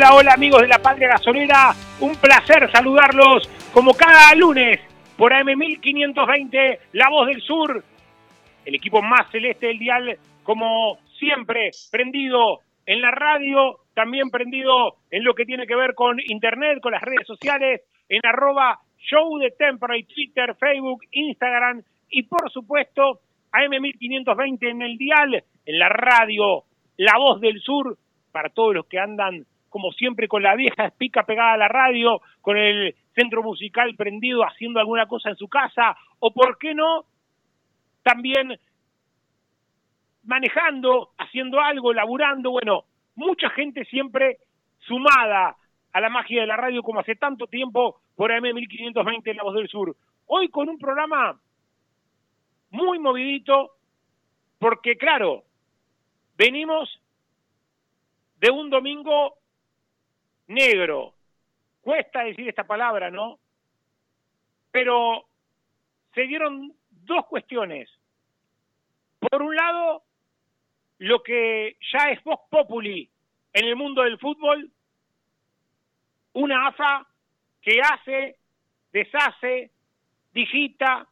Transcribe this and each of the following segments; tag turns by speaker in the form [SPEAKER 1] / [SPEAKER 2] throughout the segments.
[SPEAKER 1] Hola, hola, amigos de la Patria Gasolera. Un placer saludarlos como cada lunes por AM1520, La Voz del Sur. El equipo más celeste del dial, como siempre, prendido en la radio, también prendido en lo que tiene que ver con internet, con las redes sociales, en arroba show de Temperley, Twitter, Facebook, Instagram y por supuesto AM1520 en el dial, en la radio, La Voz del Sur, para todos los que andan, como siempre, con la vieja espica pegada a la radio, con el centro musical prendido, haciendo alguna cosa en su casa, o por qué no, también manejando, haciendo algo, laburando, bueno, mucha gente siempre sumada a la magia de la radio como hace tanto tiempo por AM1520 en La Voz del Sur. Hoy con un programa muy movidito, porque claro, venimos de un domingo negro. Cuesta decir esta palabra, ¿no? Pero se dieron dos cuestiones. Por un lado, lo que ya es Vox Populi en el mundo del fútbol, una AFA que hace, deshace, digita,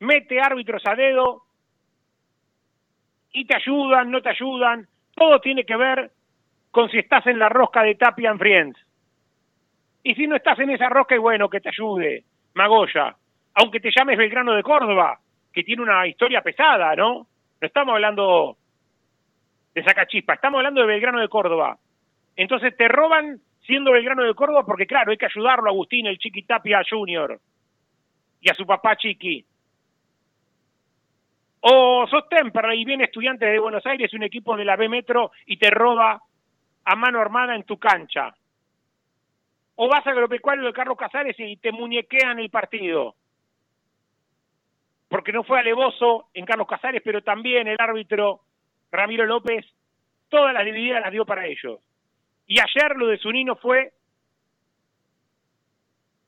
[SPEAKER 1] mete árbitros a dedo y te ayudan, no te ayudan, todo tiene que ver con si estás en la rosca de Tapia and Friends. Y si no estás en esa rosca, y bueno, que te ayude, Magoya. Aunque te llames Belgrano de Córdoba, que tiene una historia pesada, ¿no? No estamos hablando de Sacachispa, estamos hablando de Belgrano de Córdoba. Entonces te roban siendo Belgrano de Córdoba porque, claro, hay que ayudarlo a Agustín, el Chiqui Tapia Junior, y a su papá Chiqui. O sos Temperley y viene estudiante de Buenos Aires, un equipo de la B Metro, y te roba a mano armada en tu cancha. O vas a agropecuario de Carlos Casares y te muñequean el partido. Porque no fue alevoso en Carlos Casares, pero también el árbitro Ramiro López todas las divididas las dio para ellos. Y ayer lo de Zunino fue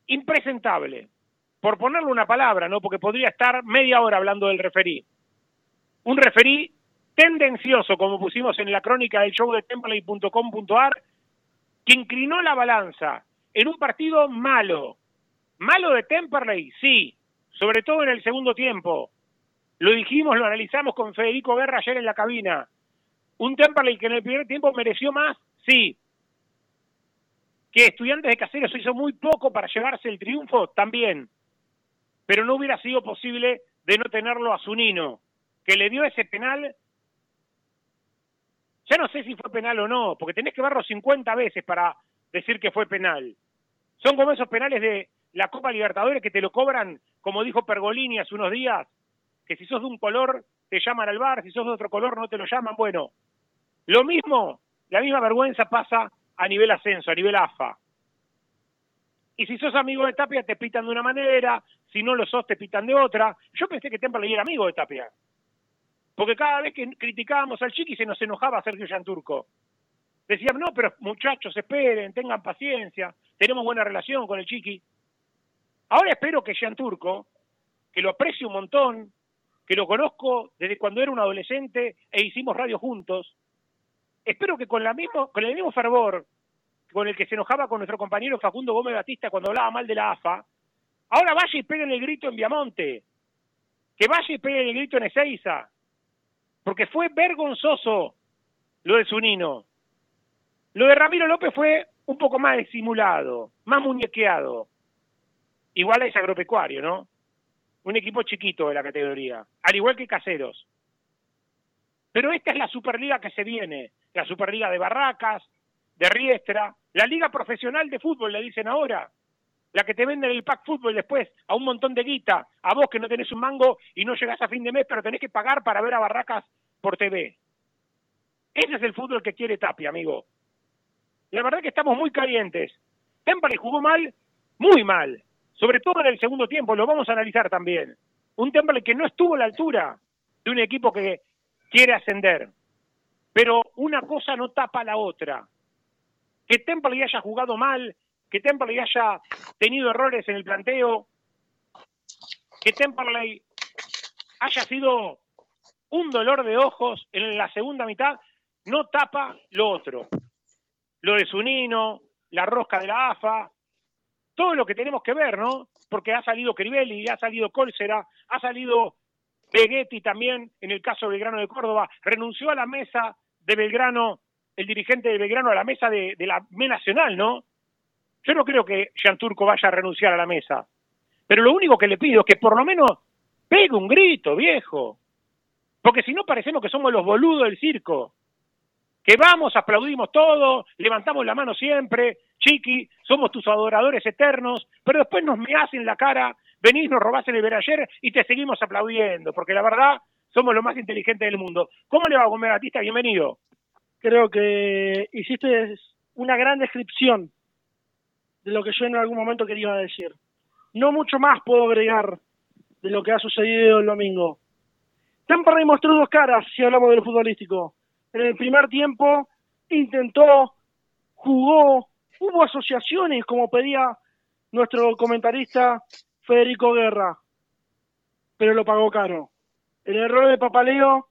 [SPEAKER 1] impresentable. Por ponerle una palabra, ¿no? Porque podría estar media hora hablando del referí. Un referí tendencioso, como pusimos en la crónica del show de temperley.com.ar, que inclinó la balanza en un partido malo. ¿Malo de Temperley? Sí, sobre todo en el segundo tiempo. Lo dijimos, lo analizamos con Federico Guerra ayer en la cabina. Un Temperley que en el primer tiempo mereció más, sí. Que Estudiantes de Caseros hizo muy poco para llevarse el triunfo, también. Pero no hubiera sido posible de no tenerlo a Zunino, que le dio ese penal ya no sé si fue penal o no, porque tenés que verlo 50 veces para decir que fue penal. Son como esos penales de la Copa Libertadores que te lo cobran, como dijo Pergolini hace unos días, que si sos de un color te llaman al bar, si sos de otro color no te lo llaman. Bueno, lo mismo, la misma vergüenza pasa a nivel ascenso, a nivel AFA. Y si sos amigo de Tapia te pitan de una manera, si no lo sos te pitan de otra. Yo pensé que Temperley era amigo de Tapia. Porque cada vez que criticábamos al Chiqui se nos enojaba Sergio Yanturco. Decían, no, pero muchachos, esperen, tengan paciencia, tenemos buena relación con el Chiqui. Ahora espero que Yanturco, que lo aprecio un montón, que lo conozco desde cuando era un adolescente e hicimos radio juntos, espero que con, la mismo, con el mismo fervor con el que se enojaba con nuestro compañero Facundo Gómez Batista cuando hablaba mal de la AFA, ahora vaya y peguen el grito en Viamonte, que vaya y peguen el grito en Ezeiza, porque fue vergonzoso lo de Zunino. Lo de Ramiro López fue un poco más disimulado, más muñequeado. Igual es agropecuario, ¿no? Un equipo chiquito de la categoría, al igual que Caseros. Pero esta es la Superliga que se viene, la Superliga de Barracas, de Riestra, la Liga Profesional de Fútbol, le dicen ahora, la que te venden el pack fútbol después a un montón de guita, a vos que no tenés un mango y no llegás a fin de mes, pero tenés que pagar para ver a Barracas por TV. Ese es el fútbol que quiere Tapia, amigo. La verdad que estamos muy calientes. Temple jugó mal, muy mal, sobre todo en el segundo tiempo, lo vamos a analizar también. Un Temple que no estuvo a la altura de un equipo que quiere ascender. Pero una cosa no tapa la otra. Que Temple haya jugado mal, que Temperley haya tenido errores en el planteo, que Temperley haya sido un dolor de ojos en la segunda mitad, no tapa lo otro. Lo de Zunino, la rosca de la AFA, todo lo que tenemos que ver, ¿no? Porque ha salido Crivelli, ha salido Colsera, ha salido Begetti también, en el caso de Belgrano de Córdoba, renunció a la mesa de Belgrano, el dirigente de Belgrano a la mesa de, la M Nacional, ¿no? Yo no creo que Jean Turco vaya a renunciar a la mesa. Pero lo único que le pido es que por lo menos pegue un grito, viejo. Porque si no parecemos que somos los boludos del circo. Que vamos, aplaudimos todo, levantamos la mano siempre, chiqui, somos tus adoradores eternos, pero después nos me hacen la cara, venís, nos robás el ayer y te seguimos aplaudiendo, porque la verdad somos los más inteligentes del mundo. ¿Cómo le va, Gómez Batista? Bienvenido.
[SPEAKER 2] Creo que hiciste una gran descripción de lo que yo en algún momento quería decir. No mucho más puedo agregar de lo que ha sucedido el domingo. Temperley mostró dos caras si hablamos de lo futbolístico. En el primer tiempo intentó, jugó, hubo asociaciones como pedía nuestro comentarista Federico Guerra, pero lo pagó caro. El error de Papaleo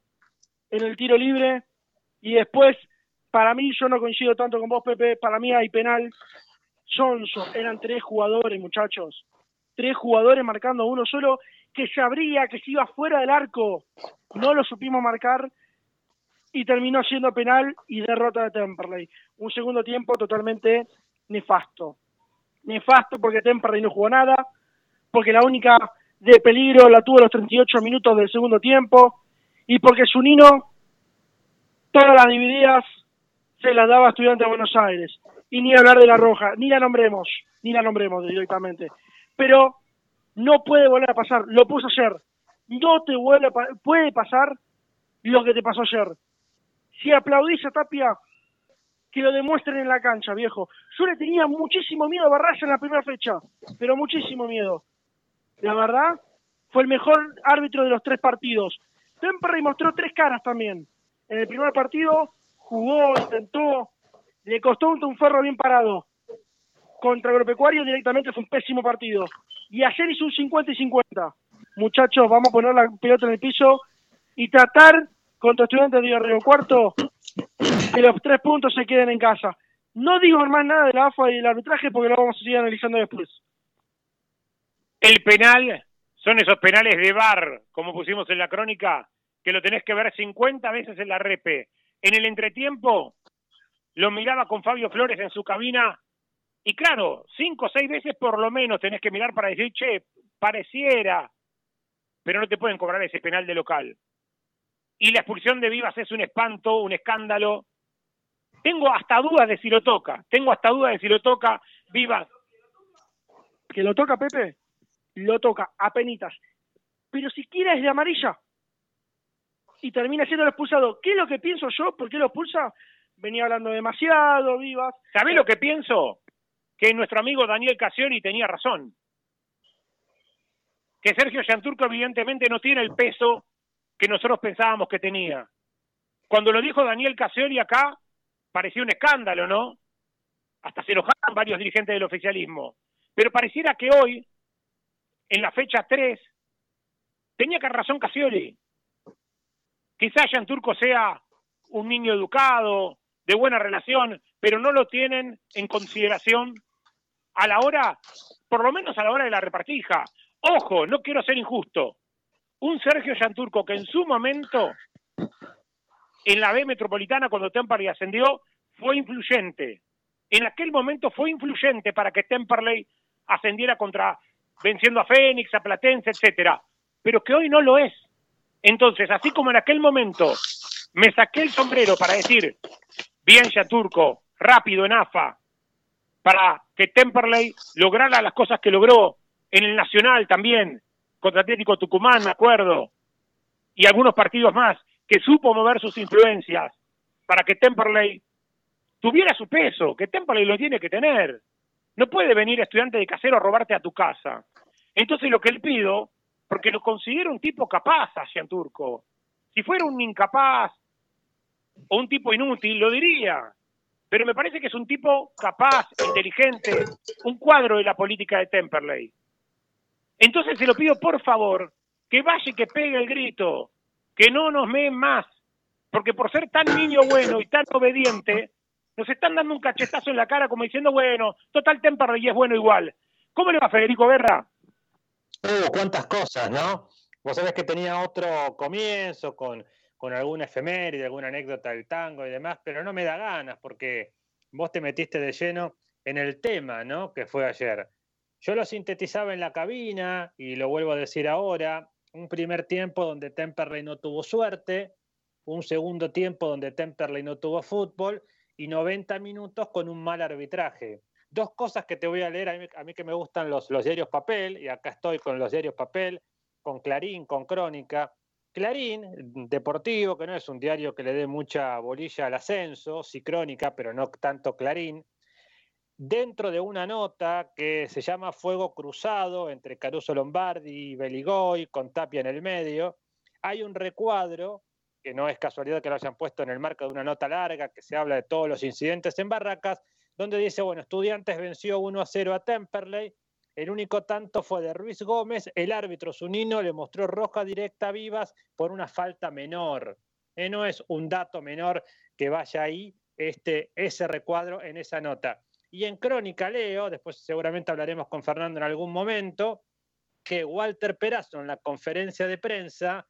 [SPEAKER 2] en el tiro libre y después, para mí, yo no coincido tanto con vos, Pepe, para mí hay penal Johnson, eran tres jugadores, muchachos. Tres jugadores marcando uno solo que sabría que se iba fuera del arco. No lo supimos marcar y terminó siendo penal y derrota de Temperley. Un segundo tiempo totalmente nefasto. Nefasto porque Temperley no jugó nada, porque la única de peligro la tuvo los 38 minutos del segundo tiempo y porque Zunino todas las divididas se las daba a Estudiantes de Buenos Aires y ni hablar de la roja, ni la nombremos, ni la nombremos directamente. Pero no puede volver a pasar, lo puso ayer. No te vuelve puede pasar lo que te pasó ayer. Si aplaudís a Tapia, que lo demuestren en la cancha, viejo. Yo le tenía muchísimo miedo a Barraza en la primera fecha, pero muchísimo miedo. La verdad, fue el mejor árbitro de los tres partidos. Temperley mostró tres caras también. En el primer partido jugó, intentó, le costó un ferro bien parado. Contra Agropecuario directamente fue un pésimo partido. Y ayer hizo un 50 y 50. Muchachos, vamos a poner la pelota en el piso y tratar contra estudiantes de Río Cuarto que los tres puntos se queden en casa. No digo más nada de la AFA y del arbitraje porque lo vamos a seguir analizando después.
[SPEAKER 1] El penal son esos penales de bar, como pusimos en la crónica, que lo tenés que ver 50 veces en la repe. En el entretiempo, lo miraba con Fabio Flores en su cabina y claro, cinco o seis veces por lo menos tenés que mirar para decir, che, pareciera, pero no te pueden cobrar ese penal de local. Y la expulsión de Vivas es un espanto, un escándalo. Tengo hasta dudas de si lo toca, tengo hasta dudas de si lo toca Vivas.
[SPEAKER 2] ¿Que lo toca Pepe? Lo toca, a penitas. pero siquiera es de amarilla. Y termina siendo expulsado. ¿Qué es lo que pienso yo? ¿Por qué lo expulsa? Venía hablando demasiado, Vivas.
[SPEAKER 1] ¿Sabés lo que pienso? Que nuestro amigo Daniel Casioni tenía razón. Que Sergio Yanturco evidentemente no tiene el peso que nosotros pensábamos que tenía. Cuando lo dijo Daniel Casioni acá, parecía un escándalo, ¿no? Hasta se enojaron varios dirigentes del oficialismo. Pero pareciera que hoy, en la fecha 3, tenía que razón Casioli. Quizás Turco sea un niño educado, de buena relación, pero no lo tienen en consideración a la hora, por lo menos a la hora de la repartija. Ojo, no quiero ser injusto. Un Sergio Yanturco que en su momento, en la B metropolitana, cuando Temperley ascendió, fue influyente. En aquel momento fue influyente para que Temperley ascendiera contra, venciendo a Fénix, a Platense, etcétera, pero que hoy no lo es. Entonces, así como en aquel momento me saqué el sombrero para decir, bien Yaturco, rápido en AFA, para que Temperley lograra las cosas que logró en el Nacional también, contra Atlético Tucumán, me acuerdo, y algunos partidos más, que supo mover sus influencias para que Temperley tuviera su peso, que Temperley lo tiene que tener. No puede venir estudiante de casero a robarte a tu casa. Entonces lo que le pido, porque lo considero un tipo capaz, Asian Turco. Si fuera un incapaz o un tipo inútil, lo diría. Pero me parece que es un tipo capaz, inteligente, un cuadro de la política de Temperley. Entonces se lo pido por favor, que vaya y que pegue el grito, que no nos meen más, porque por ser tan niño bueno y tan obediente, nos están dando un cachetazo en la cara como diciendo, bueno, total Temperley es bueno igual. ¿Cómo le va Federico Guerra?
[SPEAKER 3] Oh, cuántas cosas, ¿no? Vos sabés que tenía otro comienzo con, con alguna efeméride, alguna anécdota del tango y demás, pero no me da ganas porque vos te metiste de lleno en el tema, ¿no? Que fue ayer. Yo lo sintetizaba en la cabina y lo vuelvo a decir ahora. Un primer tiempo donde Temperley no tuvo suerte, un segundo tiempo donde Temperley no tuvo fútbol y 90 minutos con un mal arbitraje. Dos cosas que te voy a leer, a mí, que me gustan los, los diarios papel, y acá estoy con los diarios papel, con Clarín, con Crónica. Clarín, deportivo, que no es un diario que le dé mucha bolilla al ascenso, sí Crónica, pero no tanto Clarín, dentro de una nota que se llama Fuego Cruzado entre Caruso Lombardi y Beligoy, con Tapia en el medio, hay un recuadro que no es casualidad que lo hayan puesto en el marco de una nota larga que se habla de todos los incidentes en Barracas, donde dice, bueno, Estudiantes venció 1 a 0 a Temperley, el único tanto fue de Ruiz Gómez, el árbitro Zunino le mostró roja directa a Vivas por una falta menor. Eh, no es un dato menor que vaya ahí este, ese recuadro en esa nota. Y en Crónica leo, después seguramente hablaremos con Fernando en algún momento, que Walter Perazo en la conferencia de prensa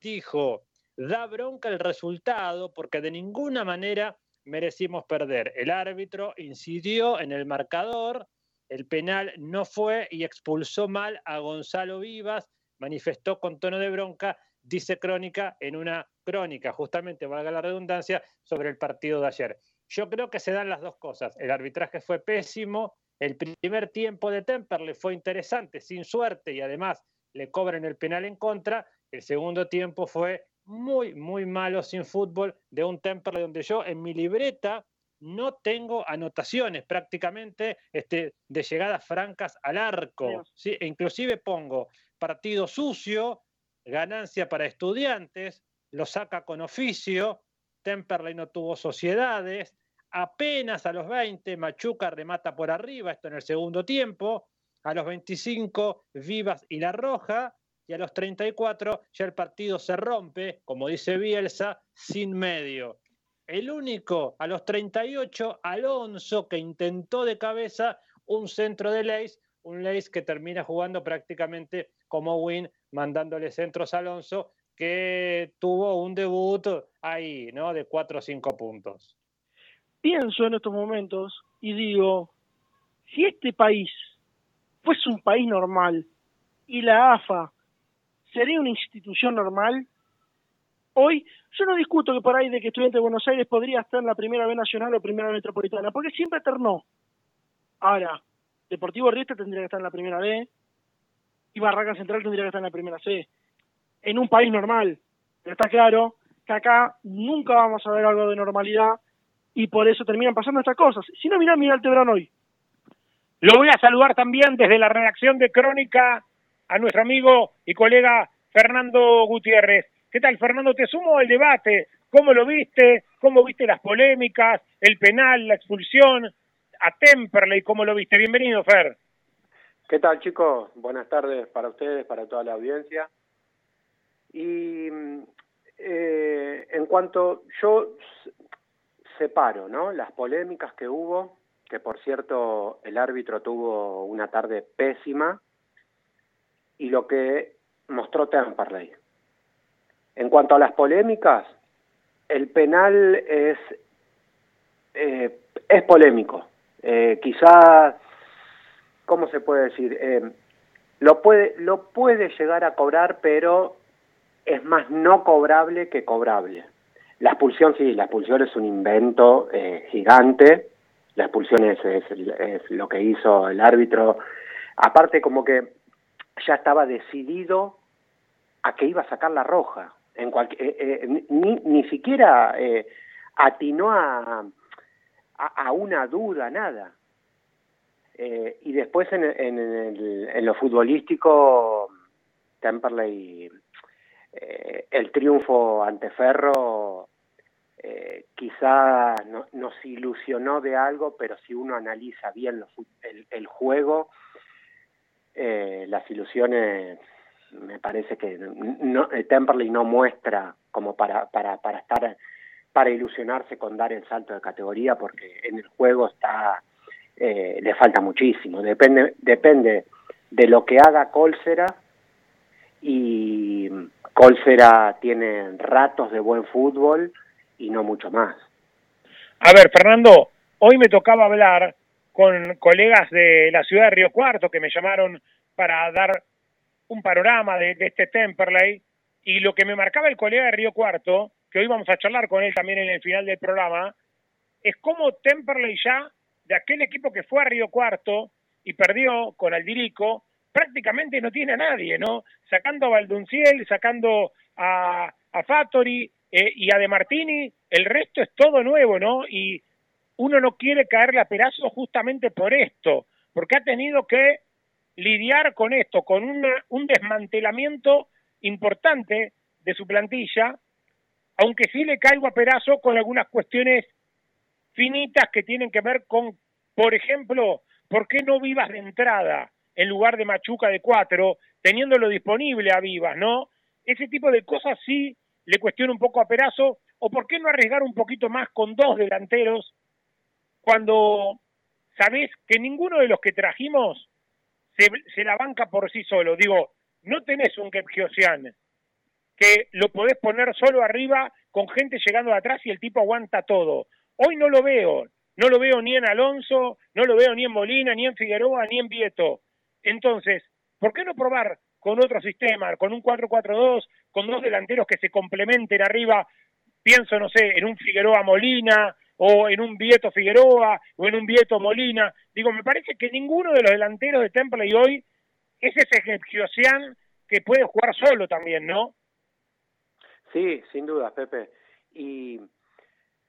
[SPEAKER 3] dijo, da bronca el resultado porque de ninguna manera merecimos perder. El árbitro incidió en el marcador, el penal no fue y expulsó mal a Gonzalo Vivas, manifestó con tono de bronca, dice Crónica en una crónica, justamente, valga la redundancia, sobre el partido de ayer. Yo creo que se dan las dos cosas. El arbitraje fue pésimo, el primer tiempo de Temperley fue interesante, sin suerte, y además le cobran el penal en contra. El segundo tiempo fue muy, muy malo sin fútbol de un Temperley donde yo en mi libreta no tengo anotaciones prácticamente este, de llegadas francas al arco. ¿sí? E inclusive pongo partido sucio, ganancia para estudiantes, lo saca con oficio, Temperley no tuvo sociedades, apenas a los 20 Machuca remata por arriba, esto en el segundo tiempo, a los 25 Vivas y La Roja, y a los 34 ya el partido se rompe, como dice Bielsa, sin medio. El único a los 38, Alonso, que intentó de cabeza un centro de Leis, un Leis que termina jugando prácticamente como win, mandándole centros a Alonso, que tuvo un debut ahí, ¿no? De 4 o 5 puntos.
[SPEAKER 2] Pienso en estos momentos y digo, si este país fuese un país normal y la AFA sería una institución normal. Hoy, yo no discuto que por ahí de que Estudiante de Buenos Aires podría estar en la primera B nacional o primera B metropolitana, porque siempre ternó. Ahora, Deportivo Riestra tendría que estar en la primera B, y Barraca Central tendría que estar en la primera C. En un país normal. Pero está claro que acá nunca vamos a ver algo de normalidad y por eso terminan pasando estas cosas. Si no, mirá Miguel Tebrán hoy.
[SPEAKER 1] Lo voy a saludar también desde la redacción de Crónica a nuestro amigo y colega Fernando Gutiérrez. ¿Qué tal, Fernando? Te sumo al debate. ¿Cómo lo viste? ¿Cómo viste las polémicas, el penal, la expulsión? A Temperley, ¿cómo lo viste? Bienvenido, Fer.
[SPEAKER 4] ¿Qué tal, chicos? Buenas tardes para ustedes, para toda la audiencia. Y eh, en cuanto yo separo, ¿no? Las polémicas que hubo, que por cierto el árbitro tuvo una tarde pésima, y lo que mostró Temperley. En cuanto a las polémicas, el penal es, eh, es polémico. Eh, quizás, ¿cómo se puede decir? Eh, lo, puede, lo puede llegar a cobrar, pero es más no cobrable que cobrable. La expulsión, sí, la expulsión es un invento eh, gigante. La expulsión es, es, es lo que hizo el árbitro. Aparte, como que ya estaba decidido a que iba a sacar la roja. En eh, eh, ni, ni siquiera eh, atinó a, a, una duda, nada. Eh, y después en, en, el, en, lo futbolístico, Temperley, el triunfo ante Ferro eh, quizá no, nos ilusionó de algo, pero si uno analiza bien lo, el, el, juego, eh, las ilusiones me parece que no, Temperley no muestra como para, para, para estar para ilusionarse con dar el salto de categoría porque en el juego está eh, le falta muchísimo. Depende depende de lo que haga Colsera y Colsera tiene ratos de buen fútbol y no mucho más.
[SPEAKER 1] A ver Fernando hoy me tocaba hablar con colegas de la ciudad de Río Cuarto que me llamaron para dar un panorama de, de, este Temperley y lo que me marcaba el colega de Río Cuarto, que hoy vamos a charlar con él también en el final del programa, es cómo Temperley ya, de aquel equipo que fue a Río Cuarto y perdió con Aldirico, prácticamente no tiene a nadie, ¿no? Sacando a Valdunciel, sacando a, a Fattori eh, y a De Martini, el resto es todo nuevo, ¿no? Y uno no quiere caerle a pedazos justamente por esto, porque ha tenido que lidiar con esto, con una, un desmantelamiento importante de su plantilla, aunque sí le caigo a perazo con algunas cuestiones finitas que tienen que ver con, por ejemplo, ¿por qué no Vivas de entrada en lugar de Machuca de cuatro, teniéndolo disponible a Vivas, ¿no? Ese tipo de cosas sí le cuestiono un poco a Perazo, o por qué no arriesgar un poquito más con dos delanteros cuando sabés que ninguno de los que trajimos se, la banca por sí solo. Digo, no tenés un Kepgiosian que lo podés poner solo arriba con gente llegando de atrás y el tipo aguanta todo. Hoy no lo veo, no lo veo ni en Alonso, no lo veo ni en Molina, ni en Figueroa, ni en Vieto. Entonces, ¿por qué no probar con otro sistema, con un 4-4-2, con dos delanteros que se complementen arriba? Pienso, no sé, en un Figueroa Molina, o en un Vieto Figueroa, o en un Vieto Molina. Digo, me parece que ninguno de los delanteros de Temple y hoy es ese Geosian que puede jugar solo también, ¿no?
[SPEAKER 4] Sí, sin duda, Pepe. Y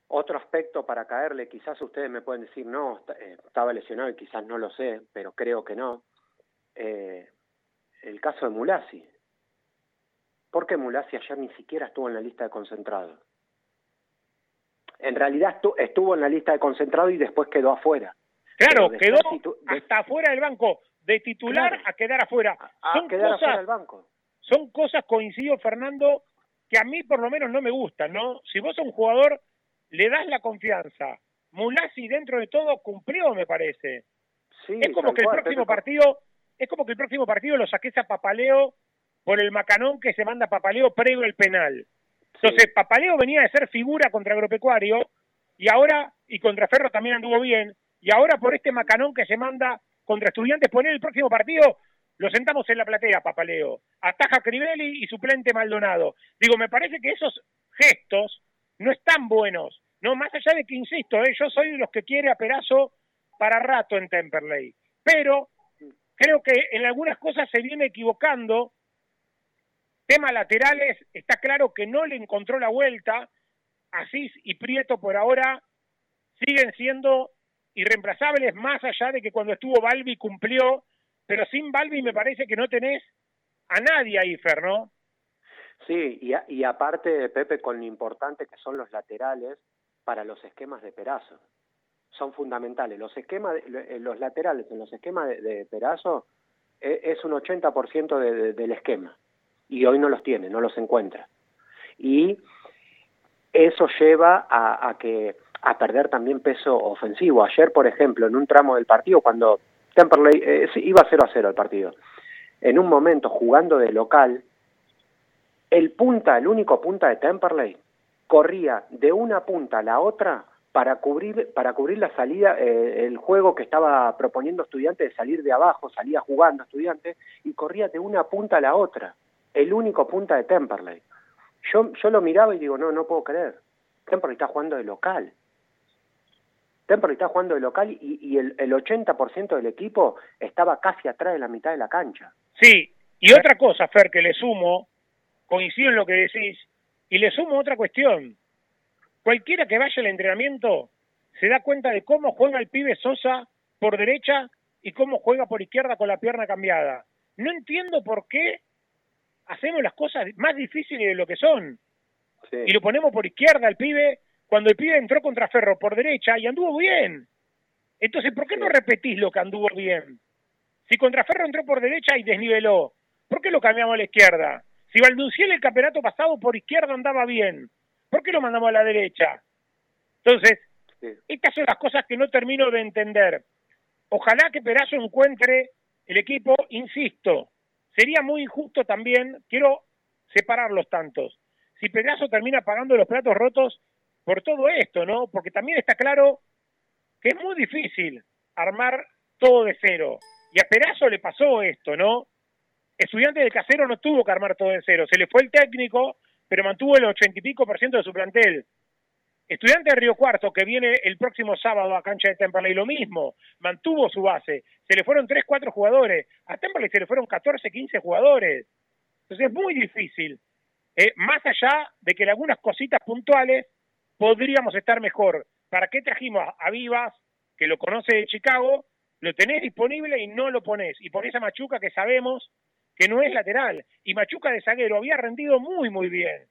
[SPEAKER 4] otro aspecto para caerle, quizás ustedes me pueden decir, no, eh, estaba lesionado y quizás no lo sé, pero creo que no. Eh, el caso de Mulasi. ¿Por qué Mulasi ayer ni siquiera estuvo en la lista de concentrados? En realidad estuvo en la lista de concentrados y después quedó afuera.
[SPEAKER 1] Claro, quedó hasta afuera del banco, de titular claro. a quedar afuera.
[SPEAKER 4] A, son quedar cosas, afuera del banco.
[SPEAKER 1] Son cosas, coincido, Fernando, que a mí por lo menos no me gustan, ¿no? Si vos a un jugador le das la confianza, Mulasi dentro de todo cumplió, me parece.
[SPEAKER 4] Sí,
[SPEAKER 1] es como que el próximo partido, es como que el próximo partido lo saques a Papaleo por el macanón que se manda Papaleo previo al penal. Entonces. Papaleo venía de ser figura contra Agropecuario y ahora, y contra Ferro también anduvo bien, y ahora por este macanón que se manda contra Estudiantes, poner el próximo partido, lo sentamos en la platea, Papaleo. Ataja Crivelli y suplente Maldonado. Digo, me parece que esos gestos no están buenos. No, más allá de que, insisto, eh, yo soy de los que quiere a Perazo para rato en Temperley. Pero creo que en algunas cosas se viene equivocando. Laterales, está claro que no le encontró la vuelta. Asís y Prieto por ahora siguen siendo irreemplazables, más allá de que cuando estuvo Balbi cumplió, pero sin Balbi me parece que no tenés a nadie ahí, Fer, ¿no?
[SPEAKER 4] Sí, y, y aparte, Pepe, con lo importante que son los laterales para los esquemas de Perazo. Son fundamentales. Los esquemas, de, los laterales en los esquemas de, de Perazo es, es un 80% de, de, del esquema. Y hoy no los tiene, no los encuentra. Y eso lleva a, a que a perder también peso ofensivo. Ayer, por ejemplo, en un tramo del partido, cuando Temperley eh, iba 0 a 0 el partido, en un momento jugando de local, el punta, el único punta de Temperley, corría de una punta a la otra para cubrir, para cubrir la salida, eh, el juego que estaba proponiendo estudiante de salir de abajo, salía jugando estudiante, y corría de una punta a la otra, el único punta de Temperley. Yo, yo lo miraba y digo, no, no puedo creer. Temperley está jugando de local. Temperley está jugando de local y, y el, el 80% del equipo estaba casi atrás de la mitad de la cancha.
[SPEAKER 1] Sí, y otra cosa, Fer, que le sumo, coincido en lo que decís, y le sumo otra cuestión. Cualquiera que vaya al entrenamiento se da cuenta de cómo juega el pibe Sosa por derecha y cómo juega por izquierda con la pierna cambiada. No entiendo por qué hacemos las cosas más difíciles de lo que son. Sí. Y lo ponemos por izquierda al pibe cuando el pibe entró contra Ferro por derecha y anduvo bien. Entonces, ¿por qué no repetís lo que anduvo bien? Si contra Ferro entró por derecha y desniveló, ¿por qué lo cambiamos a la izquierda? Si Valdunciel el campeonato pasado por izquierda andaba bien, ¿por qué lo mandamos a la derecha? Entonces, sí. estas son las cosas que no termino de entender. Ojalá que Perazo encuentre el equipo, insisto, sería muy injusto también, quiero separar los tantos. Si Perazo termina pagando los platos rotos por todo esto, ¿no? Porque también está claro que es muy difícil armar todo de cero. Y a Perazo le pasó esto, ¿no? Estudiante de Casero no tuvo que armar todo de cero. Se le fue el técnico, pero mantuvo el ochenta y pico por ciento de su plantel. Estudiante de Río Cuarto, que viene el próximo sábado a cancha de Temperley, lo mismo, mantuvo su base. Se le fueron 3, 4 jugadores. A Temperley se le fueron 14, 15 jugadores. Entonces es muy difícil. Eh, más allá de que en algunas cositas puntuales podríamos estar mejor. ¿Para qué trajimos a Vivas, que lo conoce de Chicago, lo tenés disponible y no lo ponés? Y ponés a Machuca, que sabemos que no es lateral. Y Machuca de zaguero había rendido muy, muy bien.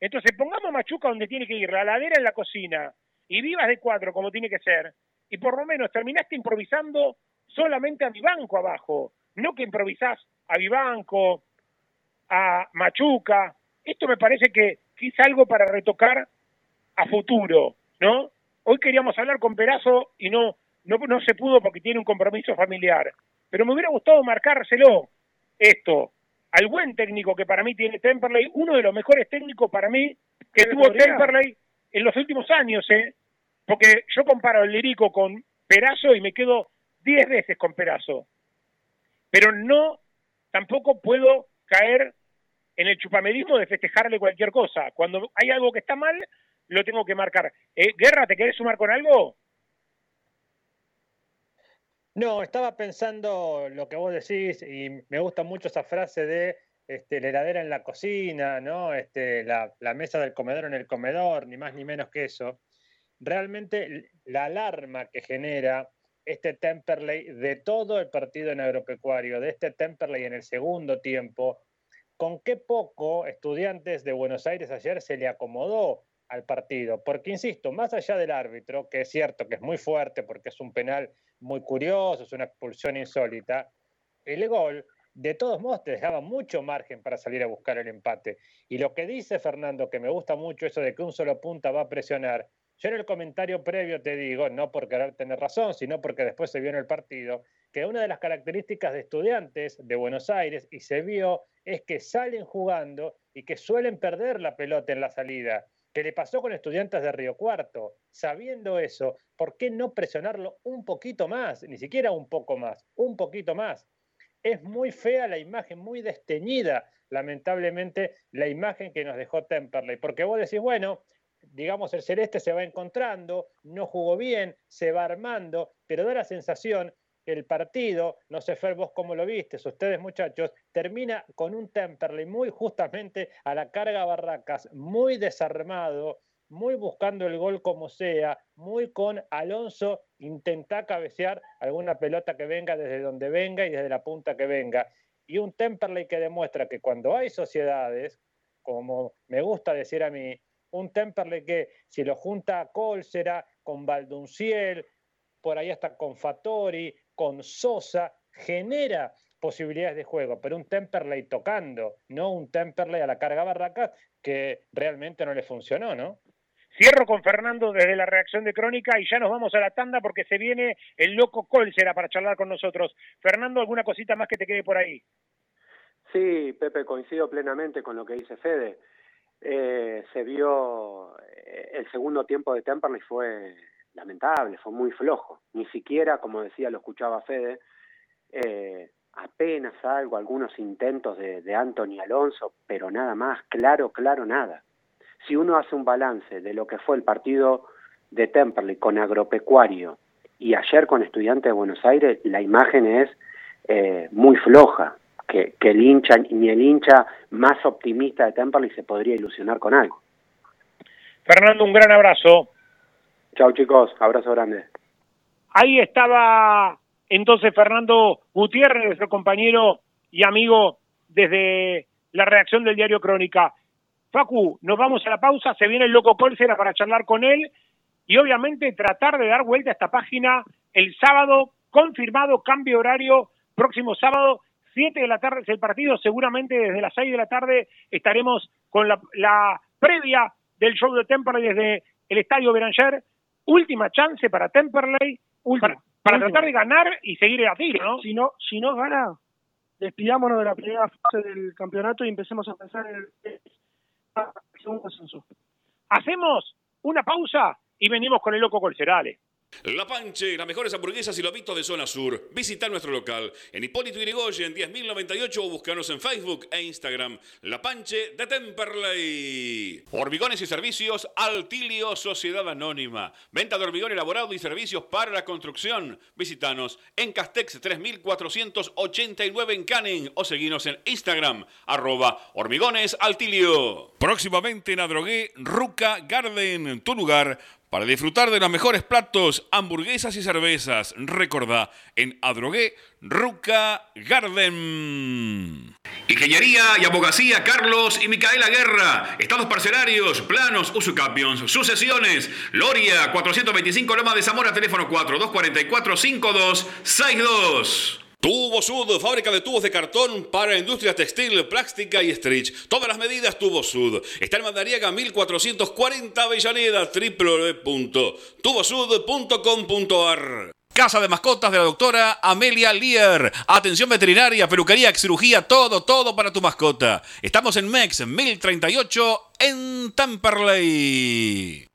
[SPEAKER 1] Entonces pongamos Machuca donde tiene que ir, la ladera en la cocina, y Vivas de cuatro como tiene que ser. Y por lo menos terminaste improvisando solamente a mi banco abajo, no que improvisás a Vivanco, a Machuca. Esto me parece que, que es algo para retocar a futuro, ¿no? Hoy queríamos hablar con Perazo y no, no, no se pudo porque tiene un compromiso familiar. Pero me hubiera gustado marcárselo esto al buen técnico que para mí tiene Temperley, uno de los mejores técnicos para mí que tuvo Temperley en los últimos años, ¿eh? Porque yo comparo el Lirico con Perazo y me quedo diez veces con Perazo. Pero no, tampoco puedo caer en el chupamedismo de festejarle cualquier cosa. Cuando hay algo que está mal, lo tengo que marcar. Eh, Guerra, ¿te querés sumar con algo?
[SPEAKER 3] No, estaba pensando lo que vos decís y me gusta mucho esa frase de este, la heladera en la cocina, ¿no? Este, la, la, mesa del comedor en el comedor, ni más ni menos que eso. Realmente la alarma que genera este Temperley de todo el partido en agropecuario, de este Temperley en el segundo tiempo, con qué poco estudiantes de Buenos Aires ayer se le acomodó al partido. Porque, insisto, más allá del árbitro, que es cierto que es muy fuerte porque es un penal muy curioso, es una expulsión insólita, el gol de todos modos te dejaba mucho margen para salir a buscar el empate. Y lo que dice Fernando, que me gusta mucho eso de que un solo punta va a presionar, yo en el comentario previo te digo, no por querer tener razón, sino porque después se vio en el partido, que una de las características de estudiantes de Buenos Aires, y se vio, es que salen jugando y que suelen perder la pelota en la salida que le pasó con estudiantes de Río Cuarto. Sabiendo eso, ¿por qué no presionarlo un poquito más? Ni siquiera un poco más, un poquito más. Es muy fea la imagen, muy desteñida, lamentablemente, la imagen que nos dejó Temperley. Porque vos decís, bueno, digamos, el celeste se va encontrando, no jugó bien, se va armando, pero da la sensación el partido, no sé Fer, vos cómo lo viste, ustedes muchachos, termina con un Temperley muy justamente a la carga Barracas, muy desarmado, muy buscando el gol como sea, muy con Alonso intenta cabecear alguna pelota que venga desde donde venga y desde la punta que venga. Y un Temperley que demuestra que cuando hay sociedades, como me gusta decir a mí, un Temperley que si lo junta a Colsera, con Valdunciel, por ahí hasta con Fattori, con Sosa, genera posibilidades de juego, pero un Temperley tocando, no un Temperley a la carga barraca que realmente no le funcionó, ¿no?
[SPEAKER 1] Cierro con Fernando desde la reacción de Crónica y ya nos vamos a la tanda porque se viene el loco Colsera para charlar con nosotros. Fernando, ¿alguna cosita más que te quede por ahí?
[SPEAKER 4] Sí, Pepe, coincido plenamente con lo que dice Fede. Eh, se vio eh, el segundo tiempo de Temperley fue lamentable, fue muy flojo. Ni siquiera, como decía, lo escuchaba Fede, eh, apenas algo, algunos intentos de, de Anthony Alonso, pero nada más, claro, claro, nada. Si uno hace un balance de lo que fue el partido de Temperley con Agropecuario y ayer con Estudiantes de Buenos Aires, la imagen es eh, muy floja, que, que el hincha, ni el hincha más optimista de Temperley se podría ilusionar con algo.
[SPEAKER 1] Fernando, un gran abrazo.
[SPEAKER 4] Chao chicos, abrazo grande.
[SPEAKER 1] Ahí estaba entonces Fernando Gutiérrez, nuestro compañero y amigo desde la reacción del diario Crónica. Facu, nos vamos a la pausa, se viene el loco Colsera para charlar con él y obviamente tratar de dar vuelta a esta página el sábado, confirmado cambio horario, próximo sábado, 7 de la tarde es el partido, seguramente desde las 6 de la tarde estaremos con la, la previa del show de Temperley desde el Estadio Beranger, última chance para Temperley, para, para tratar de ganar y seguir a tiro, ¿no?
[SPEAKER 2] Si no, si no gana, despidámonos de la primera fase del campeonato y empecemos a pensar en el segundo ascenso.
[SPEAKER 1] Hacemos una pausa y venimos con el loco Colcerale.
[SPEAKER 5] La Panche, las mejores hamburguesas y lobitos de zona sur. Visita nuestro local en Hipólito Yrigoyen 10.098 o búscanos en Facebook e Instagram. La Panche de Temperley. Hormigones y servicios Altilio Sociedad Anónima. Venta de hormigón elaborado y servicios para la construcción. Visitanos en Castex 3489 en Canning o seguinos en Instagram arroba hormigones Altilio. Próximamente en Adrogué, Ruca Garden, tu lugar para disfrutar de los mejores platos, hamburguesas y cervezas, recordá en Adrogué, Ruca Garden. Ingeniería y abogacía Carlos y Micaela Guerra. Estados parcelarios, planos, usucapions, sucesiones. Loria, 425 Loma de Zamora, teléfono 4242-5262. Tubo Sud, fábrica de tubos de cartón para industria textil, plástica y stretch. Todas las medidas Tubo Sud. Está en Mandariaga 1440 Avellaneda, www.tubosud.com.ar. Casa de mascotas de la doctora Amelia Lear. Atención veterinaria, peluquería, cirugía, todo, todo para tu mascota. Estamos en MEX 1038 en Tamperley.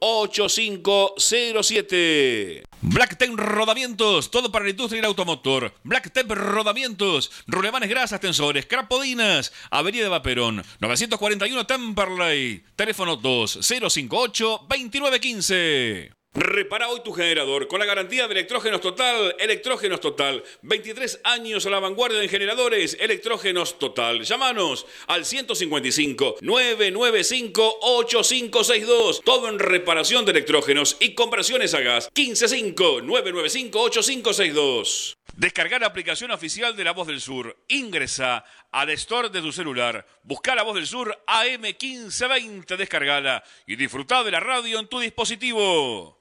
[SPEAKER 5] 4298-8507. Blacktep Rodamientos, todo para la industria y el automotor. Blacktep Rodamientos, rulemanes grasas, tensores, crapodinas, Avenida de Vaperón, 941 Temperley, teléfono 2058-2915. Repara hoy tu generador con la garantía de Electrógenos Total. Electrógenos Total. 23 años a la vanguardia en generadores. Electrógenos Total. Llámanos al 155 995 8562. Todo en reparación de electrógenos y conversiones a gas. 155 995 8562. Descargar la aplicación oficial de La Voz del Sur. Ingresa al store de tu celular. Busca La Voz del Sur AM1520, descargala y disfruta de la radio en tu dispositivo.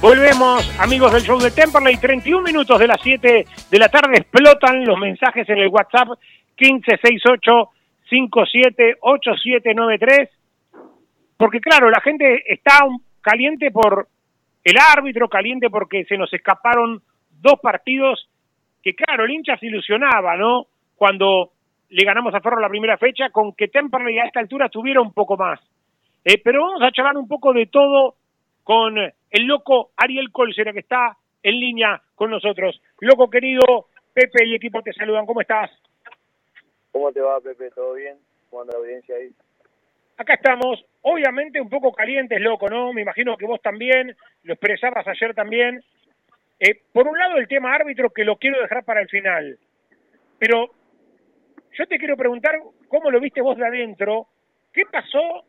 [SPEAKER 1] Volvemos, amigos del show de Temperley. 31 minutos de las 7 de la tarde explotan los mensajes en el WhatsApp 1568 578793 porque claro, la gente está caliente por el árbitro, caliente porque se nos escaparon dos partidos que claro, el hincha se ilusionaba, ¿no? Cuando le ganamos a Ferro la primera fecha, con que Temperley a esta altura tuviera un poco más. Eh, pero vamos a charlar un poco de todo con el loco Ariel Colsera, que está en línea con nosotros. Loco querido, Pepe y equipo te saludan, ¿cómo estás?
[SPEAKER 6] ¿Cómo te va, Pepe? ¿Todo bien? ¿Cómo anda la audiencia ahí?
[SPEAKER 1] Acá estamos, obviamente un poco calientes, loco, ¿no? Me imagino que vos también, lo expresabas ayer también. Eh, por un lado el tema árbitro que lo quiero dejar para el final, pero yo te quiero preguntar cómo lo viste vos de adentro, ¿qué pasó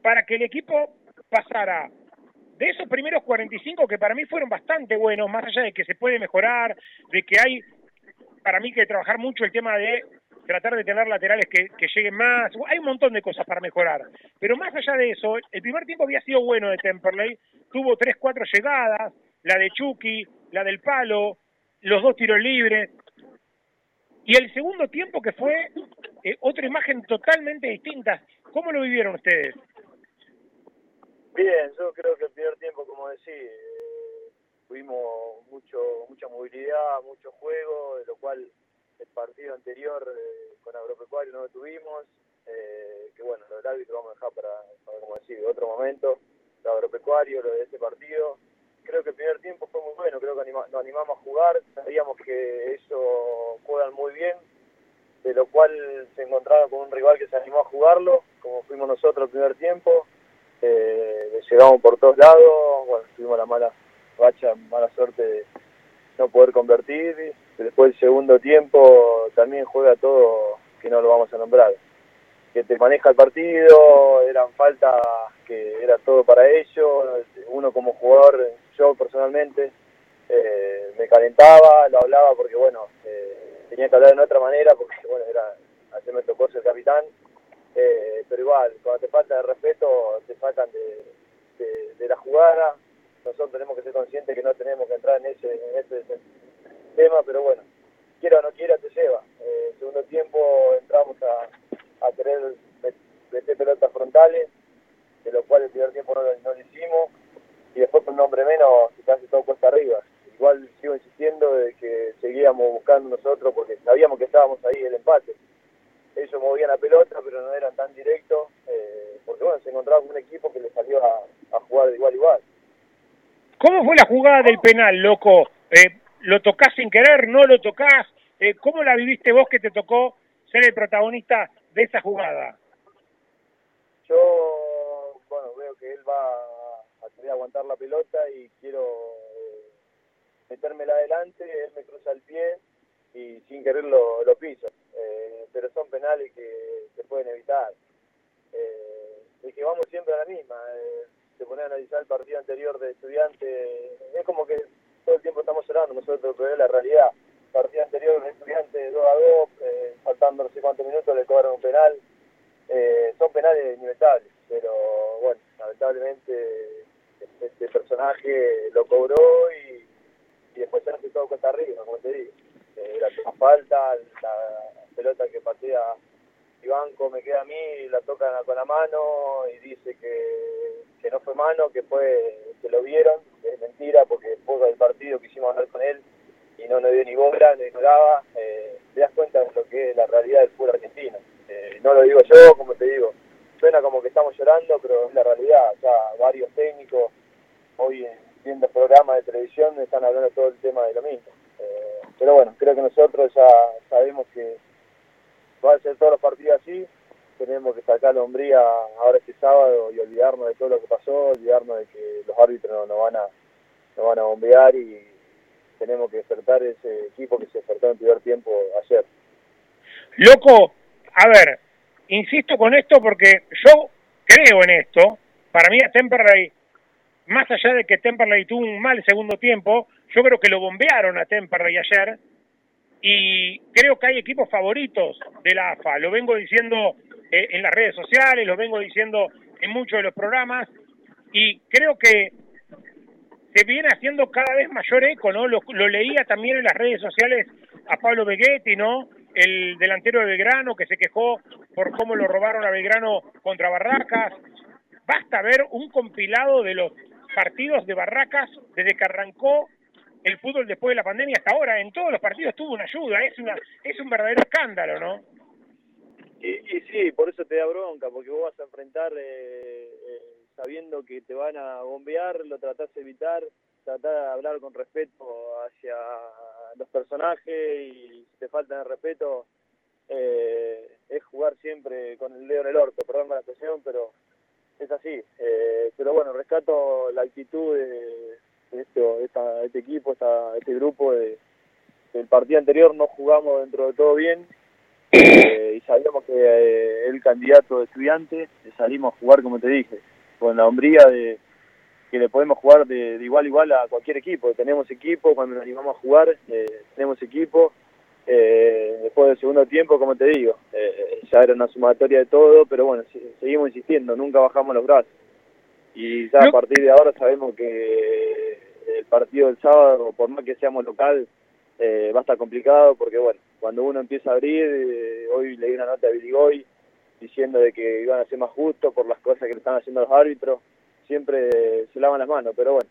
[SPEAKER 1] para que el equipo pasara de esos primeros 45 que para mí fueron bastante buenos, más allá de que se puede mejorar, de que hay para mí que trabajar mucho el tema de tratar de tener laterales que, lleguen más. Hay un montón de cosas para mejorar. Pero más allá de eso, el primer tiempo había sido bueno de Temperley. Tuvo tres, cuatro llegadas, la de Chucky, la del palo, los dos tiros libres. Y el segundo tiempo que fue eh, otra imagen totalmente distinta. ¿Cómo lo vivieron ustedes?
[SPEAKER 6] Bien, yo creo que el primer tiempo, como decís, eh, tuvimos mucho, mucha movilidad, mucho juego, de lo cual el partido anterior eh, con Agropecuario no lo tuvimos, eh, que bueno, lo del árbitro vamos a dejar para, como decir, otro momento, lo Agropecuario, lo de este partido. Creo que el primer tiempo fue muy bueno, creo que nos animamos a jugar, sabíamos que eso juegan muy bien, de lo cual se encontraba con un rival que se animó a jugarlo, como fuimos nosotros el primer tiempo, eh, llegamos por todos lados, bueno, tuvimos la mala racha, mala suerte de no poder convertir, después del segundo tiempo también juega todo que no lo vamos a nombrar. Que te maneja el partido, eran faltas que era todo para ellos, uno como jugador, yo personalmente, eh, me calentaba, lo hablaba porque bueno, eh, tenía que hablar de otra manera porque bueno, era, ayer me tocó ser capitán, eh, pero igual, cuando te falta de respeto te sacan de, de, la jugada, nosotros tenemos que ser conscientes que no tenemos que entrar en ese, en ese tema, pero bueno, quiera o no quiera te lleva. Eh, segundo tiempo entramos a, a querer meter pelotas frontales, de lo cual el primer tiempo no, lo hicimos, y después con un nombre menos casi todo cuesta arriba. Igual sigo insistiendo de que seguíamos buscando nosotros porque sabíamos que estábamos ahí el empate. Ellos movían la pelota, pero no eran tan directos, eh, porque bueno, se encontraba con un equipo que le salió a, a jugar de igual a igual.
[SPEAKER 1] ¿Cómo fue la jugada del penal, loco? Eh, ¿Lo tocás sin querer? ¿No lo tocás? Eh, ¿Cómo la viviste vos que te tocó ser el protagonista de esa jugada?
[SPEAKER 6] Yo, bueno, veo que él va a querer aguantar la pelota y quiero eh, metérmela adelante, él me cruza el pie y sin querer lo, lo piso. Eh, pero son penales que se pueden evitar. Eh, es que vamos siempre a la misma. Eh, se pone a analizar el partido anterior de estudiante, es como que todo el tiempo estamos llorando nosotros, pero es la realidad. Partido anterior, un estudiante 2 a 2, eh, faltando no sé cuántos minutos, le cobraron un penal. Eh, son penales inevitables, pero bueno, lamentablemente este personaje lo cobró y, y después se hace todo cuesta arriba, como te digo. Eh, la falta, la pelota que patea Ivanco me queda a mí, la toca con la mano y dice que, que no fue mano, que fue que lo vieron, es mentira porque después del partido quisimos hablar con él y no nos dio ni bola, no ignoraba, eh, te das cuenta de lo que es la realidad del fútbol argentino. Eh, no lo digo yo, como te digo, suena como que estamos llorando, pero es la realidad, ya varios técnicos hoy viendo programas de televisión están hablando todo el tema de lo mismo. Pero bueno, creo que nosotros ya sabemos que va a ser todos los partidos así, tenemos que sacar la hombría ahora este sábado y olvidarnos de todo lo que pasó, olvidarnos de que los árbitros no, van a no van a bombear y tenemos que despertar ese equipo que se despertó en primer tiempo ayer.
[SPEAKER 1] Loco, a ver, insisto con esto porque yo creo en esto, para mí a Temperley, más allá de que Temperley tuvo un mal segundo tiempo, yo creo que lo bombearon a Temperley ayer y creo que hay equipos favoritos de la AFA. Lo vengo diciendo eh, en las redes sociales, lo vengo diciendo en muchos de los programas y creo que se viene haciendo cada vez mayor eco, ¿no? Lo, leía también en las redes sociales a Pablo Beguetti, ¿no? El delantero de Belgrano que se quejó por cómo lo robaron a Belgrano contra Barracas. Basta ver un compilado de los partidos de Barracas desde que arrancó el fútbol después de la pandemia hasta ahora. En todos los partidos tuvo una ayuda. Es una es un verdadero escándalo, ¿no?
[SPEAKER 6] Y, sí, por eso te da bronca, porque vos vas a enfrentar eh, eh, sabiendo que te van a bombear, lo tratás de evitar, tratás de hablar con respeto hacia los personajes y si te falta el respeto, eh, es jugar siempre con el dedo en el orto, perdón la expresión, pero es así. pero bueno, rescato la actitud de, este equipo, este grupo. De, el partido anterior no jugamos dentro de todo bien eh, y sabíamos que eh, el candidato de estudiante, salimos a jugar como te dije, con la hombría de que le podemos jugar de, igual a igual a cualquier equipo. Tenemos equipo, cuando nos animamos a jugar, eh, tenemos equipo. Después del segundo tiempo, como te digo, ya era una sumatoria de todo, pero bueno, seguimos insistiendo, nunca bajamos los brazos. Y ya a partir de ahora sabemos que el partido del sábado, por más que seamos local, va a estar complicado porque bueno, cuando uno empieza a abrir, eh, hoy leí una nota de Biligoy diciendo de que iban a ser más justos por las cosas que le están haciendo los árbitros, siempre se lavan las manos, pero bueno,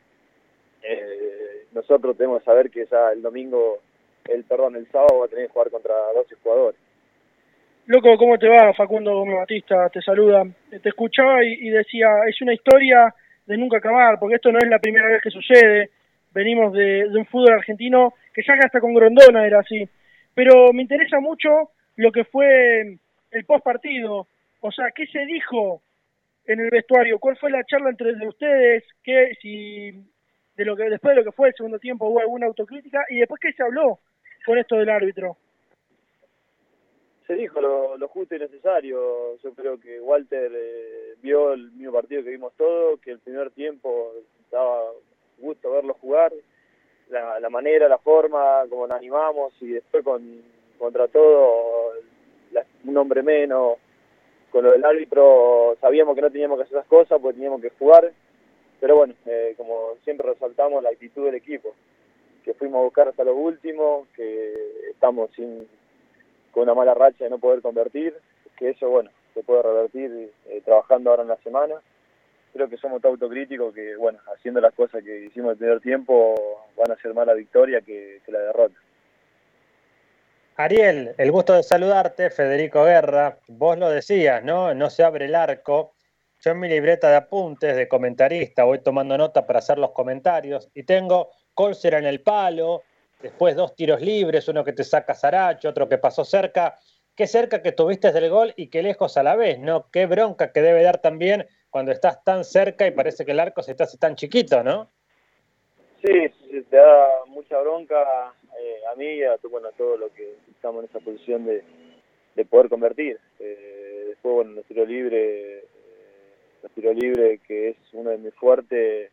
[SPEAKER 6] eh, nosotros tenemos que saber que ya el domingo, el perdón, el sábado va a tener que jugar contra 12 jugadores.
[SPEAKER 2] Loco, ¿cómo te va? Facundo Gómez Batista te saluda. Te escuchaba y, decía, es una historia de nunca acabar, porque esto no es la primera vez que sucede. Venimos de, un fútbol argentino que ya hasta con Grondona era así pero me interesa mucho lo que fue el post partido. O sea, ¿qué se dijo en el vestuario? ¿Cuál fue la charla entre ustedes? ¿Qué, si de lo que después de lo que fue el segundo tiempo hubo alguna autocrítica y después qué se habló con esto del árbitro?
[SPEAKER 6] Se dijo lo, justo y necesario. Yo creo que Walter eh, vio el mismo partido que vimos todos, que el primer tiempo daba gusto verlo jugar, la, la manera, la forma, como nos animamos y después con contra todo un hombre menos, con lo del árbitro sabíamos que no teníamos que hacer esas cosas porque teníamos que jugar, pero bueno, eh, como siempre resaltamos la actitud del equipo, que fuimos a buscar hasta lo último, que estamos sin con una mala racha de no poder convertir, que eso bueno, se puede revertir eh, trabajando ahora en la semana creo que somos tan autocríticos que, bueno, haciendo las cosas que hicimos el primer tiempo, van a ser más la victoria que, la derrota.
[SPEAKER 3] Ariel, el gusto de saludarte, Federico Guerra. Vos lo decías, ¿no? No se abre el arco. Yo en mi libreta de apuntes de comentarista voy tomando nota para hacer los comentarios y tengo Colser en el palo, después dos tiros libres, uno que te saca Saracho, otro que pasó cerca. Qué cerca que tuviste del gol y qué lejos a la vez, ¿no? Qué bronca que debe dar también cuando estás tan cerca y parece que el arco se te hace tan chiquito, ¿no?
[SPEAKER 6] Sí, te da mucha bronca eh, a mí y a, bueno, todo lo que estamos en esa posición de, poder convertir. Eh, después, bueno, los tiro libre, eh, los tiro libre que es uno de mis fuertes,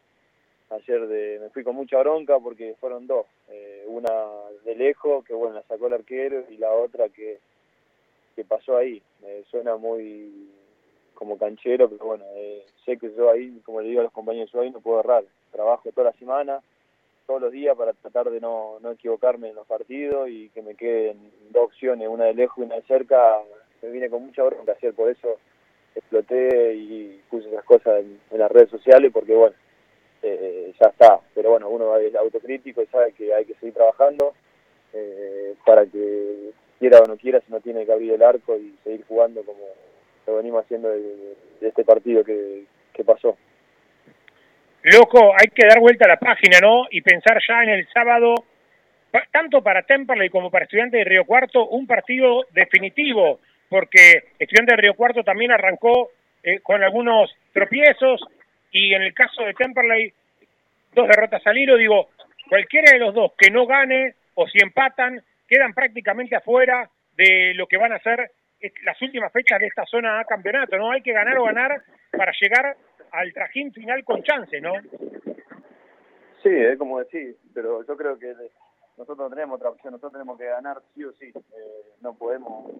[SPEAKER 6] ayer de, me fui con mucha bronca porque fueron dos. Eh, una de lejos, que bueno, la sacó el arquero, y la otra que, que pasó ahí. Me suena muy como canchero, pero bueno, eh, sé que yo ahí, como le digo a los compañeros, yo ahí no puedo errar. Trabajo toda la semana, todos los días para tratar de no, no equivocarme en los partidos y que me queden dos opciones, una de lejos y una de cerca. Me vine con mucha bronca hacer, por eso exploté y puse esas cosas en, las redes sociales porque bueno, eh, ya está. Pero bueno, uno es autocrítico y sabe que hay que seguir trabajando eh, para que quiera o no quiera, si no tiene que abrir el arco y seguir jugando como, lo venimos haciendo de, este partido que, pasó.
[SPEAKER 1] Loco, hay que dar vuelta a la página, ¿no? Y pensar ya en el sábado, tanto para Temperley como para Estudiantes de Río Cuarto, un partido definitivo, porque Estudiantes de Río Cuarto también arrancó eh, con algunos tropiezos y en el caso de Temperley, dos derrotas al hilo, digo, cualquiera de los dos que no gane o si empatan, quedan prácticamente afuera de lo que van a ser las últimas fechas de esta zona A campeonato, ¿no? Hay que ganar o ganar para llegar al trajín final con chance, ¿no?
[SPEAKER 6] Sí, es como decir, pero yo creo que nosotros no tenemos otra opción, nosotros tenemos que ganar sí o sí, eh, no podemos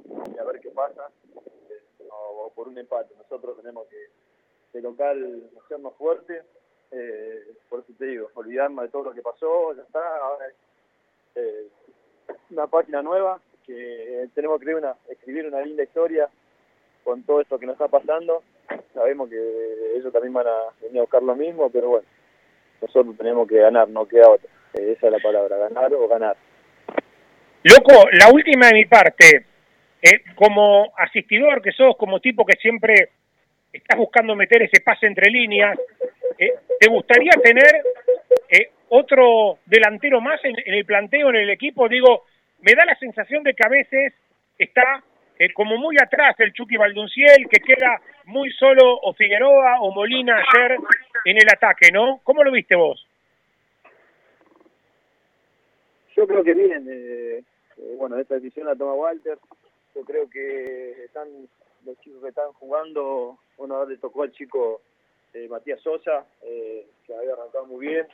[SPEAKER 6] a ver qué pasa, eh, o, por un empate, nosotros tenemos que de local hacernos fuerte, eh, por eso te digo, olvidarme de todo lo que pasó, ya está, ahora es una página nueva, que tenemos que escribir una linda historia con todo esto que nos está pasando, sabemos que ellos también van a venir a buscar lo mismo, pero bueno, nosotros tenemos que ganar, no queda otra. Eh, esa es la palabra, ganar o ganar.
[SPEAKER 1] Loco, la última de mi parte, eh, como asistidor que sos, como tipo que siempre estás buscando meter ese pase entre líneas, eh, ¿te gustaría tener otro delantero más en, el planteo, en el equipo? Digo, me da la sensación de que a veces está como muy atrás el Chucky Baldunciel, que queda muy solo o Figueroa o Molina ayer en el ataque, ¿no? ¿Cómo lo viste vos?
[SPEAKER 6] Yo creo que bien. Eh, eh, bueno, esta decisión la toma Walter. Yo creo que están los chicos que están jugando. Bueno, ahora le tocó al chico eh, Matías Sosa, que había arrancado muy bien.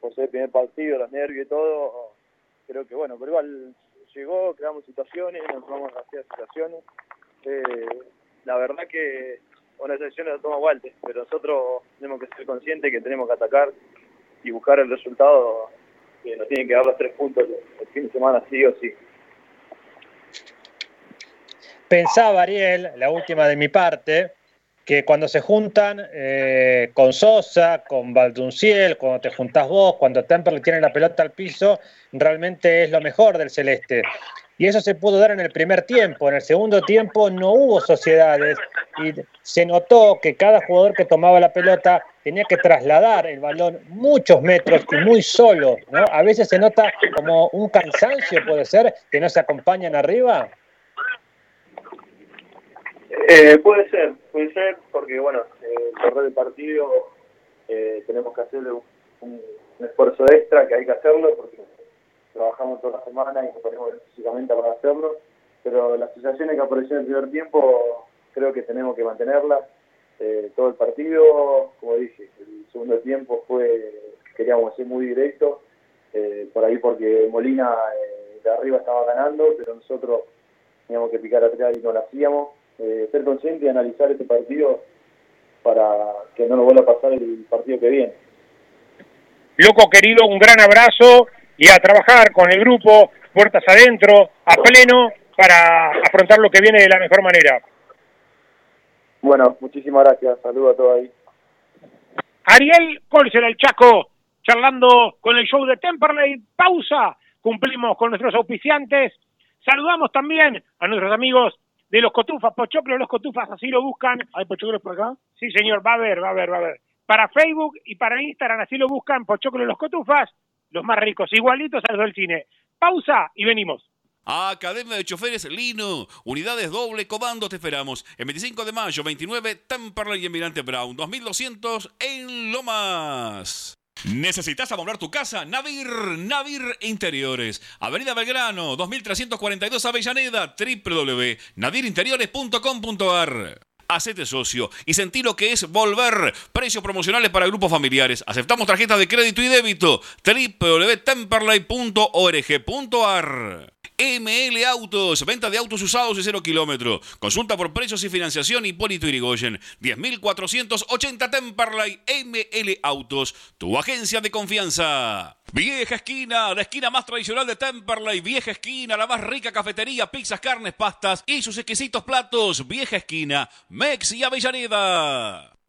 [SPEAKER 6] por ser el primer partido, los nervios y todo. Creo que bueno, pero igual llegó, creamos situaciones, nos vamos a hacer situaciones. la verdad que una decisión la toma Walter, pero nosotros tenemos que ser conscientes que tenemos que atacar y buscar el resultado que nos tienen que dar los tres puntos el fin de semana, sí o sí.
[SPEAKER 3] Pensaba, Ariel, la última de mi parte, que cuando se juntan eh, con Sosa, con Valdunciel, cuando te juntás vos, cuando Temperley tiene la pelota al piso, realmente es lo mejor del Celeste. Y eso se pudo dar en el primer tiempo. En el segundo tiempo no hubo sociedades y se notó que cada jugador que tomaba la pelota tenía que trasladar el balón muchos metros y muy solo. ¿no? A veces se nota como un cansancio, puede ser, que no se acompañan arriba.
[SPEAKER 6] Eh, puede ser, puede ser, porque bueno, el correr del partido eh, tenemos que hacerle un, esfuerzo extra, que hay que hacerlo, porque trabajamos toda la semana y nos ponemos físicamente para hacerlo, pero las sensaciones que aparecieron en el primer tiempo creo que tenemos que mantenerlas eh, todo el partido, como dije, el segundo tiempo fue, queríamos ser muy directo, eh, por ahí porque Molina eh, de arriba estaba ganando, pero nosotros teníamos que picar atrás y no lo hacíamos. Ser consciente y analizar este partido para que no nos vuelva a pasar el partido que viene.
[SPEAKER 1] Loco querido, un gran abrazo y a trabajar con el grupo, puertas adentro, a pleno, para afrontar lo que viene de la mejor manera.
[SPEAKER 6] Bueno, muchísimas gracias. Saludos a todos ahí.
[SPEAKER 1] Ariel Colser, el Chaco, charlando con el show de Temperley. Pausa. Cumplimos con nuestros auspiciantes. Saludamos también a nuestros amigos de los Cotufas, Pochoclo los Cotufas, así lo buscan.
[SPEAKER 2] ¿Hay Pochoclos por acá?
[SPEAKER 1] Sí, señor, va a haber, va a haber, va a haber. Para Facebook y para Instagram, así lo buscan, Pochoclo los Cotufas los más ricos, igualitos a los del cine. Pausa y venimos.
[SPEAKER 5] Academia de Choferes Lino. Unidades doble comando te esperamos. El 25 de mayo, 29, Temperley y Emirante Brown. 2200 en Lomas. ¿Necesitas amoblar tu casa? Navir, Navir Interiores. Avenida Belgrano, 2342 Avellaneda, www.nadirinteriores.com.ar. Hacete socio y sentí lo que es volver. Precios promocionales para grupos familiares. Aceptamos tarjetas de crédito y débito. www.temperley.org.ar ML Autos, venta de autos usados y cero kilómetro. Consulta por precios y financiación Hipólito Irigoyen. 10.480 Temperley ML Autos, tu agencia de confianza. Vieja Esquina, la esquina más tradicional de Temperley. Vieja Esquina, la más rica cafetería, pizzas, carnes, pastas y sus exquisitos platos. Vieja Esquina, Mex y Avellaneda.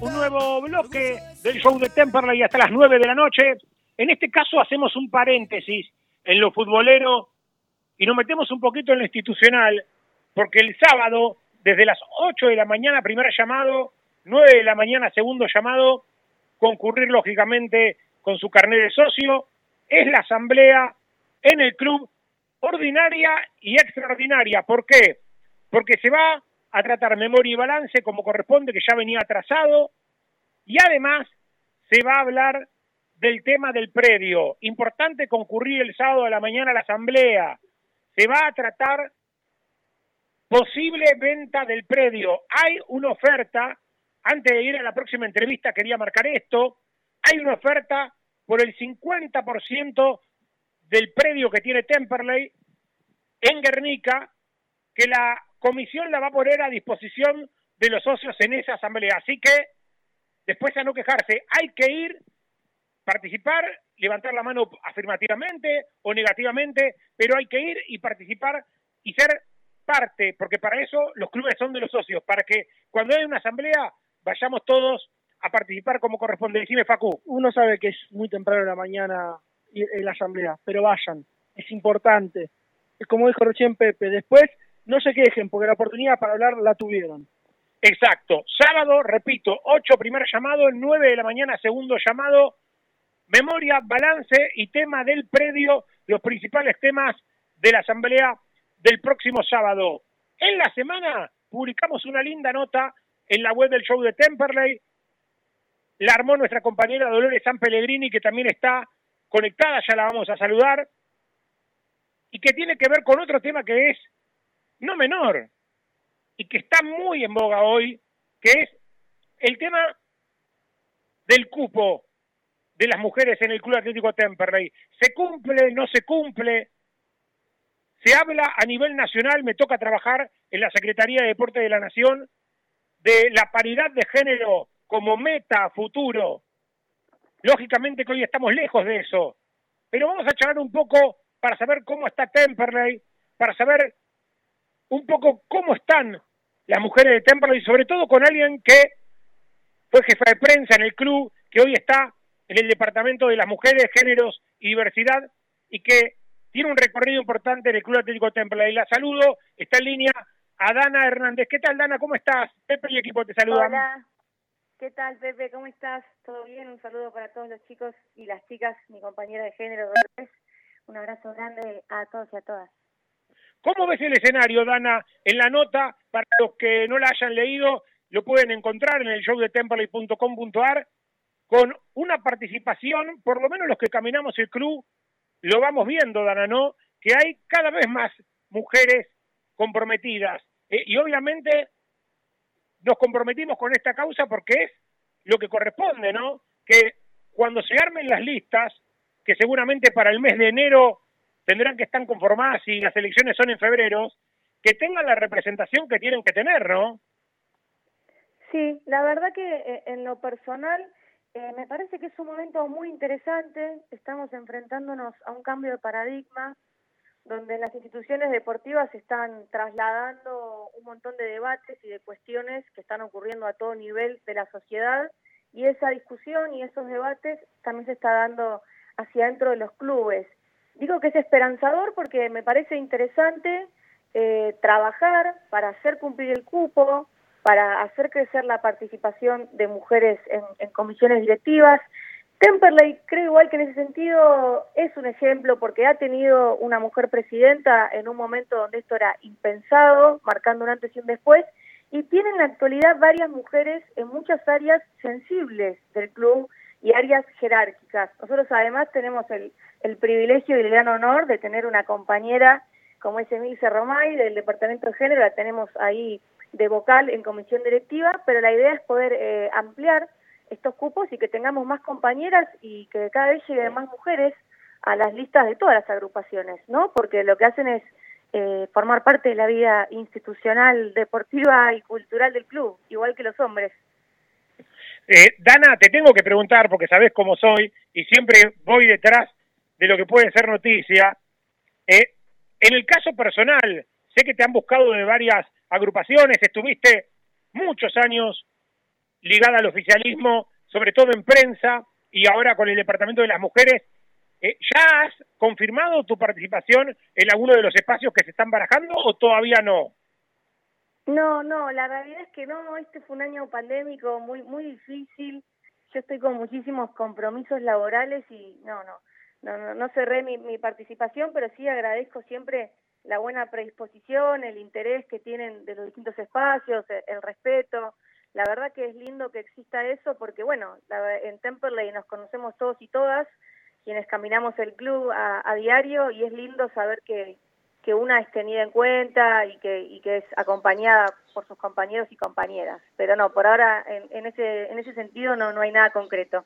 [SPEAKER 1] Un nuevo bloque del show de Temperley hasta las 9 de la noche. En este caso hacemos un paréntesis en lo futbolero y nos metemos un poquito en lo institucional, porque el sábado, desde las 8 de la mañana, primer llamado, 9 de la mañana, segundo llamado, concurrir lógicamente con su carnet de socio, es la asamblea en el club ordinaria y extraordinaria. ¿Por qué? Porque se va a tratar memoria y balance como corresponde, que ya venía atrasado, y además se va a hablar del tema del predio. Importante concurrir el sábado a la mañana a la asamblea. Se va a tratar posible venta del predio. Hay una oferta, antes de ir a la próxima entrevista quería marcar esto, hay una oferta por el 50% del predio que tiene Temperley en Guernica, que la comisión la va a poner a disposición de los socios en esa asamblea. Así que, después a no quejarse, hay que ir, participar, levantar la mano afirmativamente o negativamente, pero hay que ir y participar y ser parte, porque para eso los clubes son de los socios, para que cuando hay una asamblea vayamos todos a participar como corresponde. Decime, Facu.
[SPEAKER 2] Uno sabe que es muy temprano en la mañana en la asamblea, pero vayan, es importante. Como dijo recién Pepe, después no se quejen, porque la oportunidad para hablar la tuvieron.
[SPEAKER 1] Exacto. Sábado, repito, 8 primer llamado, 9 de la mañana segundo llamado, memoria, balance y tema del predio, los principales temas de la asamblea del próximo sábado. En la semana publicamos una linda nota en la web del show de Temperley. La armó nuestra compañera Dolores San Pellegrini, que también está conectada, ya la vamos a saludar, y que tiene que ver con otro tema que es no menor, y que está muy en boga hoy, que es el tema del cupo de las mujeres en el Club Atlético Temperley. ¿Se cumple? ¿No se cumple? Se habla a nivel nacional, me toca trabajar en la Secretaría de Deporte de la Nación, de la paridad de género como meta futuro. Lógicamente que hoy estamos lejos de eso, pero vamos a charlar un poco para saber cómo está Temperley, para saber un poco cómo están las mujeres de Temperley sobre todo con alguien que fue jefa de prensa en el club, que hoy está en el Departamento de las Mujeres, Géneros y Diversidad y que tiene un recorrido importante en el Club Atlético Temperley. La saludo, está en línea a Dana Hernández. ¿Qué tal, Dana? ¿Cómo estás? Pepe y equipo te saludan.
[SPEAKER 7] Hola. ¿Qué tal, Pepe? ¿Cómo estás? ¿Todo bien? Un saludo para todos los chicos y las chicas, mi compañera de género. Un abrazo grande a todos y a todas.
[SPEAKER 1] ¿Cómo ves el escenario, Dana? En la nota, para los que no la hayan leído, lo pueden encontrar en el show de temperley.com.ar con una participación, por lo menos los que caminamos el club, lo vamos viendo, Dana, ¿no? Que hay cada vez más mujeres comprometidas. Eh, y obviamente nos comprometimos con esta causa porque es lo que corresponde, ¿no? Que cuando se armen las listas, que seguramente para el mes de enero tendrán que estar conformadas si las elecciones son en febrero, que tengan la representación que tienen que tener, ¿no?
[SPEAKER 7] Sí, la verdad que eh, en lo personal eh, me parece que es un momento muy interesante. Estamos enfrentándonos a un cambio de paradigma donde las instituciones deportivas están trasladando un montón de debates y de cuestiones que están ocurriendo a todo nivel de la sociedad y esa discusión y esos debates también se está dando hacia dentro de los clubes. Digo que es esperanzador porque me parece interesante eh, trabajar para hacer cumplir el cupo, para hacer crecer la participación de mujeres en, comisiones directivas. Temperley creo igual que en ese sentido es un ejemplo porque ha tenido una mujer presidenta en un momento donde esto era impensado, marcando un antes y un después, y tiene en la actualidad varias mujeres en muchas áreas sensibles del club y áreas jerárquicas. Nosotros además tenemos el, el privilegio y el gran honor de tener una compañera como es Emilce Romay del Departamento de Género, la tenemos ahí de vocal en comisión directiva, pero la idea es poder eh, ampliar estos cupos y que tengamos más compañeras y que cada vez lleguen más mujeres a las listas de todas las agrupaciones, ¿no? Porque lo que hacen es eh, formar parte de la vida institucional, deportiva y cultural del club, igual que los hombres.
[SPEAKER 1] Eh, Dana, te tengo que preguntar, porque sabes cómo soy, y siempre voy detrás de lo que puede ser noticia. Eh, en el caso personal, sé que te han buscado de varias agrupaciones, estuviste muchos años ligada al oficialismo, sobre todo en prensa, y ahora con el Departamento de las Mujeres. Eh, ¿Ya has confirmado tu participación en alguno de los espacios que se están barajando o todavía no?
[SPEAKER 7] No, no, la realidad es que no, este fue un año pandémico muy muy difícil. Yo estoy con muchísimos compromisos laborales y no, no, no, no, cerré mi, mi participación, pero sí agradezco siempre la buena predisposición, el interés que tienen de los distintos espacios, el, respeto. La verdad que es lindo que exista eso porque, bueno, en Temperley nos conocemos todos y todas, quienes caminamos el club a, a diario y es lindo saber que, que una es tenida en cuenta y que, y que es acompañada por sus compañeros y compañeras. Pero no, por ahora en, en ese, en ese sentido no, no hay nada concreto.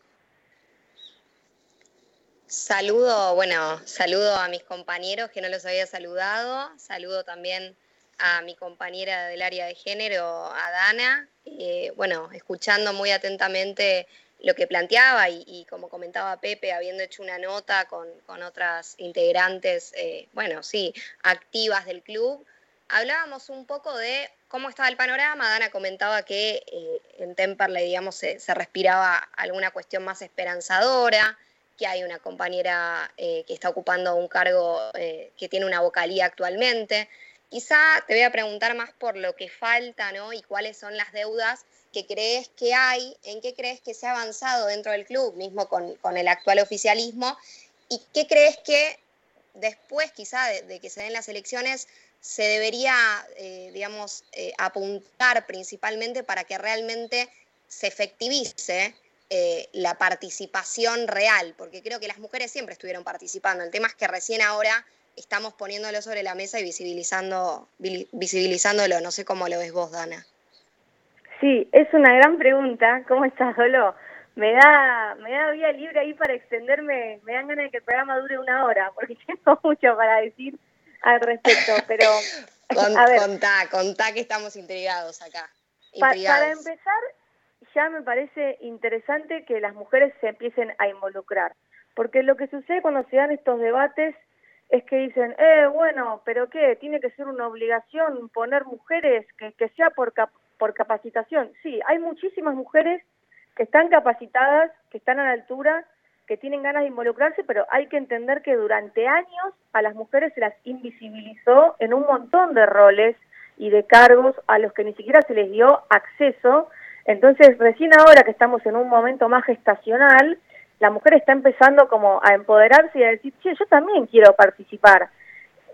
[SPEAKER 8] Saludo, bueno, saludo a mis compañeros que no los había saludado, saludo también a mi compañera del área de género, a Dana, eh, bueno, escuchando muy atentamente lo que planteaba y, como comentaba Pepe, habiendo hecho una nota con, otras integrantes, eh, bueno, sí, activas del club, hablábamos un poco de cómo estaba el panorama. Dana comentaba que eh, en Temperley, digamos, se, respiraba alguna cuestión más esperanzadora, que hay una compañera eh, que está ocupando un cargo que tiene una vocalía actualmente. Quizá te voy a preguntar más por lo que falta, ¿no? Y cuáles son las deudas que crees que hay, en qué crees que se ha avanzado dentro del club, mismo con, el actual oficialismo, y qué crees que después quizá de, que se den las elecciones se debería, eh, digamos, eh, apuntar principalmente para que realmente se efectivice eh, la participación real, porque creo que las mujeres siempre estuvieron participando. El tema es que recién ahora estamos poniéndolo sobre la mesa y visibilizando, visibilizándolo. No sé cómo lo ves vos, Dana.
[SPEAKER 7] Sí, es una gran pregunta. ¿Cómo estás, Dolo? Me da, me da vía libre ahí para extenderme, me dan ganas de que el programa dure una hora, porque tengo mucho para decir al respecto, pero...
[SPEAKER 8] a ver, contá, contá que estamos intrigados acá.
[SPEAKER 7] para empezar, ya me parece interesante que las mujeres se empiecen a involucrar, porque lo que sucede cuando se dan estos debates es que dicen, eh, bueno, pero ¿qué? Tiene que ser una obligación poner mujeres, que, que sea por, por capacitación. Sí, hay muchísimas mujeres que están capacitadas, que están a la altura, que tienen ganas de involucrarse, pero hay que entender que durante años a las mujeres se las invisibilizó en un montón de roles y de cargos a los que ni siquiera se les dio acceso. Entonces, recién ahora que estamos en un momento más gestacional, la mujer está empezando como a empoderarse y a decir, sí, yo también quiero participar.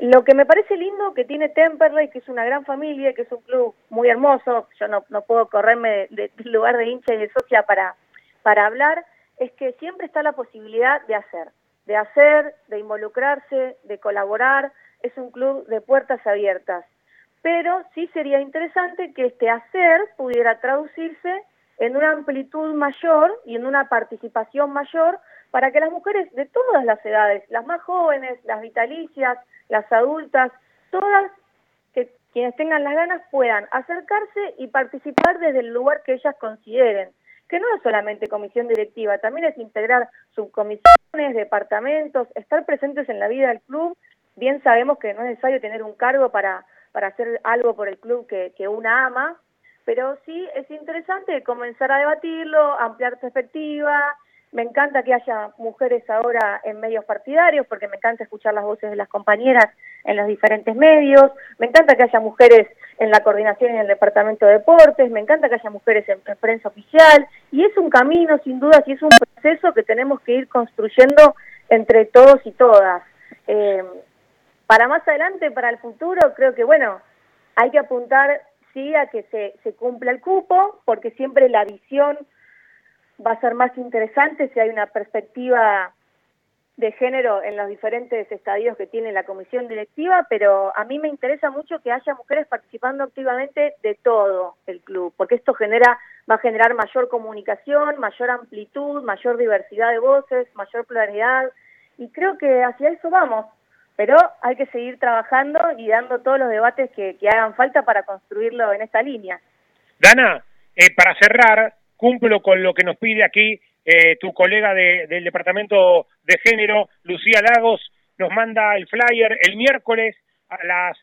[SPEAKER 7] Lo que me parece lindo que tiene Temperley, que es una gran familia, que es un club muy hermoso, yo no, no puedo correrme del lugar de hincha y de socia para, para hablar, es que siempre está la posibilidad de hacer, de hacer, de involucrarse, de colaborar, es un club de puertas abiertas. Pero sí sería interesante que este hacer pudiera traducirse en una amplitud mayor y en una participación mayor para que las mujeres de todas las edades, las más jóvenes, las vitalicias, las adultas, todas que quienes tengan las ganas puedan acercarse y participar desde el lugar que ellas consideren, que no es solamente comisión directiva, también es integrar subcomisiones, departamentos, estar presentes en la vida del club. Bien sabemos que no es necesario tener un cargo para, para hacer algo por el club que, que una ama, pero sí es interesante comenzar a debatirlo, ampliar perspectiva, me encanta que haya mujeres ahora en medios partidarios, porque me encanta escuchar las voces de las compañeras en los diferentes medios. Me encanta que haya mujeres en la coordinación y en el departamento de deportes. Me encanta que haya mujeres en, prensa oficial. Y es un camino, sin duda, y es un proceso que tenemos que ir construyendo entre todos y todas. Eh, para más adelante, para el futuro, creo que, bueno, hay que apuntar, sí, a que se, se cumpla el cupo, porque siempre la visión va a ser más interesante si hay una perspectiva de género en los diferentes estadios que tiene la comisión directiva, pero a mí me interesa mucho que haya mujeres participando activamente de todo el club, porque esto genera va a generar mayor comunicación, mayor amplitud, mayor diversidad de voces, mayor pluralidad, y creo que hacia eso vamos, pero hay que seguir trabajando y dando todos los debates que, hagan falta para construirlo en esta línea.
[SPEAKER 1] Dana, eh, para cerrar, cumplo con lo que nos pide aquí eh, tu colega del Departamento de Género, Lucía Lagos, nos manda el flyer el miércoles a las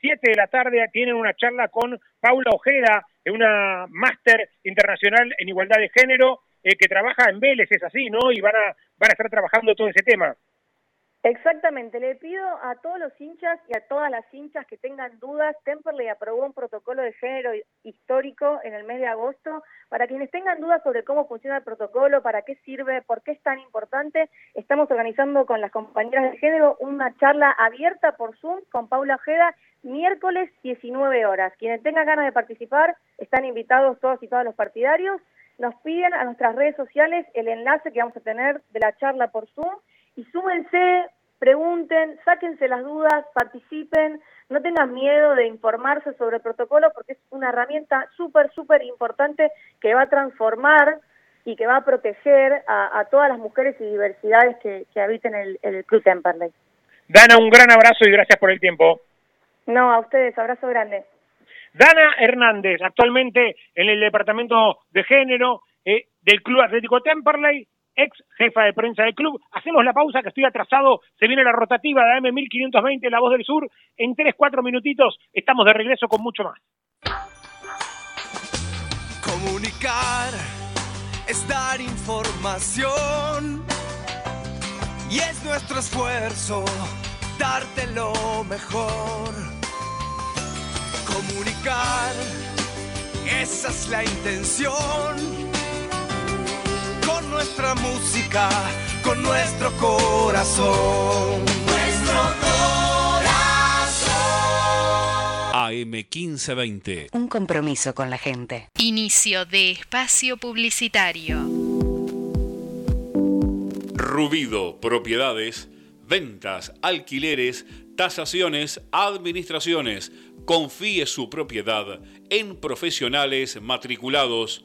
[SPEAKER 1] 7 de la tarde tienen una charla con Paula Ojeda, una máster internacional en igualdad de género eh, que trabaja en Vélez, es así, ¿no? Y van a, van a estar trabajando todo ese tema.
[SPEAKER 7] Exactamente, le pido a todos los hinchas y a todas las hinchas que tengan dudas, Temperley aprobó un protocolo de género histórico en el mes de agosto. Para quienes tengan dudas sobre cómo funciona el protocolo, para qué sirve, por qué es tan importante, estamos organizando con las compañeras de género una charla abierta por Zoom con Paula Ojeda miércoles 19 horas. Quienes tengan ganas de participar están invitados todos y todas los partidarios. Nos piden a nuestras redes sociales el enlace que vamos a tener de la charla por Zoom y súmense, pregunten, sáquense las dudas, participen, no tengan miedo de informarse sobre el protocolo porque es una herramienta súper, súper importante que va a transformar y que va a proteger a, todas las mujeres y diversidades que, habiten el, el Club Temperley.
[SPEAKER 1] Dana, un gran abrazo y gracias por el tiempo.
[SPEAKER 7] No, a ustedes, abrazo grande.
[SPEAKER 1] Dana Hernández, actualmente en el Departamento de Género eh, del Club Atlético Temperley, ex jefa de prensa del club. Hacemos la pausa que estoy atrasado, se viene la rotativa de AM1520, La Voz del Sur. En 3-4 minutitos estamos de regreso con mucho más.
[SPEAKER 9] Comunicar es dar información y es nuestro esfuerzo darte lo mejor. Comunicar, esa es la intención nuestra música, con nuestro corazón. Nuestro corazón.
[SPEAKER 10] AM1520.
[SPEAKER 11] Un compromiso con la gente.
[SPEAKER 12] Inicio de espacio publicitario.
[SPEAKER 5] Rubido, propiedades, ventas, alquileres, tasaciones, administraciones. Confíe su propiedad en profesionales matriculados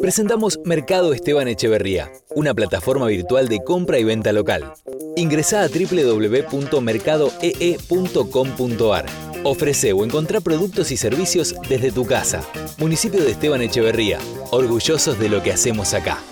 [SPEAKER 10] Presentamos Mercado Esteban Echeverría, una plataforma virtual de compra y venta local. Ingresa a www.mercadoee.com.ar. Ofrece o encontrá productos y servicios desde tu casa. Municipio de Esteban Echeverría, orgullosos de lo que hacemos acá.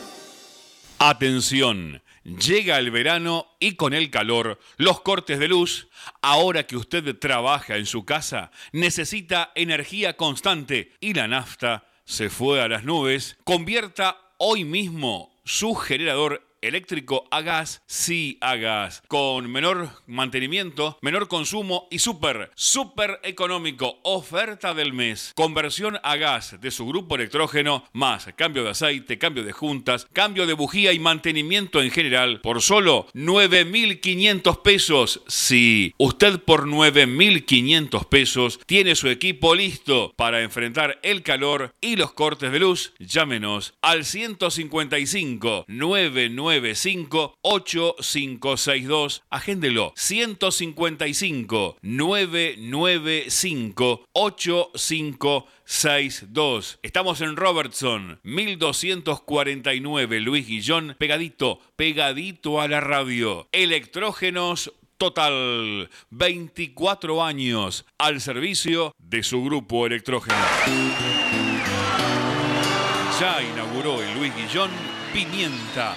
[SPEAKER 5] Atención, llega el verano y con el calor, los cortes de luz. Ahora que usted trabaja en su casa, necesita energía constante y la nafta se fue a las nubes, convierta hoy mismo su generador eléctrico a gas, sí a gas, con menor mantenimiento, menor consumo y súper, súper económico. Oferta del mes. Conversión a gas de su grupo electrógeno, más cambio de aceite, cambio de juntas, cambio de bujía y mantenimiento en general por solo 9.500 pesos. Sí, usted por 9.500 pesos tiene su equipo listo para enfrentar el calor y los cortes de luz. Llámenos al 155 99 995 8562. Agéndelo 155 995 8562. Estamos en Robertson 1249 Luis Guillón, pegadito, pegadito a la radio. Electrógenos Total, 24 años al servicio de su grupo electrógeno. Ya inauguró en Luis Guillón Pimienta,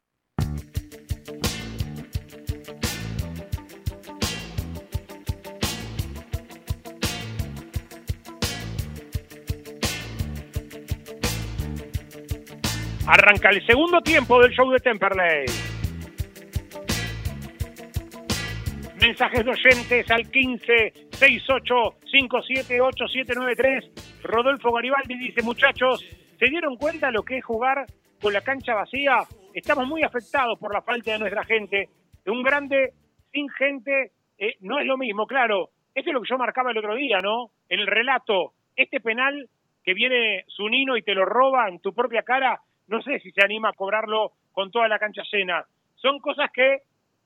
[SPEAKER 1] Arranca el segundo tiempo del show de Temperley. Mensajes de oyentes al 15 68 57 8793. Rodolfo Garibaldi dice, muchachos, ¿se dieron cuenta lo que es jugar con la cancha vacía? Estamos muy afectados por la falta de nuestra gente. Un grande sin gente eh, no es lo mismo, claro. Esto es lo que yo marcaba el otro día, ¿no? En el relato, este penal que viene Zunino y te lo roba en tu propia cara, no sé si se anima a cobrarlo con toda la cancha llena. Son cosas que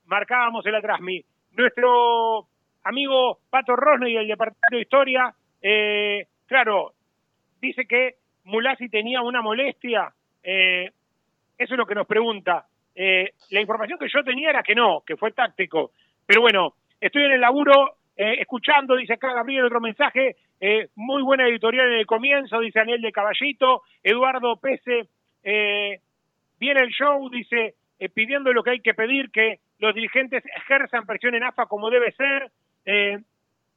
[SPEAKER 1] marcábamos en la Trasmi. Nuestro amigo Pato Rosne y el Departamento de Historia, eh, claro, dice que Mulasi tenía una molestia. Eh, eso es lo que nos pregunta. Eh, la información que yo tenía era que no, que fue táctico. Pero bueno, estoy en el laburo escuchando, dice acá Gabriel otro mensaje, muy buena editorial en el comienzo, dice Daniel de Caballito, Eduardo Pese, viene el show, dice, pidiendo lo que hay que pedir, que los dirigentes ejerzan presión en AFA como debe ser. Eh,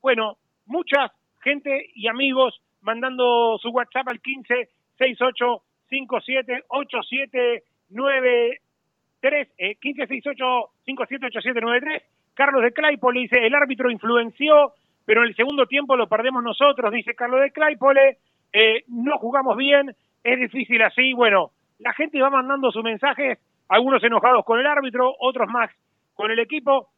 [SPEAKER 1] bueno, mucha gente y amigos mandando su WhatsApp al 15 68 57 8793 eh, 15 68 57 8793 Carlos de Claypole dice el árbitro influenció pero en el segundo tiempo lo perdemos nosotros dice Carlos de Claypole. Eh, no jugamos bien es difícil así. Bueno la gente va mandando sus mensajes algunos enojados con el árbitro otros más con el equipo,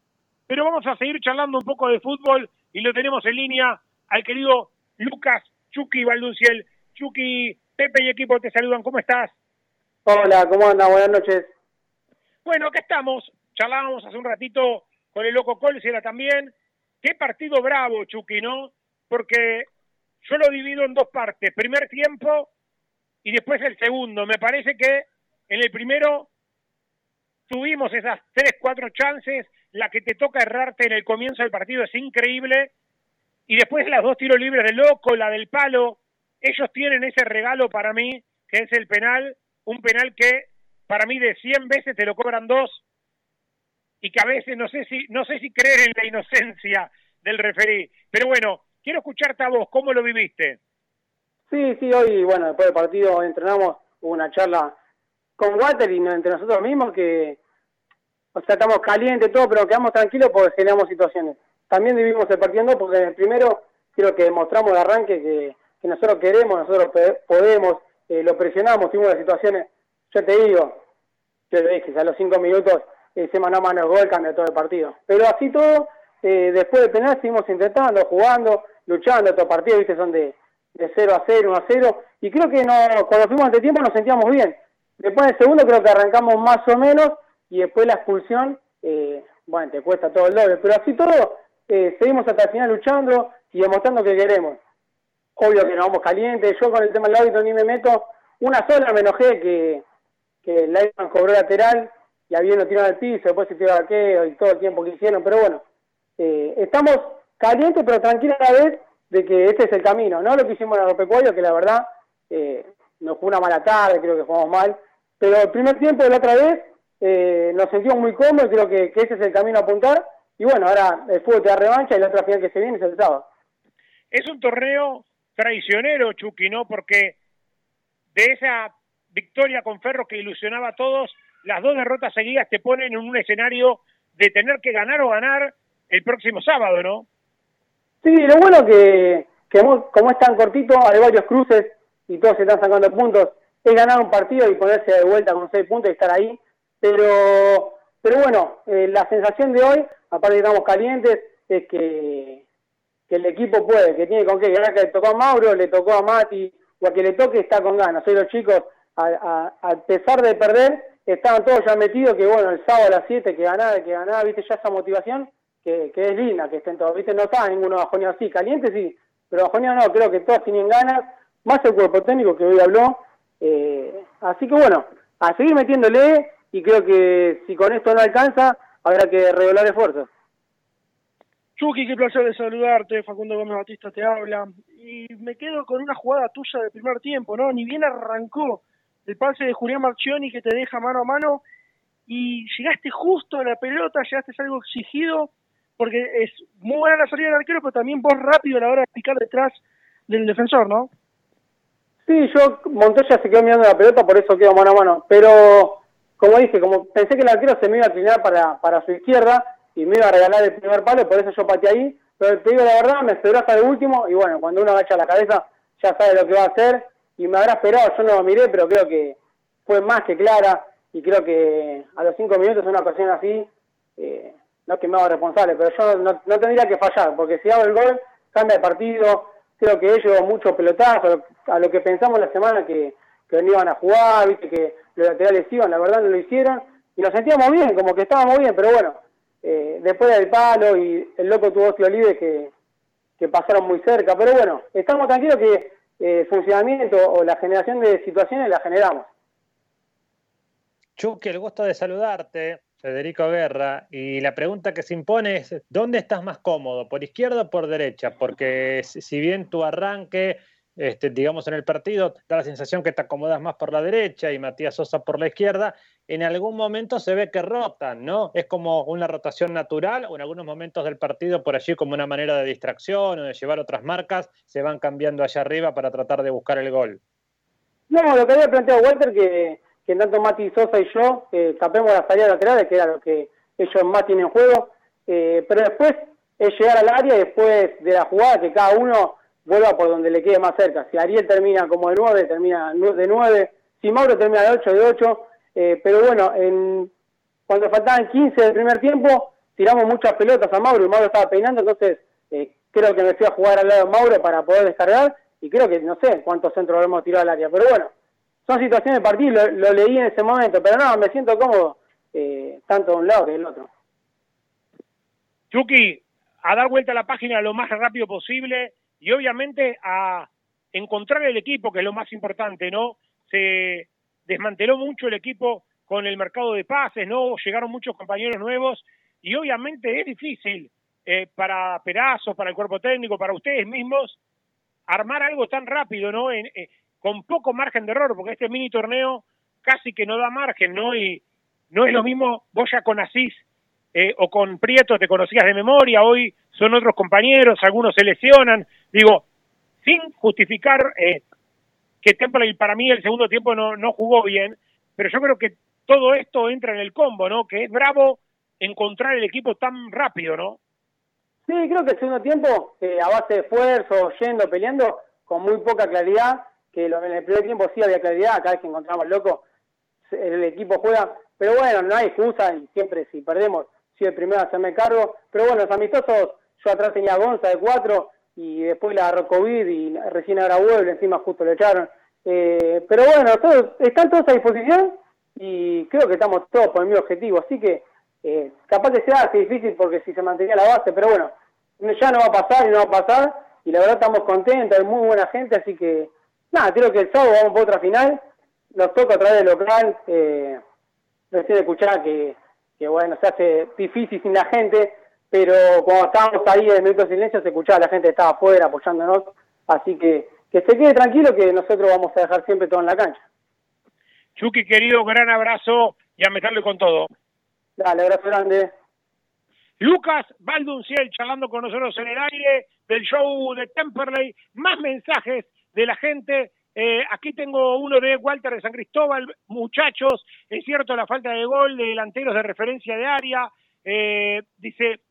[SPEAKER 1] pero vamos a seguir charlando un poco de fútbol y lo tenemos en línea al querido Lucas Chucky Valdunciel. Chucky, Pepe y equipo te saludan, ¿cómo estás?
[SPEAKER 13] Hola, ¿cómo anda? Buenas noches.
[SPEAKER 1] Bueno, acá estamos, charlábamos hace un ratito con el loco Colsera también. Qué partido bravo, Chucky, ¿no? Porque yo lo divido en dos partes, primer tiempo y después el segundo. Me parece que en el primero tuvimos esas tres, cuatro chances, la que te toca errarte en el comienzo del partido es increíble, y después las dos tiros libres de loco, la del palo, ellos tienen ese regalo para mí, que es el penal, un penal que para mí de 100 veces te lo cobran dos, y que a veces no sé si, no sé si creer en la inocencia del referí, pero bueno, quiero escucharte a vos, ¿cómo lo viviste?
[SPEAKER 13] Sí, sí, hoy, bueno, después del partido entrenamos, hubo una charla con Walter y entre nosotros mismos que, o sea, estamos calientes todo, pero quedamos tranquilos porque generamos situaciones. También vivimos el partido porque en el primero creo que demostramos de arranque que, nosotros queremos, nosotros podemos, eh, lo presionamos, tuvimos las situaciones, yo te digo, yo te dije, a los cinco minutos ese mano a mano gol cambia todo el partido. Pero así todo, eh, después de penal seguimos intentando, jugando, luchando, estos partidos, viste, son de, de 0 a 0, 1 a 0, y creo que no, cuando fuimos ante tiempo nos sentíamos bien. Después del segundo creo que arrancamos más o menos y después la expulsión, eh, bueno, te cuesta todo el doble, pero así todo, eh, seguimos hasta el final luchando y demostrando que queremos. Obvio que nos vamos calientes, yo con el tema del árbitro ni me meto, una sola me enojé que, que el árbitro cobró lateral y había uno tirado al piso, después se tiró arqueo y todo el tiempo que hicieron, pero bueno, eh, estamos calientes pero tranquilos a la vez de que este es el camino, no lo que hicimos en Agropecuario, que la verdad eh, nos fue una mala tarde, creo que jugamos mal, pero el primer tiempo de la otra vez eh, nos sentimos muy cómodos, creo que, ese es el camino a apuntar, y bueno, ahora el fútbol te da revancha y la otra final que se viene es el sábado.
[SPEAKER 1] Es un torneo traicionero, Chucky, ¿no? Porque de esa victoria con Ferro que ilusionaba a todos, las dos derrotas seguidas te ponen en un escenario de tener que ganar o ganar el próximo sábado, ¿no?
[SPEAKER 13] Sí, lo bueno que, que como es tan cortito, hay varios cruces y todos se están sacando puntos, es ganar un partido y ponerse de vuelta con seis puntos y estar ahí. Pero, pero bueno, eh, la sensación de hoy, aparte que estamos calientes, es que, que el equipo puede, que tiene con qué ganar, que le tocó a Mauro, le tocó a Mati, o a que le toque está con ganas. Hoy los chicos, a, a, pesar de perder, estaban todos ya metidos, que bueno, el sábado a las 7 que ganaba, que ganaba, viste, ya esa motivación, que, es linda, que estén todos, viste, no estaba ninguno bajoneado así, caliente sí, pero bajoneado no, creo que todos tienen ganas, más el cuerpo técnico que hoy habló, eh, así que bueno, a seguir metiéndole y creo que si con esto no alcanza, habrá que regular esfuerzos.
[SPEAKER 2] Chucky, qué placer de saludarte, Facundo Gómez Batista te habla. Y me quedo con una jugada tuya del primer tiempo, ¿no? Ni bien arrancó el pase de Julián Marchioni que te deja mano a mano y llegaste justo a la pelota, llegaste a algo exigido, porque es muy buena la salida del arquero, pero también vos rápido a la hora de picar detrás del defensor, ¿no?
[SPEAKER 13] Sí, yo, Montoya se quedó mirando la pelota, por eso quedó mano a mano. Pero, como dije, como pensé que el arquero se me iba a inclinar para, para su izquierda y me iba a regalar el primer palo, por eso yo pateé ahí. Pero te digo la verdad, me esperó hasta el último y bueno, cuando uno agacha la cabeza ya sabe lo que va a hacer y me habrá esperado, yo no lo miré, pero creo que fue más que clara y creo que a los cinco minutos una ocasión así, eh, no es que me haga responsable, pero yo no, no tendría que fallar, porque si hago el gol, cambia el partido, creo que ellos mucho pelotazo, a lo que pensamos la semana que, que no iban a jugar, viste que los laterales iban, la verdad no lo hicieron, y nos sentíamos bien, como que estábamos bien, pero bueno, eh, después del palo y el loco tuvo Oslo Libre que, que pasaron muy cerca, pero bueno, estamos tranquilos que eh, funcionamiento o la generación de situaciones la generamos.
[SPEAKER 3] Chucky, el gusto de saludarte. Federico Guerra, y la pregunta que se impone es, ¿dónde estás más cómodo, por izquierda o por derecha? Porque si bien tu arranque, este, digamos, en el partido da la sensación que te acomodas más por la derecha y Matías Sosa por la izquierda, en algún momento se ve que rotan, ¿no? Es como una rotación natural o en algunos momentos del partido por allí como una manera de distracción o de llevar otras marcas, se van cambiando allá arriba para tratar de buscar el gol.
[SPEAKER 13] No, lo que había planteado Walter que que tanto Mati Sosa y yo eh, tapemos las salidas laterales, que era lo que ellos más tienen en juego, eh, pero después es llegar al área y después de la jugada que cada uno vuelva por donde le quede más cerca. Si Ariel termina como de 9, termina de 9, si Mauro termina de 8, de 8, eh, pero bueno, en, cuando faltaban 15 del primer tiempo, tiramos muchas pelotas a Mauro y Mauro estaba peinando, entonces eh, creo que me fui a jugar al lado de Mauro para poder descargar y creo que no sé cuántos centros habremos tirado al área, pero bueno, son situaciones de partido, lo, leí en ese momento, pero no, me siento cómodo eh, tanto de un lado que del otro.
[SPEAKER 1] Chucky, a dar vuelta a la página lo más rápido posible y obviamente a encontrar el equipo, que es lo más importante, ¿no? Se desmanteló mucho el equipo con el mercado de pases, ¿no? Llegaron muchos compañeros nuevos y obviamente es difícil eh, para Perazo, para el cuerpo técnico, para ustedes mismos, armar algo tan rápido, ¿no? En, eh, con poco margen de error, porque este mini torneo casi que no da margen, ¿no? Y no es lo mismo vos ya con Asís eh, o con Prieto te conocías de memoria, hoy son otros compañeros, algunos se lesionan, digo, sin justificar eh, que Temple para mí el segundo tiempo no, no jugó bien, pero yo creo que todo esto entra en el combo, ¿no? Que es bravo encontrar el equipo tan rápido, ¿no?
[SPEAKER 13] Sí, creo que el segundo tiempo, eh, a base de esfuerzo, yendo, peleando, con muy poca claridad, que en el primer tiempo sí había claridad, cada vez que encontramos loco, el equipo juega, pero bueno, no hay excusa y siempre si perdemos, si el primero a hacerme cargo, pero bueno, los amistosos, yo atrás tenía Gonza de cuatro y después la agarró COVID y recién ahora vuelve, encima justo lo echaron. Eh, pero bueno, todos, están todos a disposición y creo que estamos todos por el mismo objetivo, así que eh, capaz que sea difícil porque si se mantenía la base, pero bueno, ya no va a pasar y no va a pasar y la verdad estamos contentos, hay muy buena gente, así que Nada, creo que el sábado vamos por otra final. Nos toca a través del local. Eh, recién escuchar que, que, bueno, se hace difícil sin la gente, pero cuando estábamos ahí en el minuto de silencio se escuchaba la gente estaba afuera apoyándonos. Así que que se quede tranquilo que nosotros vamos a dejar siempre todo en la cancha.
[SPEAKER 1] Chucky, querido, gran abrazo y a meterle con todo.
[SPEAKER 13] Dale, abrazo grande.
[SPEAKER 1] Lucas Valdunciel charlando con nosotros en el aire del show de Temperley. Más mensajes de la gente. Eh, aquí tengo uno de Walter de San Cristóbal. Muchachos, es cierto la falta de gol de delanteros de referencia de área. Eh, dice,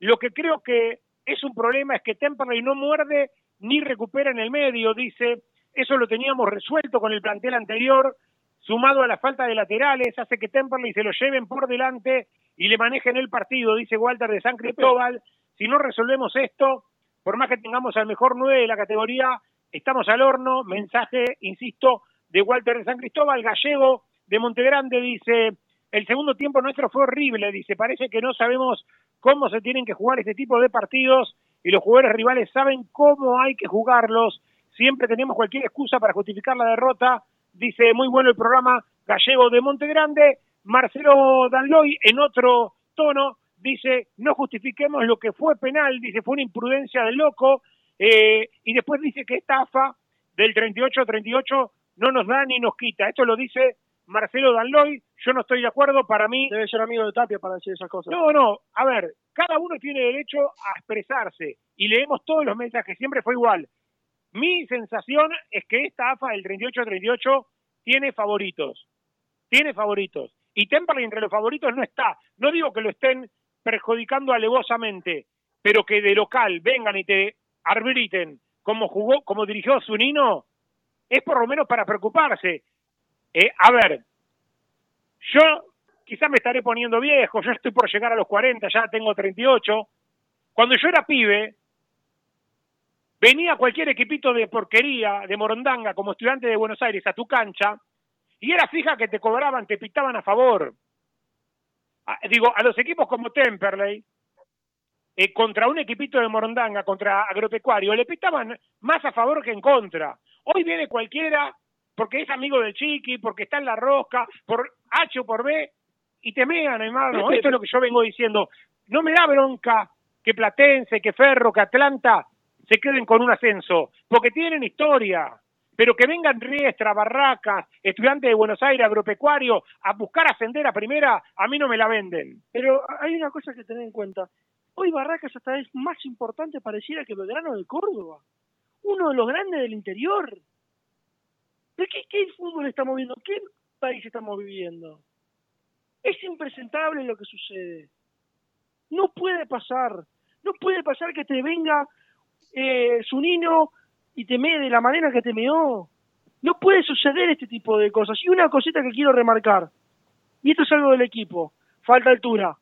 [SPEAKER 1] lo que creo que es un problema es que Temperley no muerde ni recupera en el medio. Dice, eso lo teníamos resuelto con el plantel anterior sumado a la falta de laterales, hace que Temperley se lo lleven por delante y le manejen el partido, dice Walter de San Cristóbal. Si no resolvemos esto, por más que tengamos al mejor nueve de la categoría, estamos al horno. Mensaje, insisto, de Walter de San Cristóbal, gallego de Montegrande, dice, el segundo tiempo nuestro fue horrible, dice, parece que no sabemos cómo se tienen que jugar este tipo de partidos y los jugadores rivales saben cómo hay que jugarlos. Siempre tenemos cualquier excusa para justificar la derrota dice muy bueno el programa gallego de Montegrande. Marcelo Danloy en otro tono dice no justifiquemos lo que fue penal, dice fue una imprudencia del loco eh, y después dice que esta AFA del 38-38 no nos da ni nos quita. Esto lo dice Marcelo Danloy, yo no estoy de acuerdo, para mí...
[SPEAKER 2] Debe ser amigo de Tapia para decir esas cosas.
[SPEAKER 1] No, no, a ver, cada uno tiene derecho a expresarse y leemos todos los mensajes, siempre fue igual. Mi sensación es que esta AFA del 38-38 tiene favoritos. Tiene favoritos. Y Temperley entre los favoritos no está. No digo que lo estén perjudicando alevosamente, pero que de local vengan y te arbriten como jugó, como dirigió Zunino, es por lo menos para preocuparse. Eh, a ver, yo quizás me estaré poniendo viejo, yo estoy por llegar a los 40, ya tengo 38. Cuando yo era pibe, venía cualquier equipito de porquería, de morondanga, como estudiante de Buenos Aires, a tu cancha, y era fija que te cobraban, te pitaban a favor. digo, a los equipos como Temperley, eh, contra un equipito de morondanga, contra agropecuario, le pitaban más a favor que en contra. Hoy viene cualquiera porque es amigo del chiqui, porque está en la rosca, por H o por B, y te mean, hermano. Esto es lo que yo vengo diciendo. No me da bronca que Platense, que Ferro, que Atlanta se queden con un ascenso, porque tienen historia. Pero que vengan Riestra, Barracas, estudiantes de Buenos Aires, agropecuario, a buscar ascender a primera, a mí no me la venden.
[SPEAKER 2] Pero hay una cosa que tener en cuenta. Hoy Barracas hasta es más importante pareciera que Belgrano de Córdoba. Uno de los grandes del interior. ¿De qué, qué fútbol estamos viendo? ¿Qué país estamos viviendo? Es impresentable lo que sucede. No puede pasar. No puede pasar que te venga eh, su niño y te mee de la manera que te meó. No puede suceder este tipo de cosas. Y una cosita que quiero remarcar, y esto es algo del equipo, falta altura.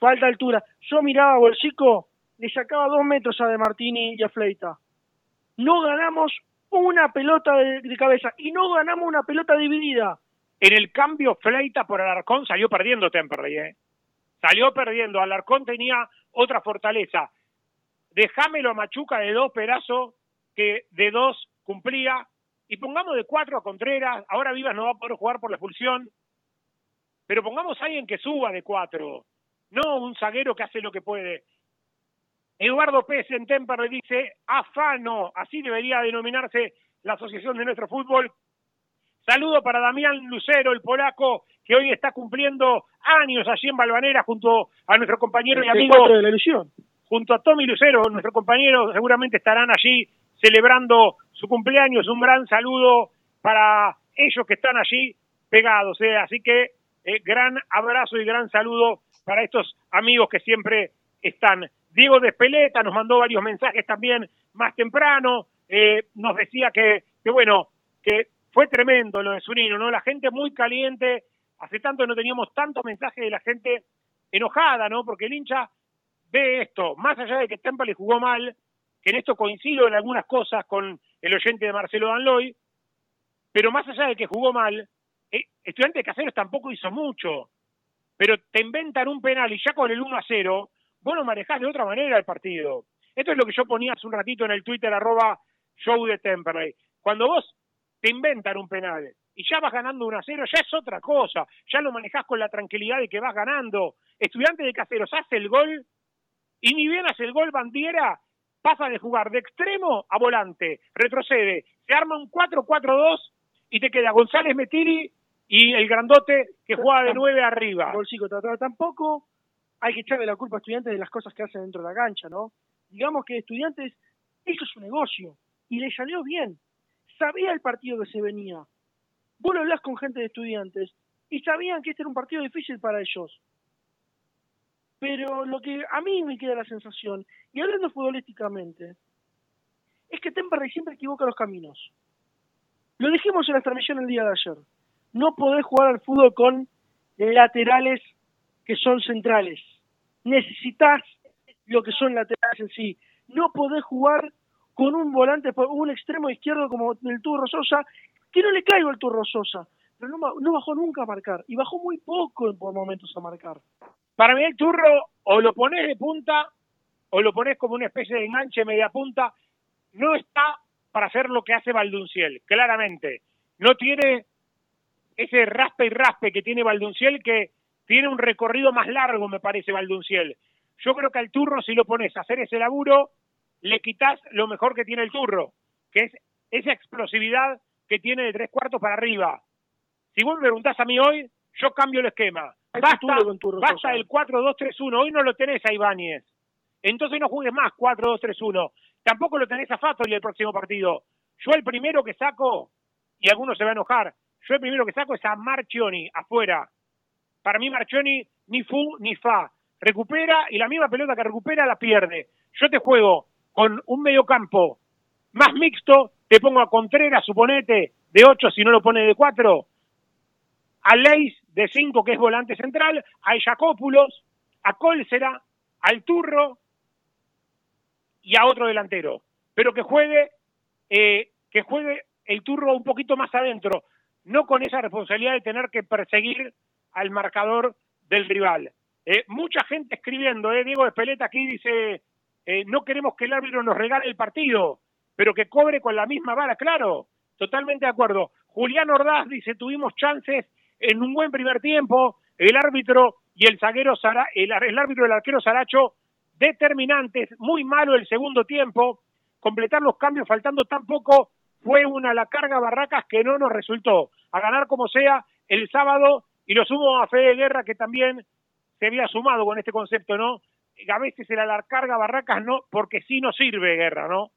[SPEAKER 2] Falta altura. Yo miraba a Bolsico, le sacaba dos metros a De Martini y a Fleita. No ganamos una pelota de, cabeza y no ganamos una pelota dividida.
[SPEAKER 1] En el cambio, Fleita por Alarcón salió perdiendo Temperley, ¿eh? Salió perdiendo. Alarcón tenía otra fortaleza dejámelo a Machuca de dos pedazos que de dos cumplía y pongamos de cuatro a Contreras, ahora Vivas no va a poder jugar por la expulsión, pero pongamos a alguien que suba de cuatro, no un zaguero que hace lo que puede. Eduardo Pérez en Temper le dice, afano, así debería denominarse la asociación de nuestro fútbol. Saludo para Damián Lucero, el polaco, que hoy está cumpliendo años allí en Balvanera junto a nuestro compañero y amigo
[SPEAKER 2] de la ilusión
[SPEAKER 1] junto a Tommy Lucero, nuestro compañero, seguramente estarán allí celebrando su cumpleaños. Un gran saludo para ellos que están allí pegados. ¿eh? Así que eh, gran abrazo y gran saludo para estos amigos que siempre están. Diego Despeleta nos mandó varios mensajes también más temprano. Eh, nos decía que, que, bueno, que fue tremendo lo de Zunino, ¿no? La gente muy caliente. Hace tanto no teníamos tantos mensajes de la gente enojada, ¿no? Porque el hincha ve esto, más allá de que le jugó mal, que en esto coincido en algunas cosas con el oyente de Marcelo Danloy, pero más allá de que jugó mal, eh, Estudiante de Caseros tampoco hizo mucho, pero te inventan un penal y ya con el 1 a 0, vos lo manejás de otra manera el partido. Esto es lo que yo ponía hace un ratito en el Twitter arroba show de Temperley. Cuando vos te inventan un penal y ya vas ganando 1 a 0, ya es otra cosa, ya lo manejás con la tranquilidad de que vas ganando. Estudiante de Caseros hace el gol y ni bien hace el gol Bandiera, pasa de jugar de extremo a volante, retrocede, se arma un 4-4-2 y te queda González Metiri y el grandote que juega de nueve arriba.
[SPEAKER 2] Bolsico, tampoco hay que echarle la culpa a estudiantes de las cosas que hacen dentro de la cancha, ¿no? Digamos que estudiantes hizo su negocio y le salió bien. Sabía el partido que se venía. Vos lo hablás con gente de estudiantes y sabían que este era un partido difícil para ellos. Pero lo que a mí me queda la sensación, y hablando futbolísticamente, es que Temperley siempre equivoca los caminos. Lo dijimos en la transmisión el día de ayer. No podés jugar al fútbol con laterales que son centrales. Necesitas lo que son laterales en sí. No podés jugar con un volante, un extremo izquierdo como el Turro Sosa, que no le caigo al Turro Sosa, pero no, no bajó nunca a marcar, y bajó muy poco por momentos a marcar.
[SPEAKER 1] Para mí el Turro o lo pones de punta o lo pones como una especie de enganche media punta, no está para hacer lo que hace Valdunciel, claramente. No tiene ese raspe y raspe que tiene Valdunciel, que tiene un recorrido más largo, me parece, Valdunciel. Yo creo que al turro, si lo pones a hacer ese laburo, le quitas lo mejor que tiene el turro, que es esa explosividad que tiene de tres cuartos para arriba. Si vos me preguntás a mí hoy, yo cambio el esquema. Basta, el 4-2-3-1. Hoy no lo tenés a Ibáñez. Entonces no juegues más 4-2-3-1. Tampoco lo tenés a Fatoli el próximo partido. Yo el primero que saco, y algunos se va a enojar, yo el primero que saco es a Marchioni, afuera. Para mí Marchioni ni fu ni fa. Recupera y la misma pelota que recupera la pierde. Yo te juego con un mediocampo más mixto, te pongo a Contreras, suponete, de 8 si no lo pone de 4, a Leis de 5 que es volante central, a Jacópulos, a Cólcera, al Turro y a otro delantero. Pero que juegue, eh, que juegue el Turro un poquito más adentro, no con esa responsabilidad de tener que perseguir al marcador del rival. Eh, mucha gente escribiendo, eh, Diego Espeleta aquí dice, eh, no queremos que el árbitro nos regale el partido, pero que cobre con la misma vara, claro, totalmente de acuerdo. Julián Ordaz dice, tuvimos chances en un buen primer tiempo, el árbitro y el zaguero el, el árbitro y el arquero Saracho determinantes, muy malo el segundo tiempo, completar los cambios faltando tan poco fue una la carga Barracas que no nos resultó. A ganar como sea el sábado y lo sumo a Fede Guerra que también se había sumado con este concepto, ¿no? A veces el la carga Barracas no, porque sí no sirve Guerra, ¿no?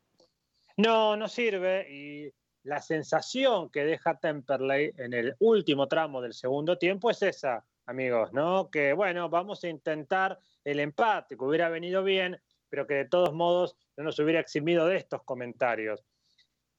[SPEAKER 3] No, no sirve y la sensación que deja Temperley en el último tramo del segundo tiempo es esa, amigos, ¿no? Que bueno, vamos a intentar el empate, que hubiera venido bien, pero que de todos modos no nos hubiera eximido de estos comentarios.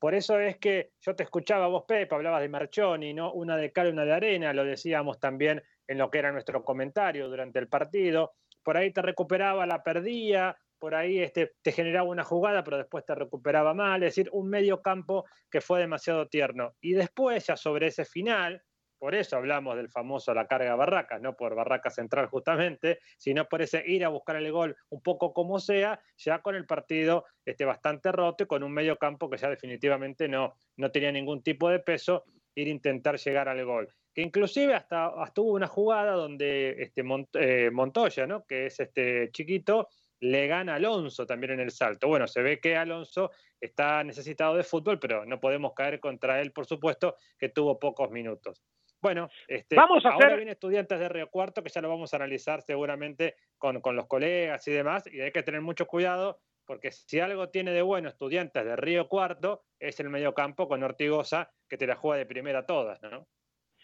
[SPEAKER 3] Por eso es que yo te escuchaba vos, Pepe, hablabas de Marchoni, ¿no? Una de cal, una de arena, lo decíamos también en lo que era nuestro comentario durante el partido. Por ahí te recuperaba, la perdía, por ahí este, te generaba una jugada, pero después te recuperaba mal. Es decir, un medio campo que fue demasiado tierno. Y después, ya sobre ese final, por eso hablamos del famoso la carga Barracas, no por Barraca Central justamente, sino por ese ir a buscar el gol un poco como sea, ya con el partido este, bastante roto y con un medio campo que ya definitivamente no, no tenía ningún tipo de peso, ir a intentar llegar al gol. Que inclusive hasta, hasta hubo una jugada donde este, eh, Montoya, ¿no? que es este chiquito, le gana Alonso también en el salto. Bueno, se ve que Alonso está necesitado de fútbol, pero no podemos caer contra él, por supuesto, que tuvo pocos minutos. Bueno, este, vamos a ahora hacer... viene estudiantes de Río Cuarto, que ya lo vamos a analizar seguramente con, con los colegas y demás, y hay que tener mucho cuidado, porque si algo tiene de bueno estudiantes de Río Cuarto, es el mediocampo con Ortigosa, que te la juega de primera todas, ¿no?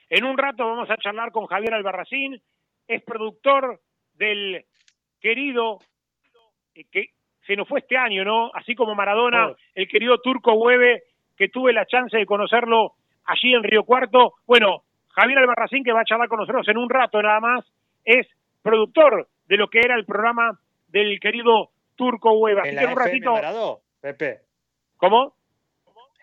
[SPEAKER 1] En un rato vamos a charlar con Javier Albarracín, es productor del querido que se nos fue este año, ¿no? Así como Maradona, oh. el querido Turco Hueve, que tuve la chance de conocerlo allí en Río Cuarto. Bueno, Javier Albarracín, que va a charlar con nosotros en un rato nada más, es productor de lo que era el programa del querido Turco Hueva.
[SPEAKER 3] En la FM ratito... Maradó, Pepe.
[SPEAKER 1] ¿Cómo?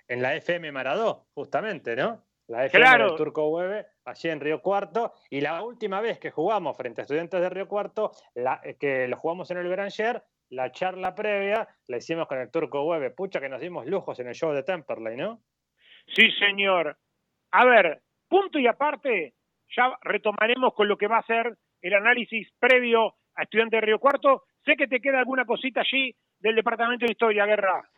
[SPEAKER 3] En la FM Maradó, justamente, ¿no? La FM claro. del Turco Hueve, allí en Río Cuarto. Y la última vez que jugamos frente a estudiantes de Río Cuarto, la, que lo jugamos en el Beranger, la charla previa la hicimos con el Turco Hueve. Pucha que nos dimos lujos en el show de Temperley, ¿no?
[SPEAKER 1] Sí, señor. A ver, punto y aparte, ya retomaremos con lo que va a ser el análisis previo a Estudiante de Río Cuarto. Sé que te queda alguna cosita allí del Departamento de Historia, Guerra.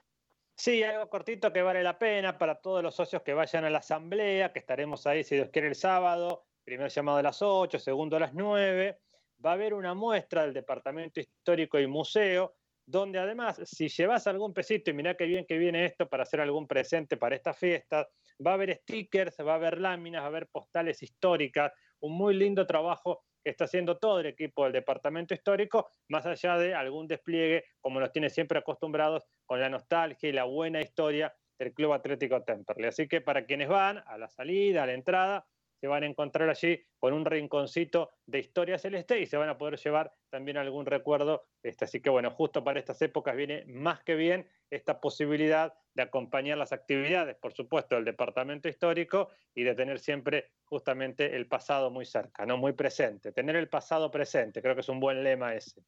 [SPEAKER 14] Sí, algo cortito que vale la pena para todos los socios que vayan a la asamblea, que estaremos ahí, si Dios quiere, el sábado, primer llamado a las 8, segundo a las 9. Va a haber una muestra del Departamento Histórico y Museo, donde además, si llevas algún pesito, y mirá qué bien que viene esto para hacer algún presente para esta fiesta, va a haber stickers, va a haber láminas, va a haber postales históricas, un muy lindo trabajo que está haciendo todo el equipo del departamento histórico, más allá de algún despliegue, como los tiene siempre acostumbrados, con la nostalgia y la buena historia del Club Atlético Temperley. Así que para quienes van a la salida, a la entrada, se van a encontrar allí con un rinconcito de historia celeste y se van a poder llevar también algún recuerdo. Este, así que bueno, justo para estas épocas viene más que bien esta posibilidad de acompañar las actividades, por supuesto, del departamento histórico y de tener siempre justamente el pasado muy cerca, no muy presente. Tener el pasado presente, creo que es un buen lema ese.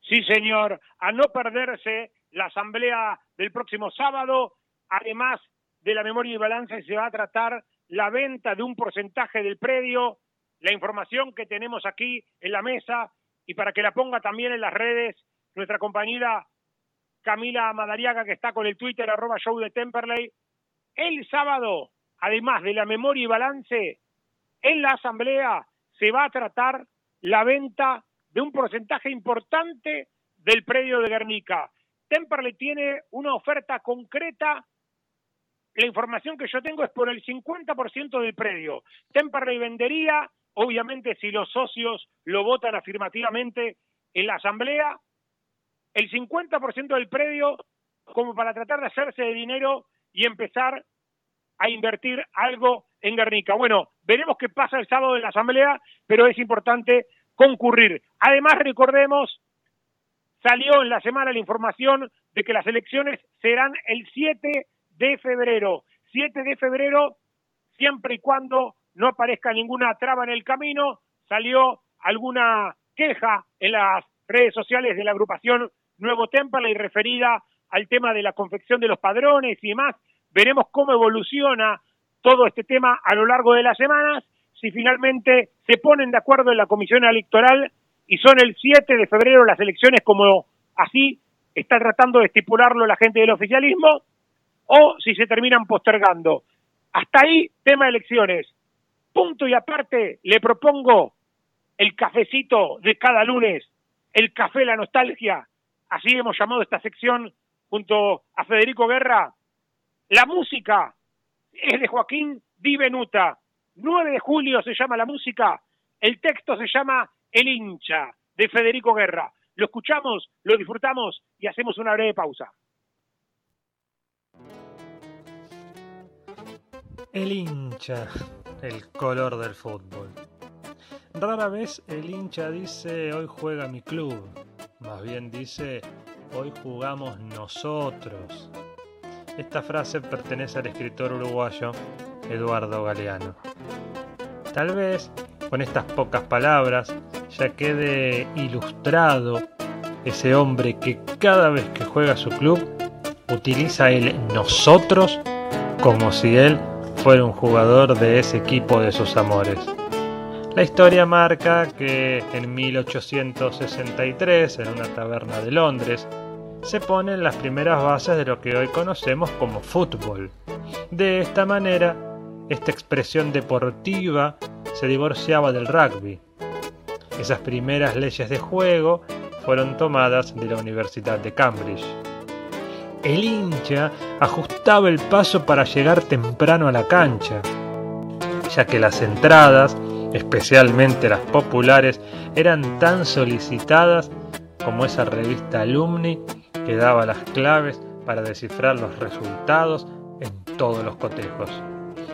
[SPEAKER 1] Sí, señor, a no perderse la asamblea del próximo sábado, además de la memoria y balance, se va a tratar la venta de un porcentaje del predio, la información que tenemos aquí en la mesa y para que la ponga también en las redes nuestra compañera Camila Madariaga que está con el Twitter arroba show de Temperley. El sábado, además de la memoria y balance, en la asamblea se va a tratar la venta de un porcentaje importante del predio de Guernica. Temperley tiene una oferta concreta la información que yo tengo es por el 50% del predio. Temperley vendería, obviamente si los socios lo votan afirmativamente en la asamblea, el 50% del predio como para tratar de hacerse de dinero y empezar a invertir algo en Guernica. Bueno, veremos qué pasa el sábado en la asamblea, pero es importante concurrir. Además, recordemos, salió en la semana la información de que las elecciones serán el 7 de febrero. 7 de febrero, siempre y cuando no aparezca ninguna traba en el camino, salió alguna queja en las redes sociales de la agrupación Nuevo y referida al tema de la confección de los padrones y demás. Veremos cómo evoluciona todo este tema a lo largo de las semanas, si finalmente se ponen de acuerdo en la comisión electoral y son el 7 de febrero las elecciones como así está tratando de estipularlo la gente del oficialismo, o si se terminan postergando. Hasta ahí, tema elecciones. Punto y aparte, le propongo el cafecito de cada lunes, el café La Nostalgia, así hemos llamado esta sección junto a Federico Guerra. La música es de Joaquín Di Venuta. 9 de julio se llama la música, el texto se llama El hincha de Federico Guerra. Lo escuchamos, lo disfrutamos y hacemos una breve pausa.
[SPEAKER 3] El hincha, el color del fútbol. Rara vez el hincha dice hoy juega mi club, más bien dice hoy jugamos nosotros. Esta frase pertenece al escritor uruguayo Eduardo Galeano. Tal vez con estas pocas palabras ya quede ilustrado ese hombre que cada vez que juega su club utiliza el nosotros como si él fuera un jugador de ese equipo de sus amores. La historia marca que en 1863, en una taberna de Londres, se ponen las primeras bases de lo que hoy conocemos como fútbol. De esta manera, esta expresión deportiva se divorciaba del rugby. Esas primeras leyes de juego fueron tomadas de la Universidad de Cambridge el hincha ajustaba el paso para llegar temprano a la cancha, ya que las entradas, especialmente las populares, eran tan solicitadas como esa revista Alumni que daba las claves para descifrar los resultados en todos los cotejos.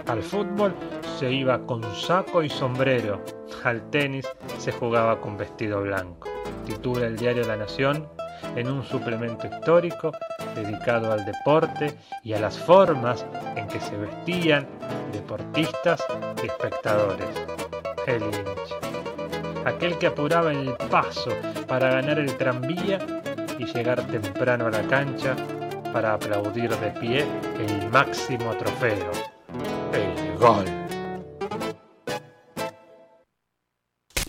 [SPEAKER 3] Al fútbol se iba con saco y sombrero, al tenis se jugaba con vestido blanco. Titula el diario La Nación en un suplemento histórico dedicado al deporte y a las formas en que se vestían deportistas y espectadores. El hincha. Aquel que apuraba el paso para ganar el tranvía y llegar temprano a la cancha para aplaudir de pie el máximo trofeo, el gol.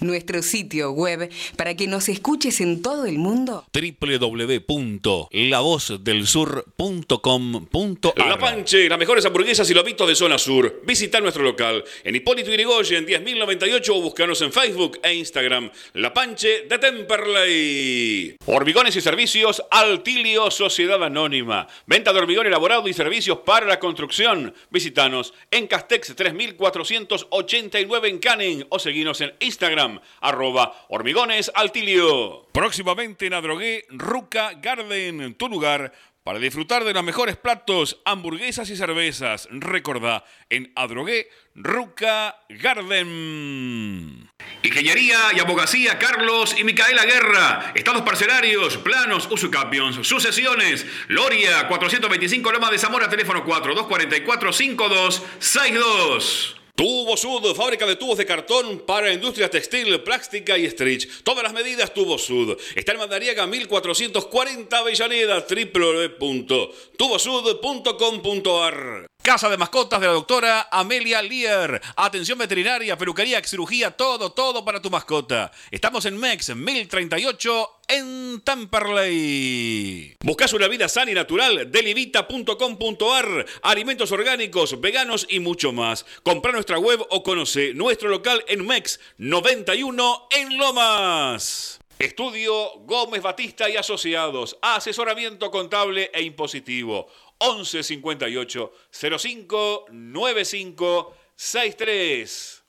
[SPEAKER 11] Nuestro sitio web para que nos escuches en todo el mundo.
[SPEAKER 5] www.lavozdelsur.com.ar La Panche, las mejores hamburguesas y lobitos de zona sur. Visita nuestro local en Hipólito Yrigoyen 10.098 o búscanos en Facebook e Instagram. La Panche de Temperley. Hormigones y servicios Altilio Sociedad Anónima. Venta de hormigón elaborado y servicios para la construcción. Visitanos en Castex 3489 en Canning o seguinos en Instagram arroba hormigones altilio. Próximamente en Adrogué, Ruca Garden, tu lugar para disfrutar de los mejores platos, hamburguesas y cervezas. Recordá, en Adrogué, Ruca Garden. Ingeniería y abogacía Carlos y Micaela Guerra. Estados parcelarios, planos, usucapions, sucesiones. Loria, 425 Loma de Zamora, teléfono 4242-5262. Tubo Sud, fábrica de tubos de cartón para industria textil, plástica y stretch. Todas las medidas Tubo Sud. Está en Mandariaga 1440 Avellaneda, www.tubosud.com.ar. Casa de mascotas de la doctora Amelia Lear. Atención veterinaria, peluquería, cirugía, todo, todo para tu mascota. Estamos en MEX 1038 en Tamperley. ¿Buscas una vida sana y natural? Delivita.com.ar. Alimentos orgánicos, veganos y mucho más. Compra nuestra web o conoce nuestro local en MEX 91 en Lomas. Estudio Gómez Batista y Asociados. Asesoramiento contable e impositivo. 11 58 05 95 63.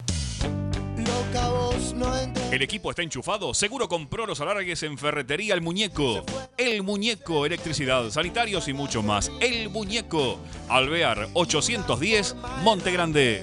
[SPEAKER 5] El equipo está enchufado. Seguro compró los alargues en Ferretería El Muñeco. El Muñeco, electricidad, sanitarios y mucho más. El Muñeco. Alvear 810, Monte Grande.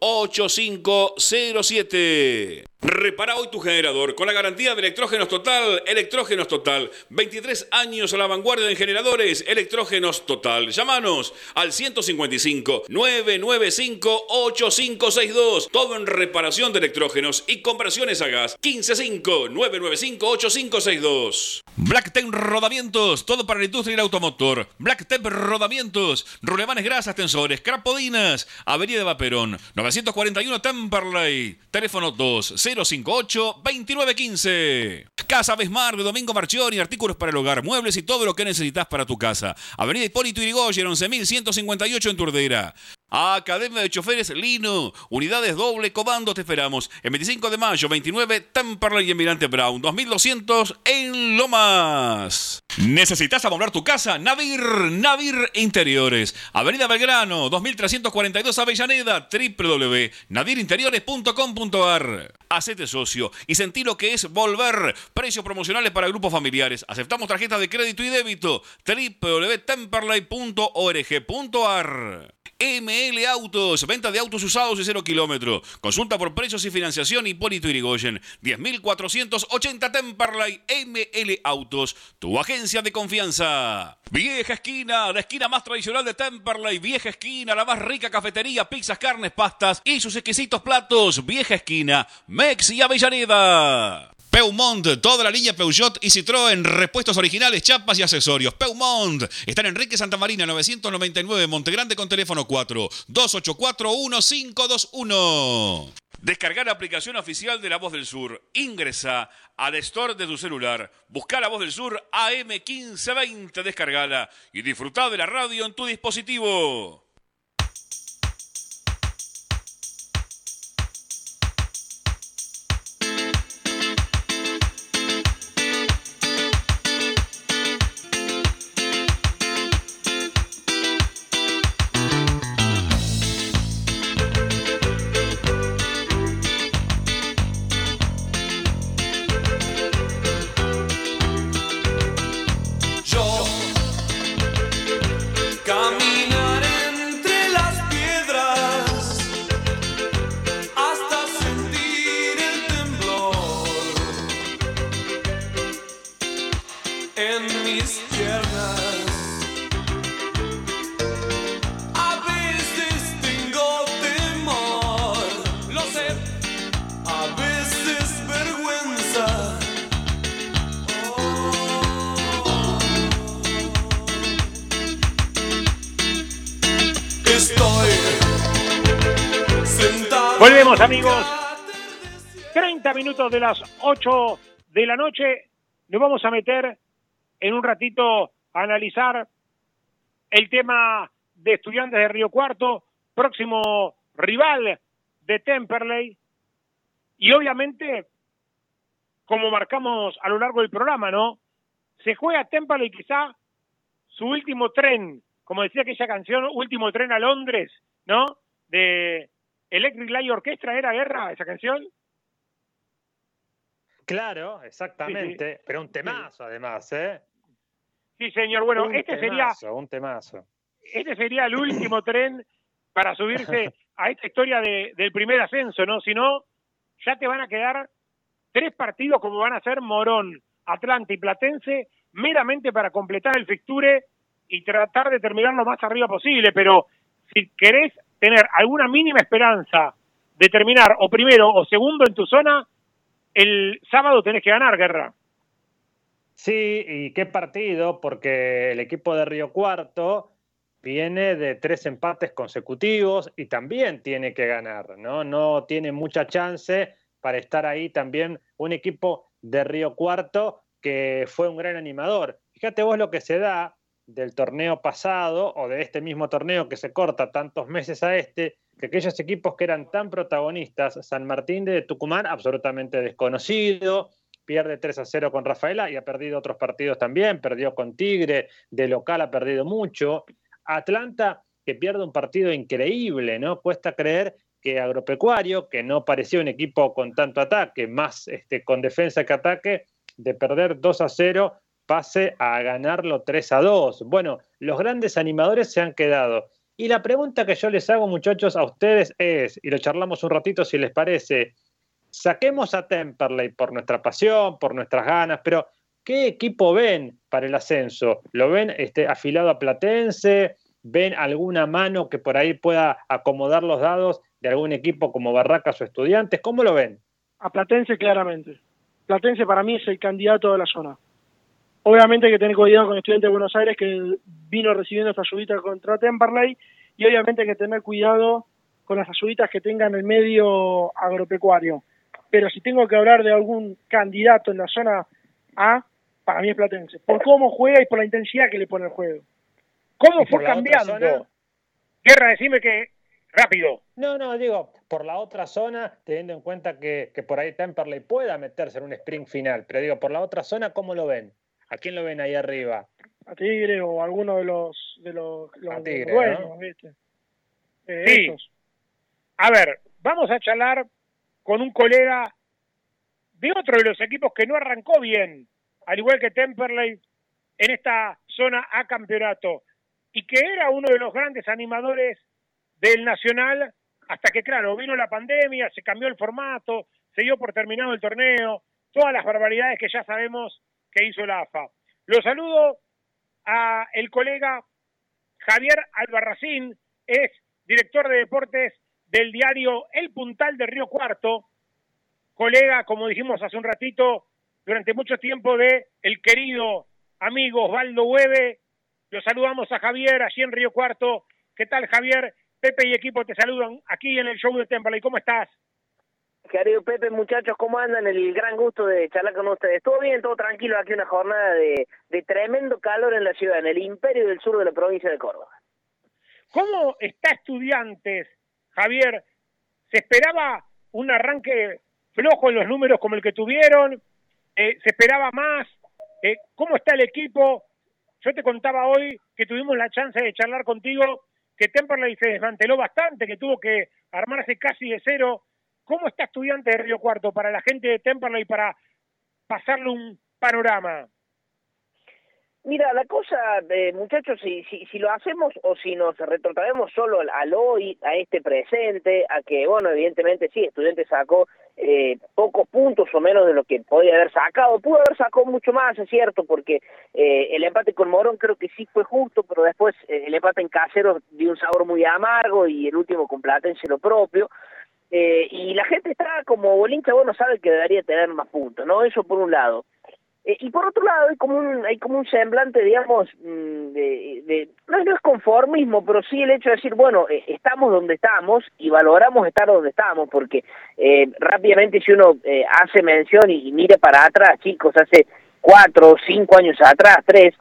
[SPEAKER 5] 8507. Repara hoy tu generador con la garantía de Electrógenos Total. Electrógenos Total. 23 años a la vanguardia en generadores. Electrógenos Total. Llámanos al 155 995 8562. Todo en reparación de electrógenos y conversiones a gas. 155 995 8562. Blacktep Rodamientos. Todo para la industria y el automotor. Blacktep Rodamientos. Rulemanes grasas, tensores, crapodinas. Avenida de Vaperón. 941 Temperley. Teléfono 2058-2915. Casa Besmar de Domingo Marchioni. Artículos para el hogar, muebles y todo lo que necesitas para tu casa. Avenida Hipólito Yrigoyen, 11158 en Turdera. Academia de Choferes Lino. Unidades doble comando te esperamos. El 25 de mayo, 29, Temperley y Emirante Brown. 2200 en Lomas. ¿Necesitas amoblar tu casa? Nadir, Nadir Interiores. Avenida Belgrano, 2342 Avellaneda. www.nadirinteriores.com.ar Hacete socio y sentí lo que es volver. Precios promocionales para grupos familiares. Aceptamos tarjetas de crédito y débito. www.temperley.org.ar ML Autos, venta de autos usados y cero kilómetro. Consulta por precios y financiación Hipólito Irigoyen. 10.480 Temperley ML Autos, tu agencia de confianza. Vieja Esquina, la esquina más tradicional de Temperley. Vieja Esquina, la más rica cafetería, pizzas, carnes, pastas y sus exquisitos platos. Vieja Esquina, Mex y Avellaneda. Peumont, toda la línea Peugeot y Citroën, repuestos originales, chapas y accesorios. Peumont, está en Enrique Santa Marina 999, Montegrande con teléfono 4 284 1521. Descargar la aplicación oficial de La Voz del Sur. Ingresa al store de tu celular. Busca La Voz del Sur AM1520, descargala y disfruta de la radio en tu dispositivo.
[SPEAKER 1] 30 minutos de las 8 de la noche. Nos vamos a meter en un ratito a analizar el tema de estudiantes de Río Cuarto, próximo rival de Temperley. Y obviamente, como marcamos a lo largo del programa, ¿no? Se juega Temperley quizá su último tren, como decía aquella canción, último tren a Londres, ¿no? De Electric Light Orchestra, ¿era guerra esa canción?
[SPEAKER 3] Claro, exactamente, pero un temazo además, ¿eh?
[SPEAKER 1] Sí, señor. Bueno,
[SPEAKER 3] un
[SPEAKER 1] este
[SPEAKER 3] temazo,
[SPEAKER 1] sería
[SPEAKER 3] un temazo.
[SPEAKER 1] este sería el último tren para subirse a esta historia de, del primer ascenso, ¿no? Si no, ya te van a quedar tres partidos como van a ser Morón, Atlanta y Platense, meramente para completar el fixture y tratar de terminar lo más arriba posible. Pero si querés tener alguna mínima esperanza de terminar o primero o segundo en tu zona, el sábado tenés que ganar, Guerra.
[SPEAKER 3] Sí, y qué partido, porque el equipo de Río Cuarto viene de tres empates consecutivos y también tiene que ganar, ¿no? No tiene mucha chance para estar ahí también un equipo de Río Cuarto que fue un gran animador. Fíjate vos lo que se da del torneo pasado o de este mismo torneo que se corta tantos meses a este, que aquellos equipos que eran tan protagonistas, San Martín de Tucumán, absolutamente desconocido, pierde 3 a 0 con Rafaela y ha perdido otros partidos también, perdió con Tigre, de local ha perdido mucho. Atlanta, que pierde un partido increíble, ¿no? Cuesta creer que Agropecuario, que no parecía un equipo con tanto ataque, más este, con defensa que ataque, de perder 2 a 0, pase a ganarlo 3 a 2. Bueno, los grandes animadores se han quedado. Y la pregunta que yo les hago, muchachos, a ustedes es, y lo charlamos un ratito si les parece, saquemos a Temperley por nuestra pasión, por nuestras ganas, pero ¿qué equipo ven para el ascenso? ¿Lo ven este, afilado a Platense? ¿Ven alguna mano que por ahí pueda acomodar los dados de algún equipo como Barracas o Estudiantes? ¿Cómo lo ven?
[SPEAKER 2] A Platense claramente. Platense para mí es el candidato de la zona. Obviamente hay que tener cuidado con Estudiantes de Buenos Aires que vino recibiendo esta ayudita contra Temperley y obviamente hay que tener cuidado con las ayuditas que tengan el medio agropecuario. Pero si tengo que hablar de algún candidato en la zona A, para mí es Platense. Por cómo juega y por la intensidad que le pone el juego.
[SPEAKER 1] ¿Cómo
[SPEAKER 3] ¿Y por
[SPEAKER 1] fue
[SPEAKER 3] otra
[SPEAKER 1] cambiando?
[SPEAKER 3] zona?
[SPEAKER 1] Guerra, decime que rápido.
[SPEAKER 3] No, no, digo, por la otra zona, teniendo en cuenta que, que por ahí Temperley pueda meterse en un sprint final, pero digo, por la otra zona, ¿cómo lo ven? ¿A quién lo ven ahí arriba?
[SPEAKER 2] A Tigre o alguno de los de los, los-
[SPEAKER 3] A Tigre,
[SPEAKER 2] buenos,
[SPEAKER 3] ¿no?
[SPEAKER 2] ¿viste? Eh,
[SPEAKER 1] Sí. A ver, vamos a charlar con un colega de otro de los equipos que no arrancó bien, al igual que Temperley, en esta zona A campeonato, y que era uno de los grandes animadores del Nacional, hasta que, claro, vino la pandemia, se cambió el formato, se dio por terminado el torneo, todas las barbaridades que ya sabemos que hizo la AFA. Lo saludo a el colega Javier Albarracín, es director de deportes del diario El Puntal de Río Cuarto, colega, como dijimos hace un ratito, durante mucho tiempo de el querido amigo Osvaldo Hueve. Lo saludamos a Javier allí en Río Cuarto. ¿Qué tal, Javier? Pepe y equipo te saludan aquí en el show de Temple. ¿Cómo estás?
[SPEAKER 15] Querido Pepe, muchachos, ¿cómo andan? El gran gusto de charlar con ustedes. Todo bien, todo tranquilo. Aquí una jornada de, tremendo calor en la ciudad, en el imperio del sur de la provincia de Córdoba.
[SPEAKER 1] ¿Cómo está Estudiantes, Javier? ¿Se esperaba un arranque flojo en los números como el que tuvieron? Eh, ¿Se esperaba más? Eh, ¿Cómo está el equipo? Yo te contaba hoy que tuvimos la chance de charlar contigo, que Temperley se desmanteló bastante, que tuvo que armarse casi de cero. ¿Cómo está Estudiantes de Río Cuarto para la gente de Temperley para pasarle un panorama?
[SPEAKER 15] Mira, la cosa, eh, muchachos, si, si, si lo hacemos o si nos retrotraemos solo al, hoy, a este presente, a que, bueno, evidentemente sí, Estudiantes sacó eh, pocos puntos o menos de lo que podía haber sacado. Pudo haber sacado mucho más, es cierto, porque eh, el empate con Morón creo que sí fue justo, pero después eh, el empate en Casero dio un sabor muy amargo y el último con Platense lo propio. Eh, y la gente está como bolincha, bueno, sabe que debería tener más puntos, ¿no? Eso por un lado. Eh, y por otro lado hay como un, hay como un semblante, digamos, mm, de, de no, no, es conformismo, pero sí el hecho de decir, bueno, eh, estamos donde estamos y valoramos estar donde estamos, porque eh, rápidamente si uno eh, hace mención y, y mire para atrás, chicos, hace cuatro cinco años atrás, tres,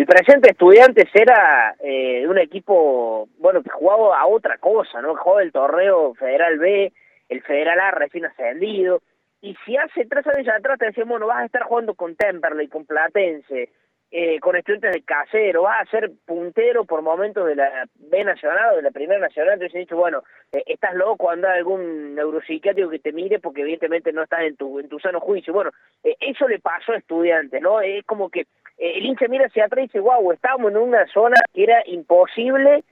[SPEAKER 15] el presente estudiantes era eh, un equipo, bueno, que jugaba a otra cosa, ¿no? Jugaba el torneo Federal B, el Federal A recién ascendido, y si hace tres años atrás te decían, bueno, vas a estar jugando con Temperley, con Platense, eh, con estudiantes de casero, vas a ser puntero por momentos de la B Nacional o de la Primera Nacional, entonces he dicho, bueno, eh, estás loco, anda algún neuropsiquiátrico que te mire porque evidentemente no estás en tu, en tu sano juicio. Bueno, eh, eso le pasó a estudiantes, ¿no? Es como que eh, el hincha mira hacia atrás y dice, wow, estamos en una zona que era imposible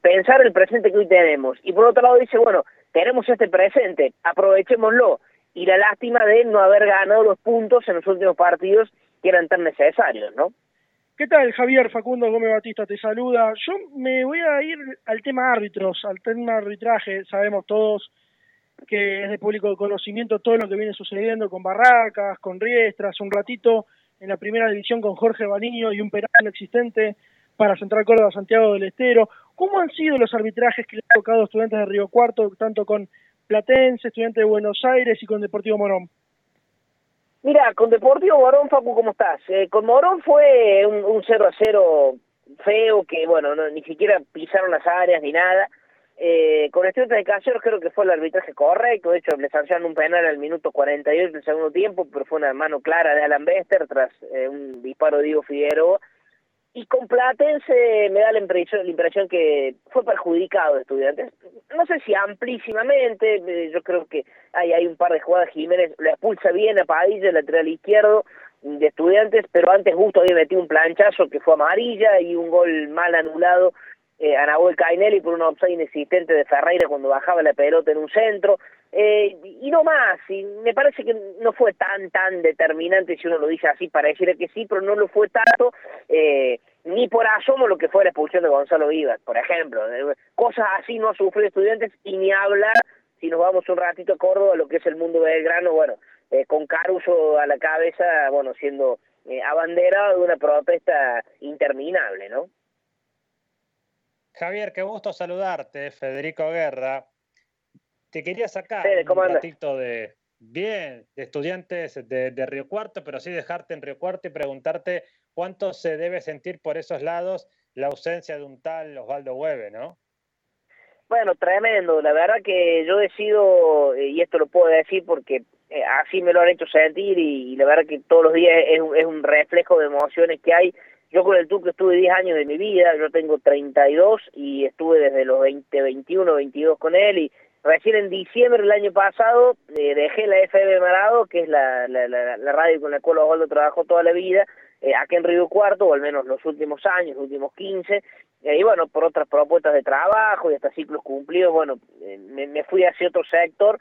[SPEAKER 15] pensar el presente que hoy tenemos. Y por otro lado dice, bueno, tenemos este presente, aprovechémoslo y la lástima de no haber ganado los puntos en los últimos partidos que eran tan necesarios, ¿no?
[SPEAKER 2] ¿Qué tal, Javier Facundo Gómez Batista? Te saluda. Yo me voy a ir al tema árbitros, al tema arbitraje. Sabemos todos que es de público conocimiento todo lo que viene sucediendo con Barracas, con Riestras, un ratito en la primera división con Jorge Baniño y un penal existente para Central Córdoba Santiago del Estero. ¿Cómo han sido los arbitrajes que le han tocado estudiantes de Río Cuarto, tanto con Platense, estudiante de Buenos Aires y con Deportivo Morón.
[SPEAKER 15] Mira, con Deportivo Morón, Facu, ¿cómo estás? Eh, con Morón fue un, un 0 a 0 feo, que bueno, no, ni siquiera pisaron las áreas ni nada. Eh, con Estudiantes de Caseros creo que fue el arbitraje correcto, de hecho le sancionaron un penal al minuto 48 del segundo tiempo, pero fue una mano clara de Alan Bester tras eh, un disparo de Diego Figueroa y con Platense me da la impresión, la impresión que fue perjudicado estudiantes. No sé si amplísimamente, eh, yo creo que hay, hay un par de jugadas, Jiménez la expulsa bien a Padilla, el lateral izquierdo de estudiantes, pero antes justo había metido un planchazo que fue amarilla y un gol mal anulado eh, a Nahuel Cainelli por una offside inexistente de Ferreira cuando bajaba la pelota en un centro. Eh, y no más, y me parece que no fue tan, tan determinante, si uno lo dice así, para decir que sí, pero no lo fue tanto, eh, ni por asomo lo que fue la expulsión de Gonzalo Vivas, por ejemplo. Cosas así no sufrido estudiantes y ni hablar, si nos vamos un ratito a Córdoba, lo que es el mundo Belgrano, bueno, eh, con Caruso a la cabeza, bueno, siendo eh, abanderado de una protesta interminable, ¿no?
[SPEAKER 3] Javier, qué gusto saludarte, Federico Guerra. Te quería sacar
[SPEAKER 15] Fede, ¿cómo
[SPEAKER 3] un ratito de, bien, de estudiantes de, de Río Cuarto, pero sí dejarte en Río Cuarto y preguntarte cuánto se debe sentir por esos lados la ausencia de un tal Osvaldo Hueve, ¿no?
[SPEAKER 15] Bueno, tremendo. La verdad que yo decido, eh, y esto lo puedo decir porque eh, así me lo han hecho sentir y, y la verdad que todos los días es, un- es un reflejo de emociones que hay. Yo con el Turco estuve 10 años de mi vida, yo tengo 32 y estuve desde los 20, 21, 22 con él y recién en diciembre del año pasado eh, dejé la FM Marado, que es la, la, la, radio con la cual Osvaldo trabajó toda la vida, eh, aquí en Río Cuarto, o al menos los últimos años, los últimos 15, eh, y bueno, por otras propuestas de trabajo y hasta ciclos cumplidos, bueno, eh, me, me fui hacia otro sector,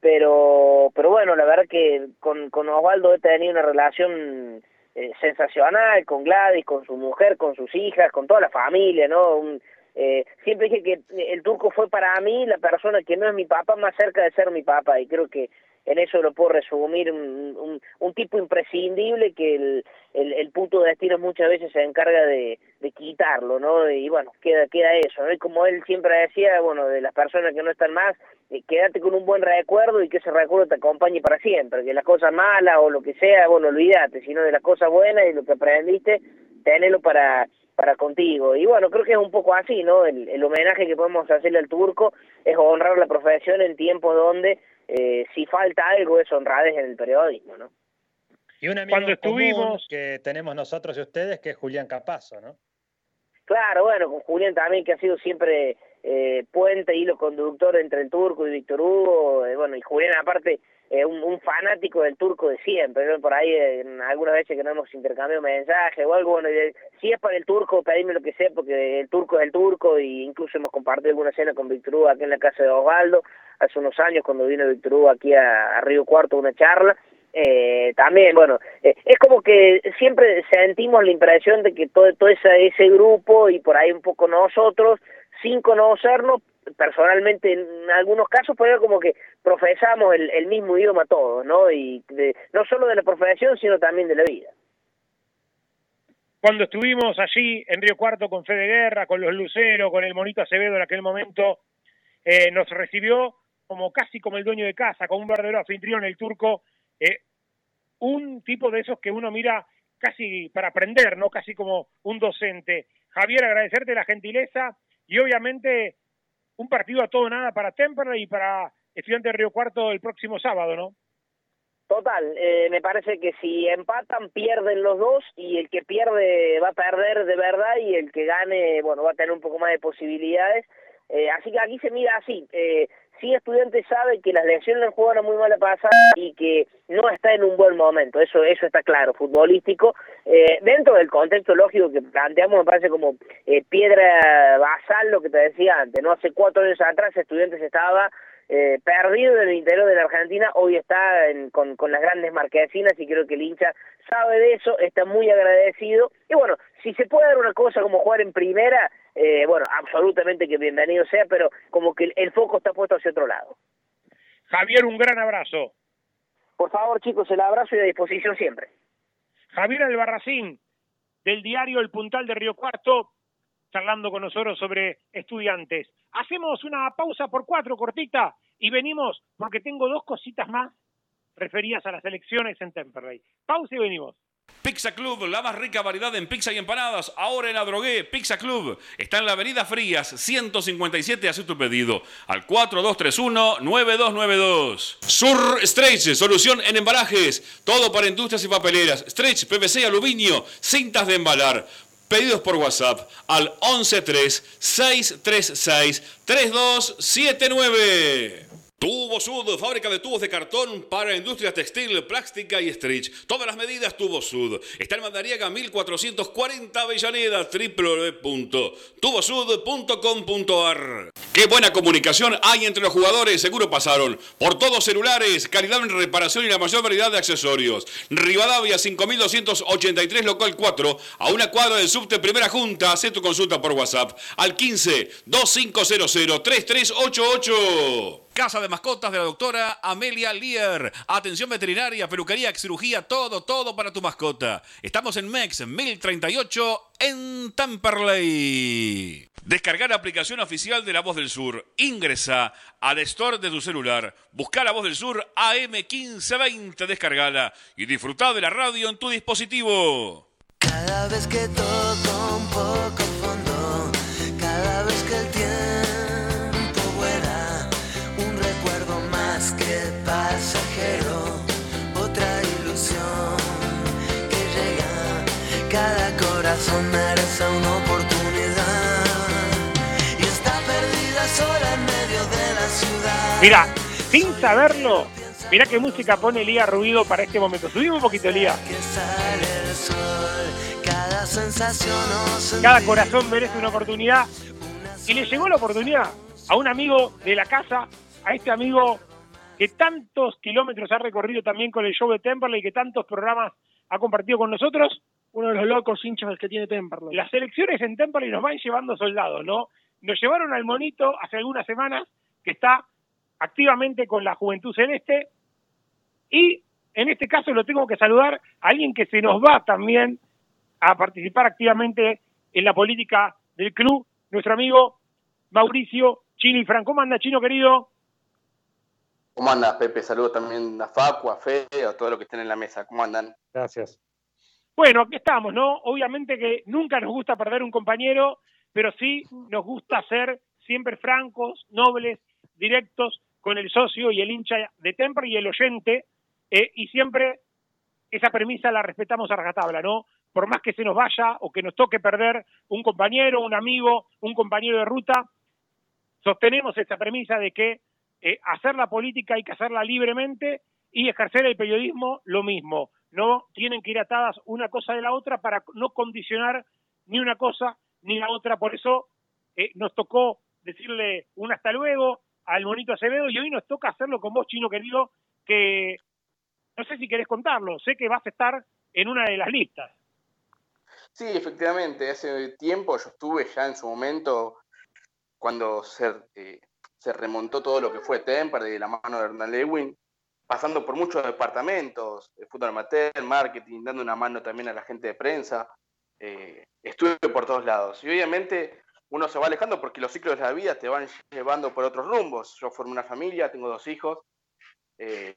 [SPEAKER 15] pero pero bueno, la verdad que con, con Osvaldo he tenido una relación eh, sensacional con Gladys, con su mujer, con sus hijas, con toda la familia, ¿no? Un, eh, siempre dije que el turco fue para mí la persona que no es mi papá más cerca de ser mi papá y creo que en eso lo puedo resumir un, un, un tipo imprescindible que el, el, el puto destino muchas veces se encarga de, de quitarlo, ¿no? Y bueno, queda queda eso, ¿no? Y como él siempre decía, bueno, de las personas que no están más, eh, quédate con un buen recuerdo y que ese recuerdo te acompañe para siempre, que las cosas malas o lo que sea, bueno, olvídate, sino de las cosas buenas y lo que aprendiste, tenelo para para contigo. Y bueno, creo que es un poco así, ¿no? El, el homenaje que podemos hacerle al turco es honrar la profesión en tiempos donde eh, si falta algo es honradez en el periodismo, ¿no?
[SPEAKER 3] Y un amigo
[SPEAKER 1] Cuando
[SPEAKER 3] común
[SPEAKER 1] estuvimos-
[SPEAKER 3] que tenemos nosotros y ustedes, que es Julián Capazo, ¿no?
[SPEAKER 15] Claro, bueno, con Julián también, que ha sido siempre eh, puente, hilo conductor entre el turco y Víctor Hugo. eh, bueno, y Julián, aparte, eh, un, fanático del turco de siempre. Por ahí, eh, algunas veces que no hemos intercambiado mensajes o algo, bueno, de- si es para el turco, pedime lo que sea, porque el turco es el turco, y incluso hemos compartido alguna cena con Víctor Hugo aquí en la casa de Osvaldo, hace unos años, cuando vino Víctor Hugo aquí a, Río Cuarto una charla. Eh, también, bueno, eh, es como que siempre sentimos la impresión de que todo, todo ese, ese grupo y por ahí un poco nosotros sin conocernos, personalmente en algunos casos, pero como que profesamos el, mismo idioma todos, ¿no? Y de, no solo de la profesión, sino también de la vida.
[SPEAKER 1] Cuando estuvimos allí en Río Cuarto con Fede Guerra, con los Luceros, con el Monito Acevedo en aquel momento, eh, nos recibió como casi como el dueño de casa, como un verdadero anfitrión, el turco, eh, un tipo de esos que uno mira casi para aprender, ¿no? Casi como un docente. Javier, agradecerte la gentileza y obviamente un partido a todo nada para Temperley y para Estudiante de Río Cuarto el próximo sábado, ¿no?
[SPEAKER 15] Total, eh, me parece que si empatan pierden los dos y el que pierde va a perder de verdad y el que gane, bueno, va a tener un poco más de posibilidades. Eh, así que aquí se mira así, eh, sí estudiante sabe que las lesiones del eran muy mala pasada y que no está en un buen momento, eso eso está claro, futbolístico. Eh, dentro del contexto lógico que planteamos me parece como eh, piedra basal lo que te decía antes, ¿no? Hace cuatro años atrás estudiantes estaba eh, perdido en el interior de la Argentina, hoy está en, con, con las grandes marquesinas y creo que el hincha sabe de eso, está muy agradecido. Y bueno, si se puede dar una cosa como jugar en primera, eh, bueno, absolutamente que bienvenido sea, pero como que el, el foco está puesto hacia otro lado.
[SPEAKER 1] Javier, un gran abrazo.
[SPEAKER 15] Por favor, chicos, el abrazo y a disposición siempre.
[SPEAKER 1] Javier Albarracín, del diario El Puntal de Río Cuarto, charlando con nosotros sobre estudiantes. Hacemos una pausa por cuatro, cortita, y venimos porque tengo dos cositas más referidas a las elecciones en Temperley. Pausa y venimos.
[SPEAKER 5] Pizza Club, la más rica variedad en pizza y empanadas. Ahora en Adrogué, Pizza Club. Está en la Avenida Frías, 157. Haz tu pedido al 4231-9292. Sur Stretch, solución en embalajes. Todo para industrias y papeleras. Stretch, PVC, aluminio, cintas de embalar. Pedidos por WhatsApp al 113-636-3279. Tubo Sud, fábrica de tubos de cartón para industria textil, plástica y stretch. Todas las medidas Tubo Sud. Está en Mandariaga 1440 Avellaneda, www.tubosud.com.ar. Qué buena comunicación hay entre los jugadores, seguro pasaron. Por todos celulares, calidad en reparación y la mayor variedad de accesorios. Rivadavia 5283 local 4, a una cuadra del subte Primera Junta. Haz tu consulta por WhatsApp al 15 2500 3388. Casa de mascotas de la doctora Amelia Lear. Atención veterinaria, peluquería, cirugía, todo, todo para tu mascota. Estamos en MEX 1038 en Temperley. Descargar la aplicación oficial de La Voz del Sur. Ingresa al store de tu celular. Busca La Voz del Sur AM1520. Descargala y disfruta de la radio en tu dispositivo.
[SPEAKER 9] Cada vez que toco un poco fondo, cada vez que el tiempo corazón merece una oportunidad y está perdida sola en medio de la ciudad.
[SPEAKER 1] Mira, sin saberlo, mira qué música pone Lía Ruido para este momento. Subimos un poquito, Lía.
[SPEAKER 9] Que sale el sol, cada sensación
[SPEAKER 1] Cada corazón merece una oportunidad. Y le llegó la oportunidad a un amigo de la casa, a este amigo que tantos kilómetros ha recorrido también con el show de Temperley y que tantos programas ha compartido con nosotros.
[SPEAKER 2] Uno de los locos hinchas que tiene Temperley.
[SPEAKER 1] Las elecciones en Temperley nos van llevando soldados, ¿no? Nos llevaron al monito hace algunas semanas, que está activamente con la Juventud Celeste, y en este caso lo tengo que saludar a alguien que se nos va también a participar activamente en la política del club, nuestro amigo Mauricio Chino y Franco. ¿Cómo anda, Chino querido?
[SPEAKER 16] ¿Cómo andas, Pepe? Saludos también a Facu, a Fede, a todos los que estén en la mesa. ¿Cómo andan?
[SPEAKER 17] Gracias.
[SPEAKER 1] Bueno, aquí estamos, ¿no? Obviamente que nunca nos gusta perder un compañero, pero sí nos gusta ser siempre francos, nobles, directos con el socio y el hincha de Temper y el oyente, eh, y siempre esa premisa la respetamos a rajatabla, ¿no? Por más que se nos vaya o que nos toque perder un compañero, un amigo, un compañero de ruta, sostenemos esa premisa de que eh, hacer la política hay que hacerla libremente y ejercer el periodismo lo mismo. No tienen que ir atadas una cosa de la otra para no condicionar ni una cosa ni la otra. Por eso eh, nos tocó decirle un hasta luego al monito Acevedo y hoy nos toca hacerlo con vos, chino querido, que no sé si querés contarlo, sé que vas a estar en una de las listas.
[SPEAKER 16] Sí, efectivamente, hace tiempo yo estuve ya en su momento cuando se, eh, remontó todo lo que fue Temper de la mano de Hernán Lewin, pasando por muchos departamentos, el fútbol amateur, marketing, dando una mano también a la gente de prensa. Eh, estuve por todos lados. Y obviamente uno se va alejando porque los ciclos de la vida te van llevando por otros rumbos. Yo formé una familia, tengo dos hijos. Eh,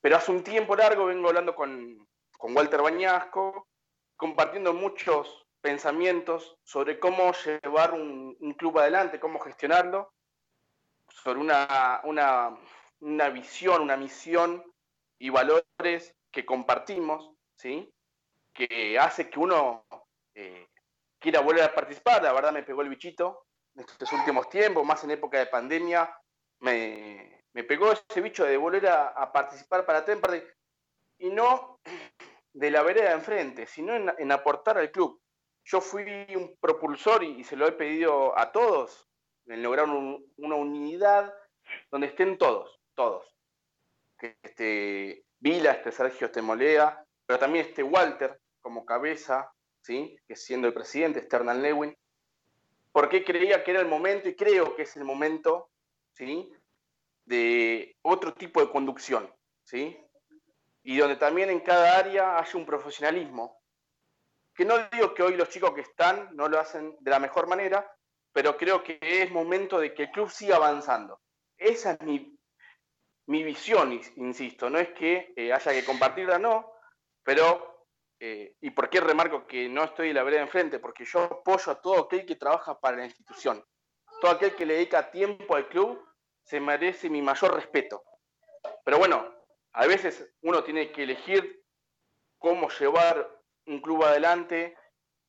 [SPEAKER 16] pero hace un tiempo largo vengo hablando con, con Walter Bañasco, compartiendo muchos pensamientos sobre cómo llevar un, un club adelante, cómo gestionarlo, sobre una, una una visión, una misión y valores que compartimos, ¿sí? que hace que uno eh, quiera volver a participar. La verdad me pegó el bichito en estos últimos tiempos, más en época de pandemia, me, pegó ese bicho de volver a, participar para Temperley y no de la vereda de enfrente, sino en, aportar al club. Yo fui un propulsor y, se lo he pedido a todos, en lograr una unidad donde estén todos todos. Este Vila, este Sergio este Molea, pero también este Walter como cabeza, ¿sí? que siendo el presidente, este Hernán Lewin, porque creía que era el momento, y creo que es el momento, ¿sí? de otro tipo de conducción, ¿sí? y donde también en cada área haya un profesionalismo. Que no digo que hoy los chicos que están no lo hacen de la mejor manera, pero creo que es momento de que el club siga avanzando. Esa es mi mi visión, insisto, no es que eh, haya que compartirla, no, pero, eh, ¿y por qué remarco que no estoy la vereda enfrente? Porque yo apoyo a todo aquel que trabaja para la institución. Todo aquel que le dedica tiempo al club se merece mi mayor respeto. Pero bueno, a veces uno tiene que elegir cómo llevar un club adelante,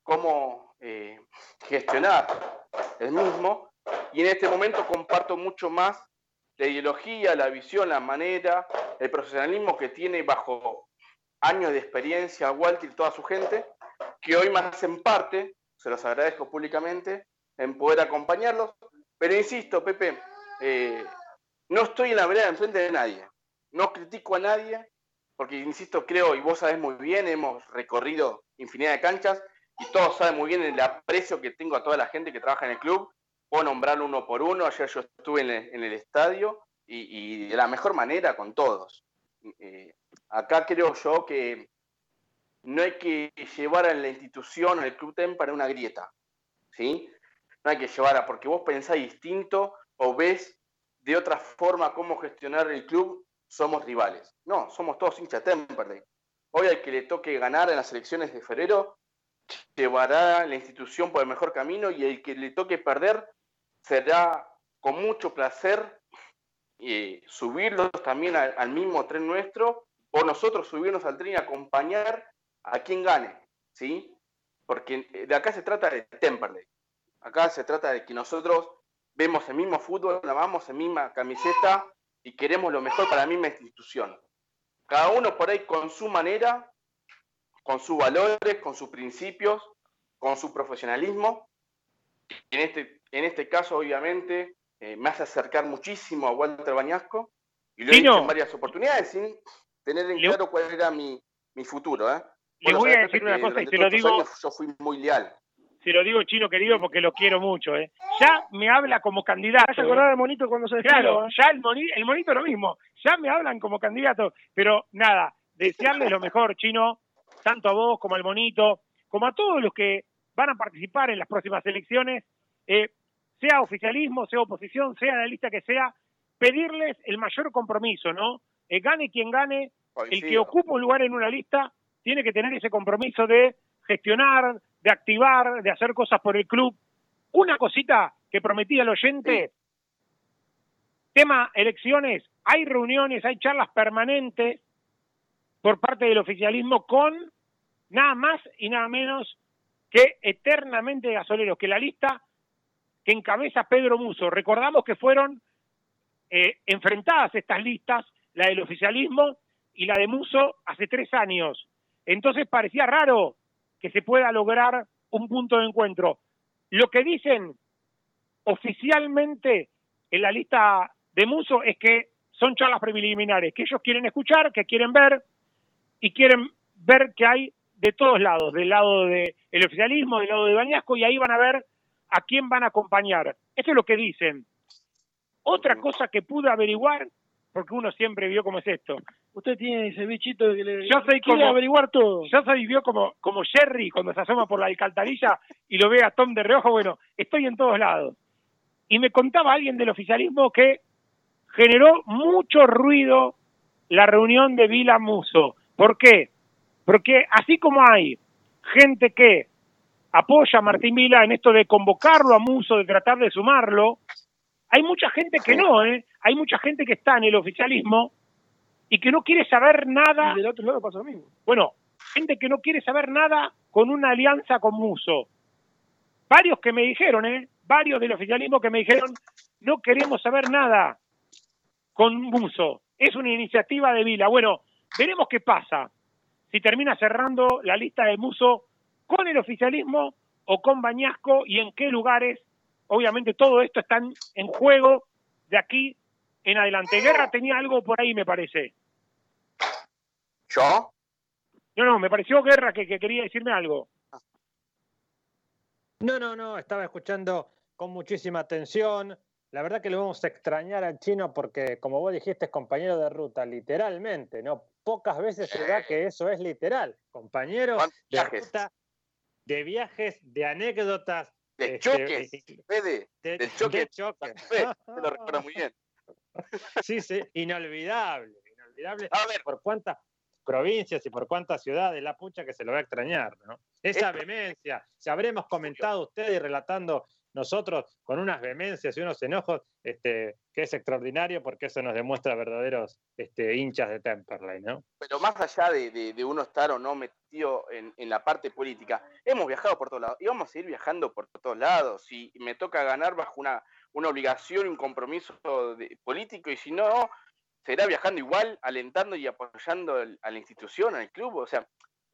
[SPEAKER 16] cómo eh, gestionar el mismo, y en este momento comparto mucho más la ideología, la visión, la manera, el profesionalismo que tiene bajo años de experiencia Walter y toda su gente, que hoy más en parte, se los agradezco públicamente, en poder acompañarlos. Pero insisto, Pepe, eh, no estoy en la vereda enfrente de nadie, no critico a nadie, porque insisto, creo, y vos sabés muy bien, hemos recorrido infinidad de canchas y todos saben muy bien el aprecio que tengo a toda la gente que trabaja en el club puedo nombrarlo uno por uno. Ayer yo estuve en el, estadio y, de la mejor manera con todos. Eh, acá creo yo que no hay que llevar a la institución, al Club TEM para una grieta. ¿sí? No hay que llevar a, porque vos pensás distinto o ves de otra forma cómo gestionar el club, somos rivales. No, somos todos hinchas Temperley. Hoy al que le toque ganar en las elecciones de febrero, llevará la institución por el mejor camino y el que le toque perder será con mucho placer eh, subirlos también al, mismo tren nuestro o nosotros subirnos al tren y acompañar a quien gane, ¿sí? Porque de acá se trata de Temperley. Acá se trata de que nosotros vemos el mismo fútbol, lavamos la misma camiseta y queremos lo mejor para la misma institución. Cada uno por ahí con su manera, con sus valores, con sus principios, con su profesionalismo. En este en este caso, obviamente, eh, me hace acercar muchísimo a Walter Bañasco y lo he dicho en varias oportunidades sin tener en claro cuál era mi, futuro. ¿eh?
[SPEAKER 1] Le voy a decir una cosa y te lo digo.
[SPEAKER 16] yo fui muy leal.
[SPEAKER 1] Se lo digo chino querido porque lo quiero mucho. ¿eh? Ya me habla como candidato.
[SPEAKER 2] ¿Se acordaba del monito cuando se
[SPEAKER 1] Claro, ya el, monito, el monito lo mismo. Ya me hablan como candidato. Pero nada, desearles lo mejor, chino, tanto a vos como al monito, como a todos los que van a participar en las próximas elecciones. Eh, sea oficialismo, sea oposición, sea la lista que sea, pedirles el mayor compromiso, ¿no? Eh, gane quien gane, el que ocupa un lugar en una lista tiene que tener ese compromiso de gestionar, de activar, de hacer cosas por el club. Una cosita que prometí al oyente, tema elecciones, hay reuniones, hay charlas permanentes por parte del oficialismo con nada más y nada menos que eternamente gasoleros, que la lista que encabeza Pedro Muso. Recordamos que fueron eh, enfrentadas estas listas, la del oficialismo y la de Muso, hace tres años. Entonces parecía raro que se pueda lograr un punto de encuentro. Lo que dicen oficialmente en la lista de Muso es que son charlas preliminares, que ellos quieren escuchar, que quieren ver y quieren ver que hay de todos lados, del lado del oficialismo, del lado de Bañasco, y ahí van a ver a quién van a acompañar. Eso es lo que dicen. Otra cosa que pude averiguar, porque uno siempre vio cómo es esto.
[SPEAKER 2] Usted tiene ese bichito que le
[SPEAKER 1] Yo soy
[SPEAKER 2] quiere
[SPEAKER 1] como
[SPEAKER 2] averiguar todo.
[SPEAKER 1] Yo soy vio como como Jerry cuando se asoma por la alcantarilla y lo ve a Tom de reojo. Bueno, estoy en todos lados. Y me contaba alguien del oficialismo que generó mucho ruido la reunión de Vila Muso. ¿Por qué? Porque así como hay gente que apoya a Martín Vila en esto de convocarlo a Muso, de tratar de sumarlo, hay mucha gente que no, ¿eh? Hay mucha gente que está en el oficialismo y que no quiere saber nada.
[SPEAKER 2] Y del otro lado pasa lo mismo.
[SPEAKER 1] Bueno, gente que no quiere saber nada con una alianza con Muso. Varios que me dijeron, ¿eh? Varios del oficialismo que me dijeron, no queremos saber nada con Muso. Es una iniciativa de Vila. Bueno, veremos qué pasa. Si termina cerrando la lista de Muso con el oficialismo o con Bañasco y en qué lugares. Obviamente todo esto está en- juego de aquí en adelante. Guerra tenía algo por ahí, me parece.
[SPEAKER 16] ¿Yo?
[SPEAKER 1] No, no, me pareció Guerra que, que quería decirme algo.
[SPEAKER 3] No, no, no, estaba escuchando con muchísima atención. La verdad que lo vamos a extrañar al chino porque, como vos dijiste, es compañero de ruta, literalmente, ¿no? Pocas veces se da que eso es literal. Compañero de
[SPEAKER 16] viajes?
[SPEAKER 3] ruta, de viajes, de anécdotas.
[SPEAKER 16] De
[SPEAKER 3] este,
[SPEAKER 16] choques, Fede,
[SPEAKER 3] de-
[SPEAKER 16] choque.
[SPEAKER 3] de choques.
[SPEAKER 16] Fe, te lo recuerdo muy bien.
[SPEAKER 3] Sí, sí, inolvidable, inolvidable. por cuántas provincias y por cuántas ciudades, la pucha que se lo va a extrañar, ¿no? Esa vehemencia, si habremos comentado ustedes relatando nosotros con unas vehemencias y unos enojos, este, que es extraordinario porque eso nos demuestra verdaderos este, hinchas de Temperley, ¿no?
[SPEAKER 16] Pero más allá de, de- uno estar o no metido en, en la parte política, hemos viajado por todos lados y vamos a ir viajando por todos lados. Si me toca ganar bajo una, una obligación un compromiso de- político y si no, será viajando igual, alentando y apoyando al- a la institución, al club. O sea,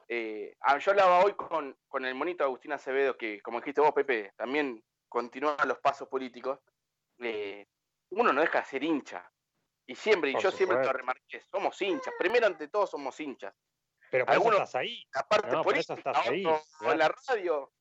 [SPEAKER 16] eh, ah, yo hablaba hoy con, con el monito Agustín Acevedo, que como dijiste vos, Pepe, también continúa los pasos políticos. Eh, uno no deja de ser hincha. Y siempre, y yo siempre lo
[SPEAKER 3] supuesto.
[SPEAKER 16] remarqué, somos hinchas. Primero ante todo somos hinchas.
[SPEAKER 3] Pero por eso
[SPEAKER 16] Algunos-
[SPEAKER 3] estás ahí.
[SPEAKER 16] La parte
[SPEAKER 3] No, por eso estás ahí, claro.
[SPEAKER 16] en la radio.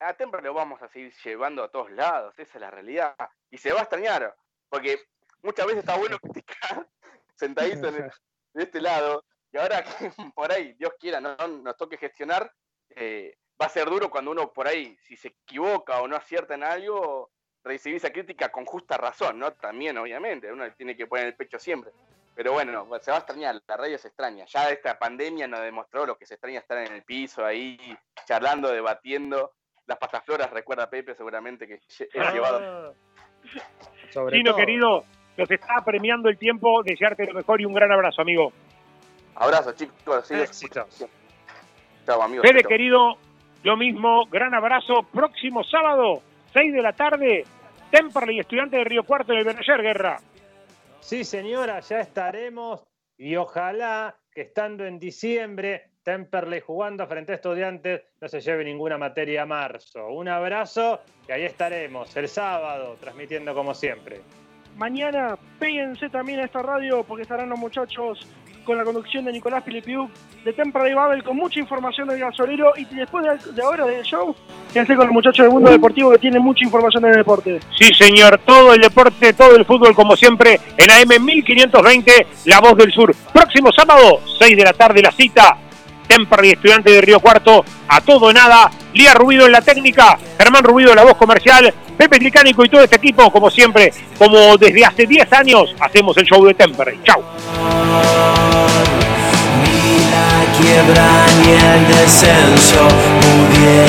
[SPEAKER 16] A a Temper lo vamos a seguir llevando a todos lados, esa es la realidad. Y se va a extrañar, porque muchas veces está bueno criticar sentadito en, el- de este lado, y ahora que por ahí, Dios quiera, no nos toque gestionar, eh, va a ser duro cuando uno por ahí, si se equivoca o no acierta en algo, recibir esa crítica con justa razón, ¿no? También, obviamente, uno tiene que poner el pecho siempre. Pero bueno, se va a extrañar, la radio se extraña. Ya esta pandemia nos demostró lo que se extraña estar en el piso ahí, charlando, debatiendo. Las pasafloras, recuerda Pepe, seguramente que he
[SPEAKER 1] Ah.
[SPEAKER 16] llevado.
[SPEAKER 3] Sobre
[SPEAKER 1] Chino
[SPEAKER 3] todo.
[SPEAKER 1] querido, nos está premiando el tiempo, desearte lo mejor y un gran abrazo, amigo.
[SPEAKER 16] Abrazo, chicos.
[SPEAKER 3] Éxitos.
[SPEAKER 16] Chao, amigos.
[SPEAKER 1] Fede querido, lo mismo, gran abrazo. Próximo sábado, 6 de la tarde, Temperley, estudiante de Río Cuarto en el Benayer, Guerra.
[SPEAKER 3] Sí, señora, ya estaremos y ojalá que estando en diciembre, Temperley jugando frente a estudiantes no se lleve ninguna materia a marzo. Un abrazo y ahí estaremos el sábado transmitiendo como siempre.
[SPEAKER 2] Mañana péguense también a esta radio porque estarán los muchachos con la conducción de Nicolás Filipiuk de Temperley Babel con mucha información del gasolero y después de, de ahora del show, quédense con los muchachos del mundo deportivo que tienen mucha información en el deporte.
[SPEAKER 1] Sí, señor, todo el deporte, todo el fútbol, como siempre, en AM 1520, La Voz del Sur. Próximo sábado, 6 de la tarde, la cita. Temperley, estudiante de Río Cuarto, a todo o nada. Lía Rubido en la técnica, Germán Rubido, la voz comercial, Pepe Tricánico y todo este equipo, como siempre, como desde hace 10 años, hacemos el show de Temperley. Chau.
[SPEAKER 9] quiebra ni el descenso pudieron